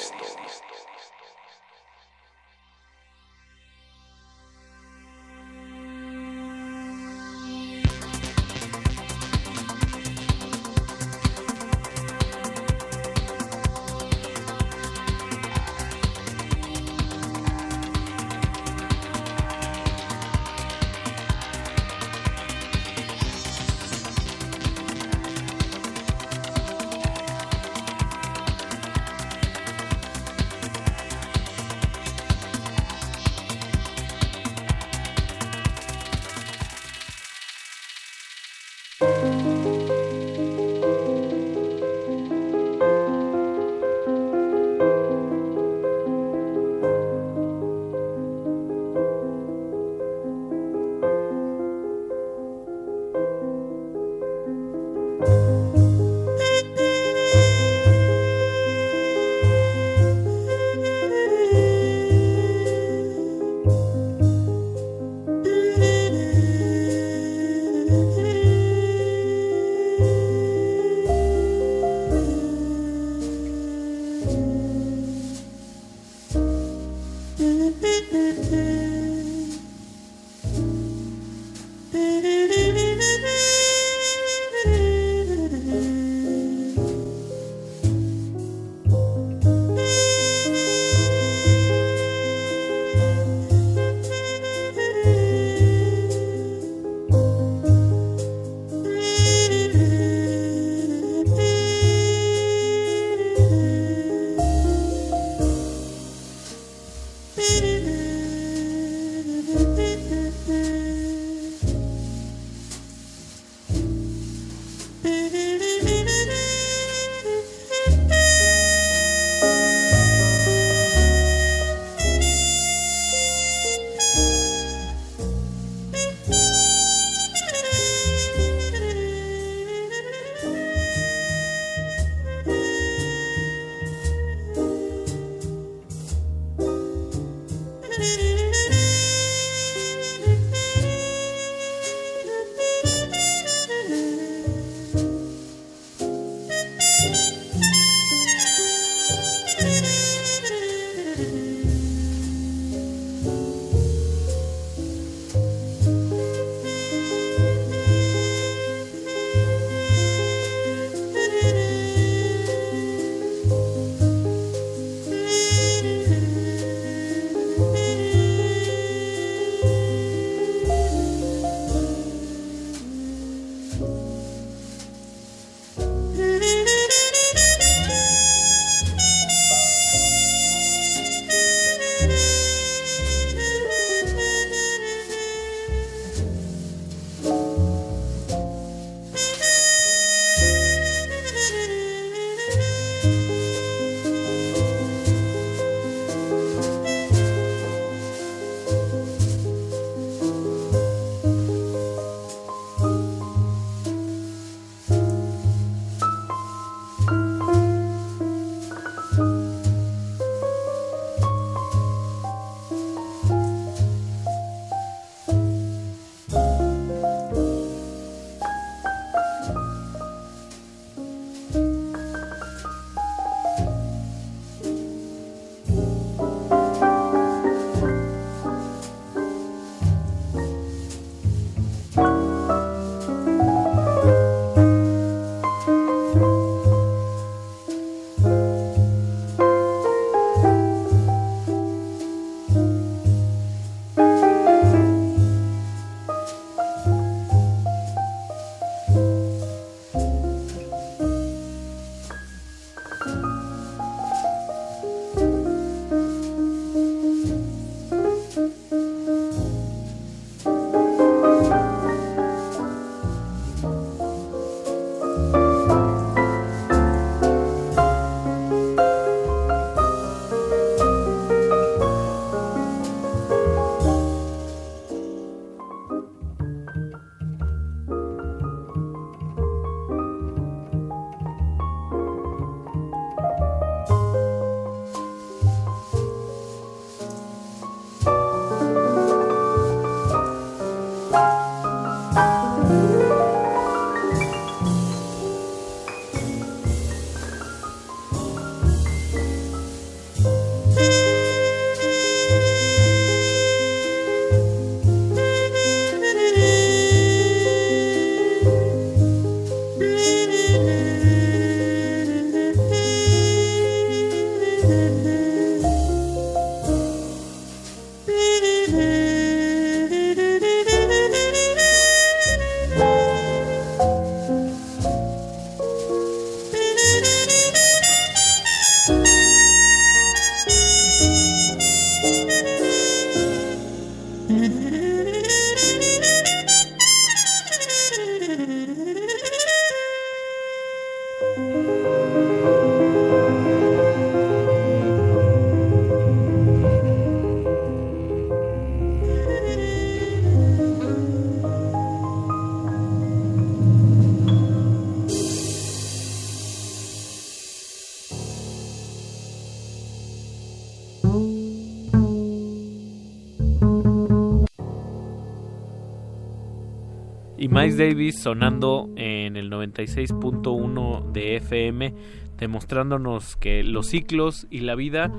Miles Davis sonando en el 96.1 de FM demostrándonos que los ciclos y la vida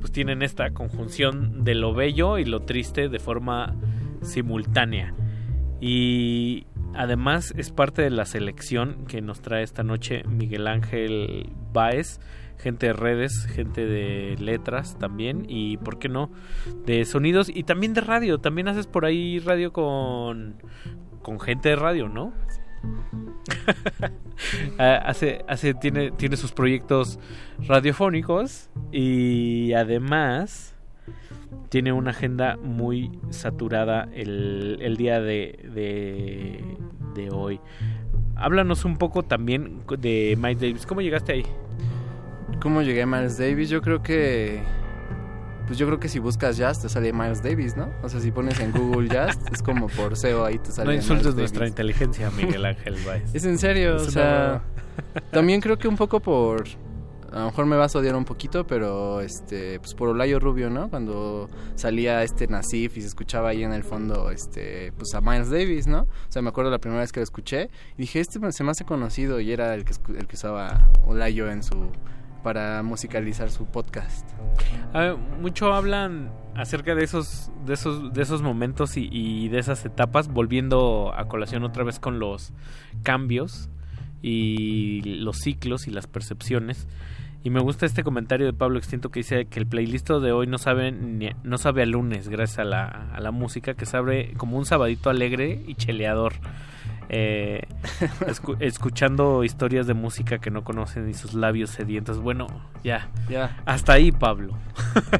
pues tienen esta conjunción de lo bello y lo triste de forma simultánea. Y además es parte de la selección que nos trae esta noche Miguel Ángel Baez, gente de redes, gente de letras también y por qué no de sonidos y también de radio, también haces por ahí radio con con gente de radio, ¿no? Ah, hace, hace, tiene, tiene sus proyectos radiofónicos y además tiene una agenda muy saturada el, el día de, de, de, hoy. Háblanos un poco también de Miles Davis. ¿Cómo llegaste ahí? ¿Cómo llegué a Miles Davis? Yo creo que pues yo creo que si buscas jazz te sale Miles Davis, ¿no? O sea, si pones en Google jazz, es como por SEO ahí te sale. No insultes nuestra inteligencia, Miguel Ángel Baez. es en serio, o sea, también creo que un poco por a lo mejor me vas a odiar un poquito, pero este, pues por Olayo Rubio, ¿no? Cuando salía este Nasif y se escuchaba ahí en el fondo, este, pues a Miles Davis, ¿no? O sea, me acuerdo la primera vez que lo escuché y dije, este se me hace conocido y era el que, el que usaba Olayo en su para musicalizar su podcast. mucho hablan acerca de esos, de esos, de esos momentos y, y, de esas etapas, volviendo a colación otra vez con los cambios y los ciclos y las percepciones. Y me gusta este comentario de Pablo Extinto que dice que el playlist de hoy no sabe ni, no sabe a lunes gracias a la, a la música que sabe como un sabadito alegre y cheleador eh, escuchando historias de música que no conocen y sus labios sedientos. Bueno, ya, ya. Hasta ahí, Pablo.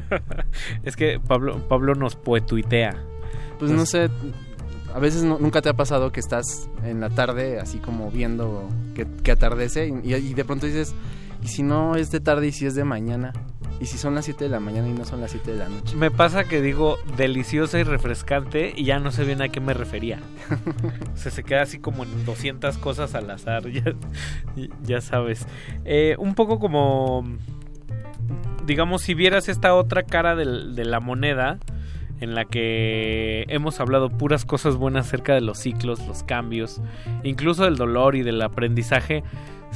es que Pablo, Pablo nos poetuitea. Pues no sé, a veces nunca te ha pasado que estás en la tarde así como viendo que, atardece y, y, de pronto dices, ¿y si no es de tarde y si es de mañana? ¿Y si son las 7 de la mañana y no son las 7 de la noche? Me pasa que digo deliciosa y refrescante y ya no sé bien a qué me refería. o sea, se queda así como en 200 cosas al azar, ya, ya sabes. Eh, un poco como, digamos, si vieras esta otra cara de, de la moneda en la que hemos hablado puras cosas buenas acerca de los ciclos, los cambios, incluso del dolor y del aprendizaje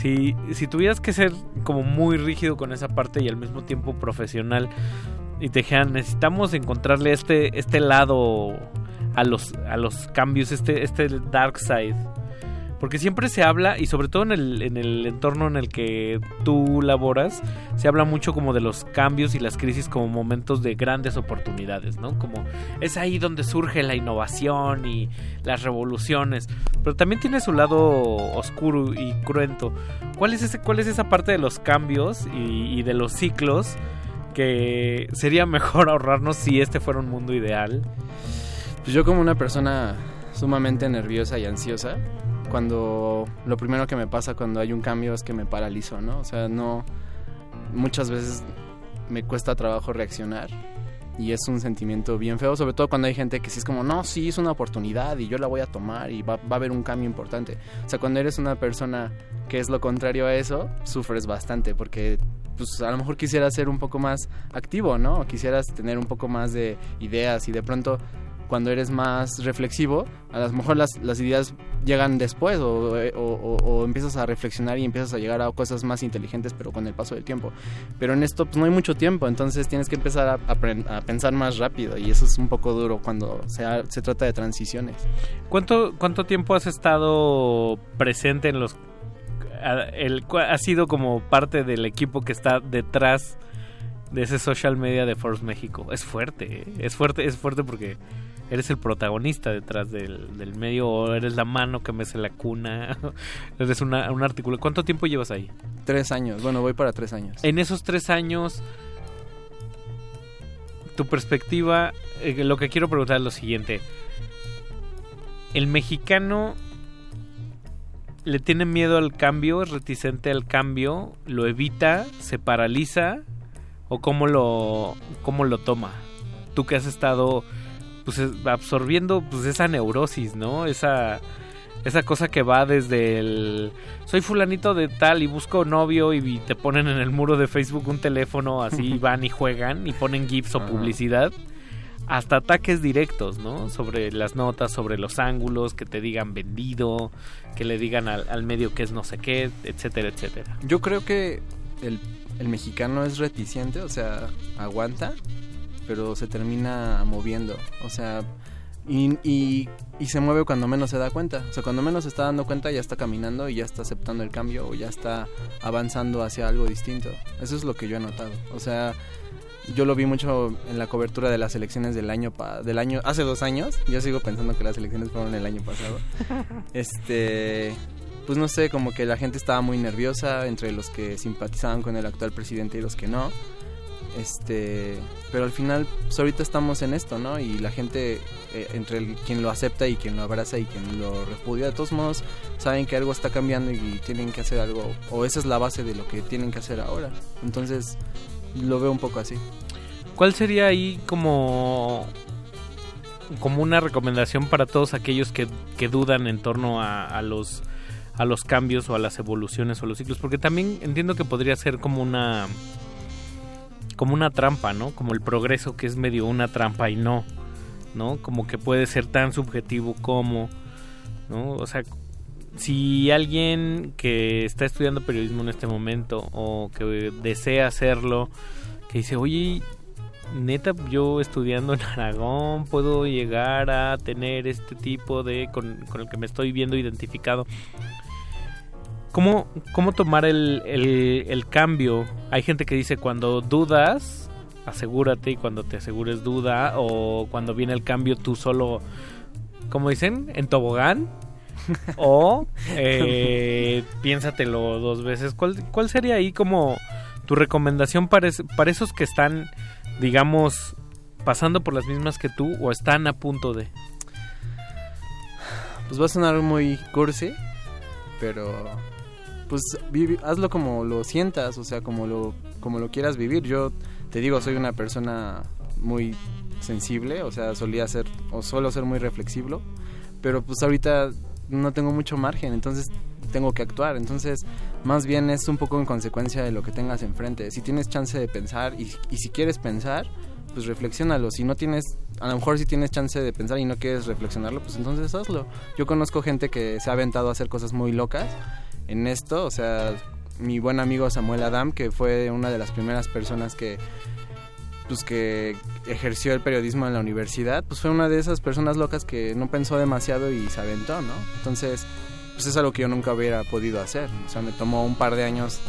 si, si tuvieras que ser como muy rígido con esa parte y al mismo tiempo profesional y te dijeran necesitamos encontrarle este, este lado a los, a los cambios, este, este dark side porque siempre se habla, y sobre todo en el, en el entorno en el que tú laboras, se habla mucho como de los cambios y las crisis como momentos de grandes oportunidades, ¿no? Como es ahí donde surge la innovación y las revoluciones. Pero también tiene su lado oscuro y cruento. ¿Cuál es, ese, cuál es esa parte de los cambios y, y de los ciclos que sería mejor ahorrarnos si este fuera un mundo ideal? Pues yo como una persona sumamente nerviosa y ansiosa, cuando lo primero que me pasa cuando hay un cambio es que me paralizo, ¿no? O sea, no muchas veces me cuesta trabajo reaccionar y es un sentimiento bien feo, sobre todo cuando hay gente que sí es como, no, sí, es una oportunidad y yo la voy a tomar y va, va a haber un cambio importante. O sea, cuando eres una persona que es lo contrario a eso, sufres bastante porque pues a lo mejor quisieras ser un poco más activo, ¿no? Quisieras tener un poco más de ideas y de pronto cuando eres más reflexivo, a lo mejor las, las ideas llegan después o, o, empiezas a reflexionar y empiezas a llegar a cosas más inteligentes, pero con el paso del tiempo. Pero en esto pues no hay mucho tiempo, entonces tienes que empezar a, a, pensar más rápido y eso es un poco duro cuando se, se trata de transiciones. ¿Cuánto, ¿Cuánto tiempo has estado presente en los... El, has sido como parte del equipo que está detrás de ese social media de Force México. Es fuerte, ¿eh? es fuerte, es fuerte porque eres el protagonista detrás del, medio o eres la mano que mece la cuna, eres una, un artículo. ¿Cuánto tiempo llevas ahí? Tres años, bueno, voy para tres años. En esos tres años, tu perspectiva, eh, lo que quiero preguntar es lo siguiente. El mexicano le tiene miedo al cambio, es reticente al cambio, lo evita, se paraliza o cómo lo, cómo lo toma. Tú que has estado pues absorbiendo pues esa neurosis, ¿no? Esa esa cosa que va desde el soy fulanito de tal y busco novio y te ponen en el muro de Facebook un teléfono así van y juegan y ponen gifs o publicidad hasta ataques directos, ¿no? Sobre las notas, sobre los ángulos, que te digan vendido, que le digan al, al medio que es no sé qué, etcétera, etcétera. Yo creo que el, el mexicano es reticente, o sea, aguanta, pero se termina moviendo. O sea, y, y, y se mueve cuando menos se da cuenta. O sea, cuando menos se está dando cuenta ya está caminando y ya está aceptando el cambio o ya está avanzando hacia algo distinto. Eso es lo que yo he notado. O sea, yo lo vi mucho en la cobertura de las elecciones del año pa- del año hace dos años. Yo sigo pensando que las elecciones fueron el año pasado. Este, pues no sé, como que la gente estaba muy nerviosa entre los que simpatizaban con el actual presidente y los que no. Este, pero al final, pues ahorita estamos en esto, ¿no? Y la gente, eh, entre el- quien lo acepta y quien lo abraza y quien lo repudia, de todos modos, saben que algo está cambiando y tienen que hacer algo, o esa es la base de lo que tienen que hacer ahora. Entonces, lo veo un poco así. ¿Cuál sería ahí como como una recomendación para todos aquellos que, que dudan en torno a, a los a los cambios o a las evoluciones o los ciclos? Porque también entiendo que podría ser como una como una trampa, ¿no? Como el progreso que es medio una trampa y no, ¿no? Como que puede ser tan subjetivo como, ¿no? O sea, si alguien que está estudiando periodismo en este momento o que desea hacerlo, que dice, oye, neta, yo estudiando en Aragón puedo llegar a tener este tipo de, con, con el que me estoy viendo identificado. ¿Cómo, cómo tomar el, el, el cambio? Hay gente que dice cuando dudas, asegúrate y cuando te asegures duda o cuando viene el cambio tú solo, ¿cómo dicen? En tobogán. o eh, piénsatelo dos veces. ¿Cuál, ¿Cuál sería ahí como tu recomendación para, es- para esos que están, digamos, pasando por las mismas que tú o están a punto de? Pues va a sonar muy cursi, pero pues hazlo como lo sientas, o sea, como lo como lo quieras vivir. Yo te digo, soy una persona muy sensible, o sea, solía ser o suelo ser muy reflexivo, pero pues ahorita no tengo mucho margen, entonces tengo que actuar. Entonces, más bien es un poco en consecuencia de lo que tengas enfrente. Si tienes chance de pensar y, y si quieres pensar, pues reflexiónalo. Si no tienes, a lo mejor si tienes chance de pensar y no quieres reflexionarlo, pues entonces hazlo. Yo conozco gente que se ha aventado a hacer cosas muy locas en esto, o sea, mi buen amigo Samuel Adam, que fue una de las primeras personas que pues que ejerció el periodismo en la universidad, pues fue una de esas personas locas que no pensó demasiado y se aventó, ¿no? Entonces, pues es algo que yo nunca hubiera podido hacer, o sea, me tomó un par de años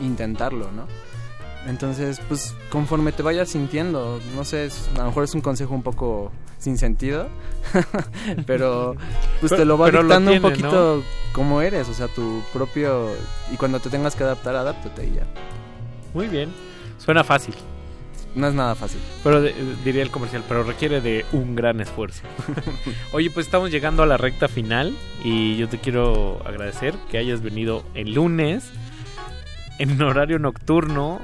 intentarlo, ¿no? Entonces, pues conforme te vayas sintiendo, no sé, es- a lo mejor es un consejo un poco sin sentido, pero pues te lo va dictando un tiene, poquito como eres, o sea, tu propio... Y cuando te tengas que adaptar, adáptate y ya. Muy bien. Suena fácil. No es nada fácil. Pero de- diría el comercial, pero requiere de un gran esfuerzo. Oye, pues estamos llegando a la recta final y yo te quiero agradecer que hayas venido el lunes en horario nocturno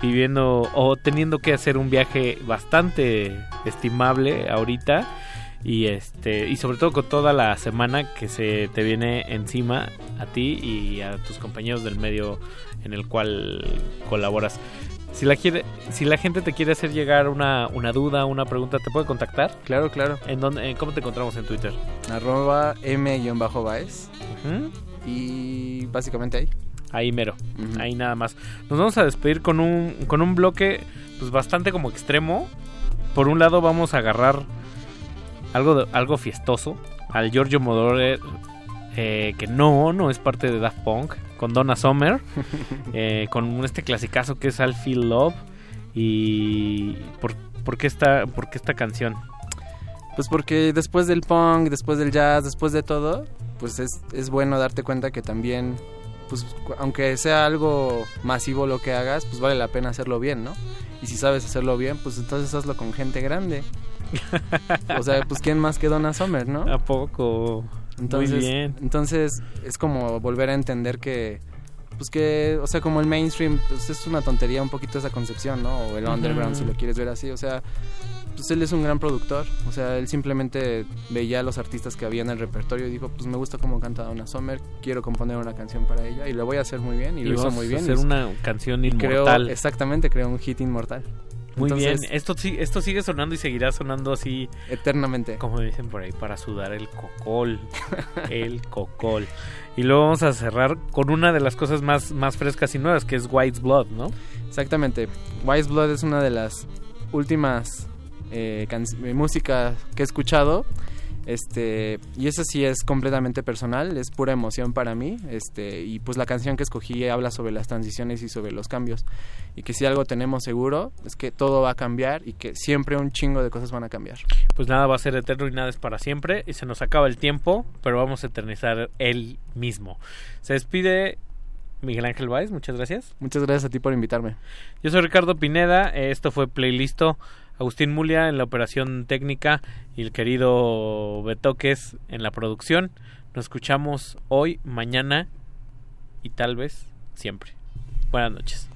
viviendo o teniendo que hacer un viaje bastante estimable ahorita y este y sobre todo con toda la semana que se te viene encima a ti y a tus compañeros del medio en el cual colaboras. Si la quiere, si la gente te quiere hacer llegar una, una duda, una pregunta, ¿te puede contactar? Claro, claro. ¿En dónde, en ¿Cómo te encontramos en Twitter? Arroba M-Baez. Y básicamente ahí. Ahí mero, ahí nada más. Nos vamos a despedir con un, con un bloque pues bastante como extremo. Por un lado vamos a agarrar algo, de- algo fiestoso al Giorgio Moroder, eh, que no, no es parte de Daft Punk, con Donna Summer, eh, con este clasicazo que es I Feel Love. Y ¿por, por qué esta, por qué esta canción? Pues porque después del punk, después del jazz, después de todo, pues es, es bueno darte cuenta que también, pues aunque sea algo masivo lo que hagas, pues vale la pena hacerlo bien, ¿no? Y si sabes hacerlo bien, pues entonces hazlo con gente grande. o sea, pues quién más que Donna Summer, ¿no? ¿A poco? Entonces, Muy bien. entonces es como volver a entender que pues que, o sea, como el mainstream, pues es una tontería un poquito esa concepción, ¿no? O el underground, si lo quieres ver así, o sea, pues él es un gran productor, o sea, él simplemente veía a los artistas que había en el repertorio y dijo, pues me gusta cómo canta Donna Summer, quiero componer una canción para ella y lo voy a hacer muy bien y, Y lo hizo muy a bien. hacer una canción inmortal. exactamente, creó un hit inmortal. Muy Entonces- bien, esto, esto sigue sonando y seguirá sonando así. Eternamente. Como dicen por ahí, para sudar el cocol. el cocol. Y luego vamos a cerrar con una de las cosas más, más frescas y nuevas, que es White's Blood, ¿no? Exactamente. Wise Blood es una de las últimas eh, eh, música que he escuchado. Este, y eso sí es completamente personal, es pura emoción para mí. Este, y pues la canción que escogí habla sobre las transiciones y sobre los cambios. Y que si algo tenemos seguro es que todo va a cambiar y que siempre un chingo de cosas van a cambiar. Pues nada va a ser eterno y nada es para siempre. Y se nos acaba el tiempo, pero vamos a eternizar él mismo. Se despide Miguel Ángel Báez, muchas gracias. Muchas gracias a ti por invitarme. Yo soy Ricardo Pineda, esto fue Playlisto. Agustín Mulia en la operación técnica y el querido Betoques en la producción. Nos escuchamos hoy, mañana y tal vez siempre. Buenas noches.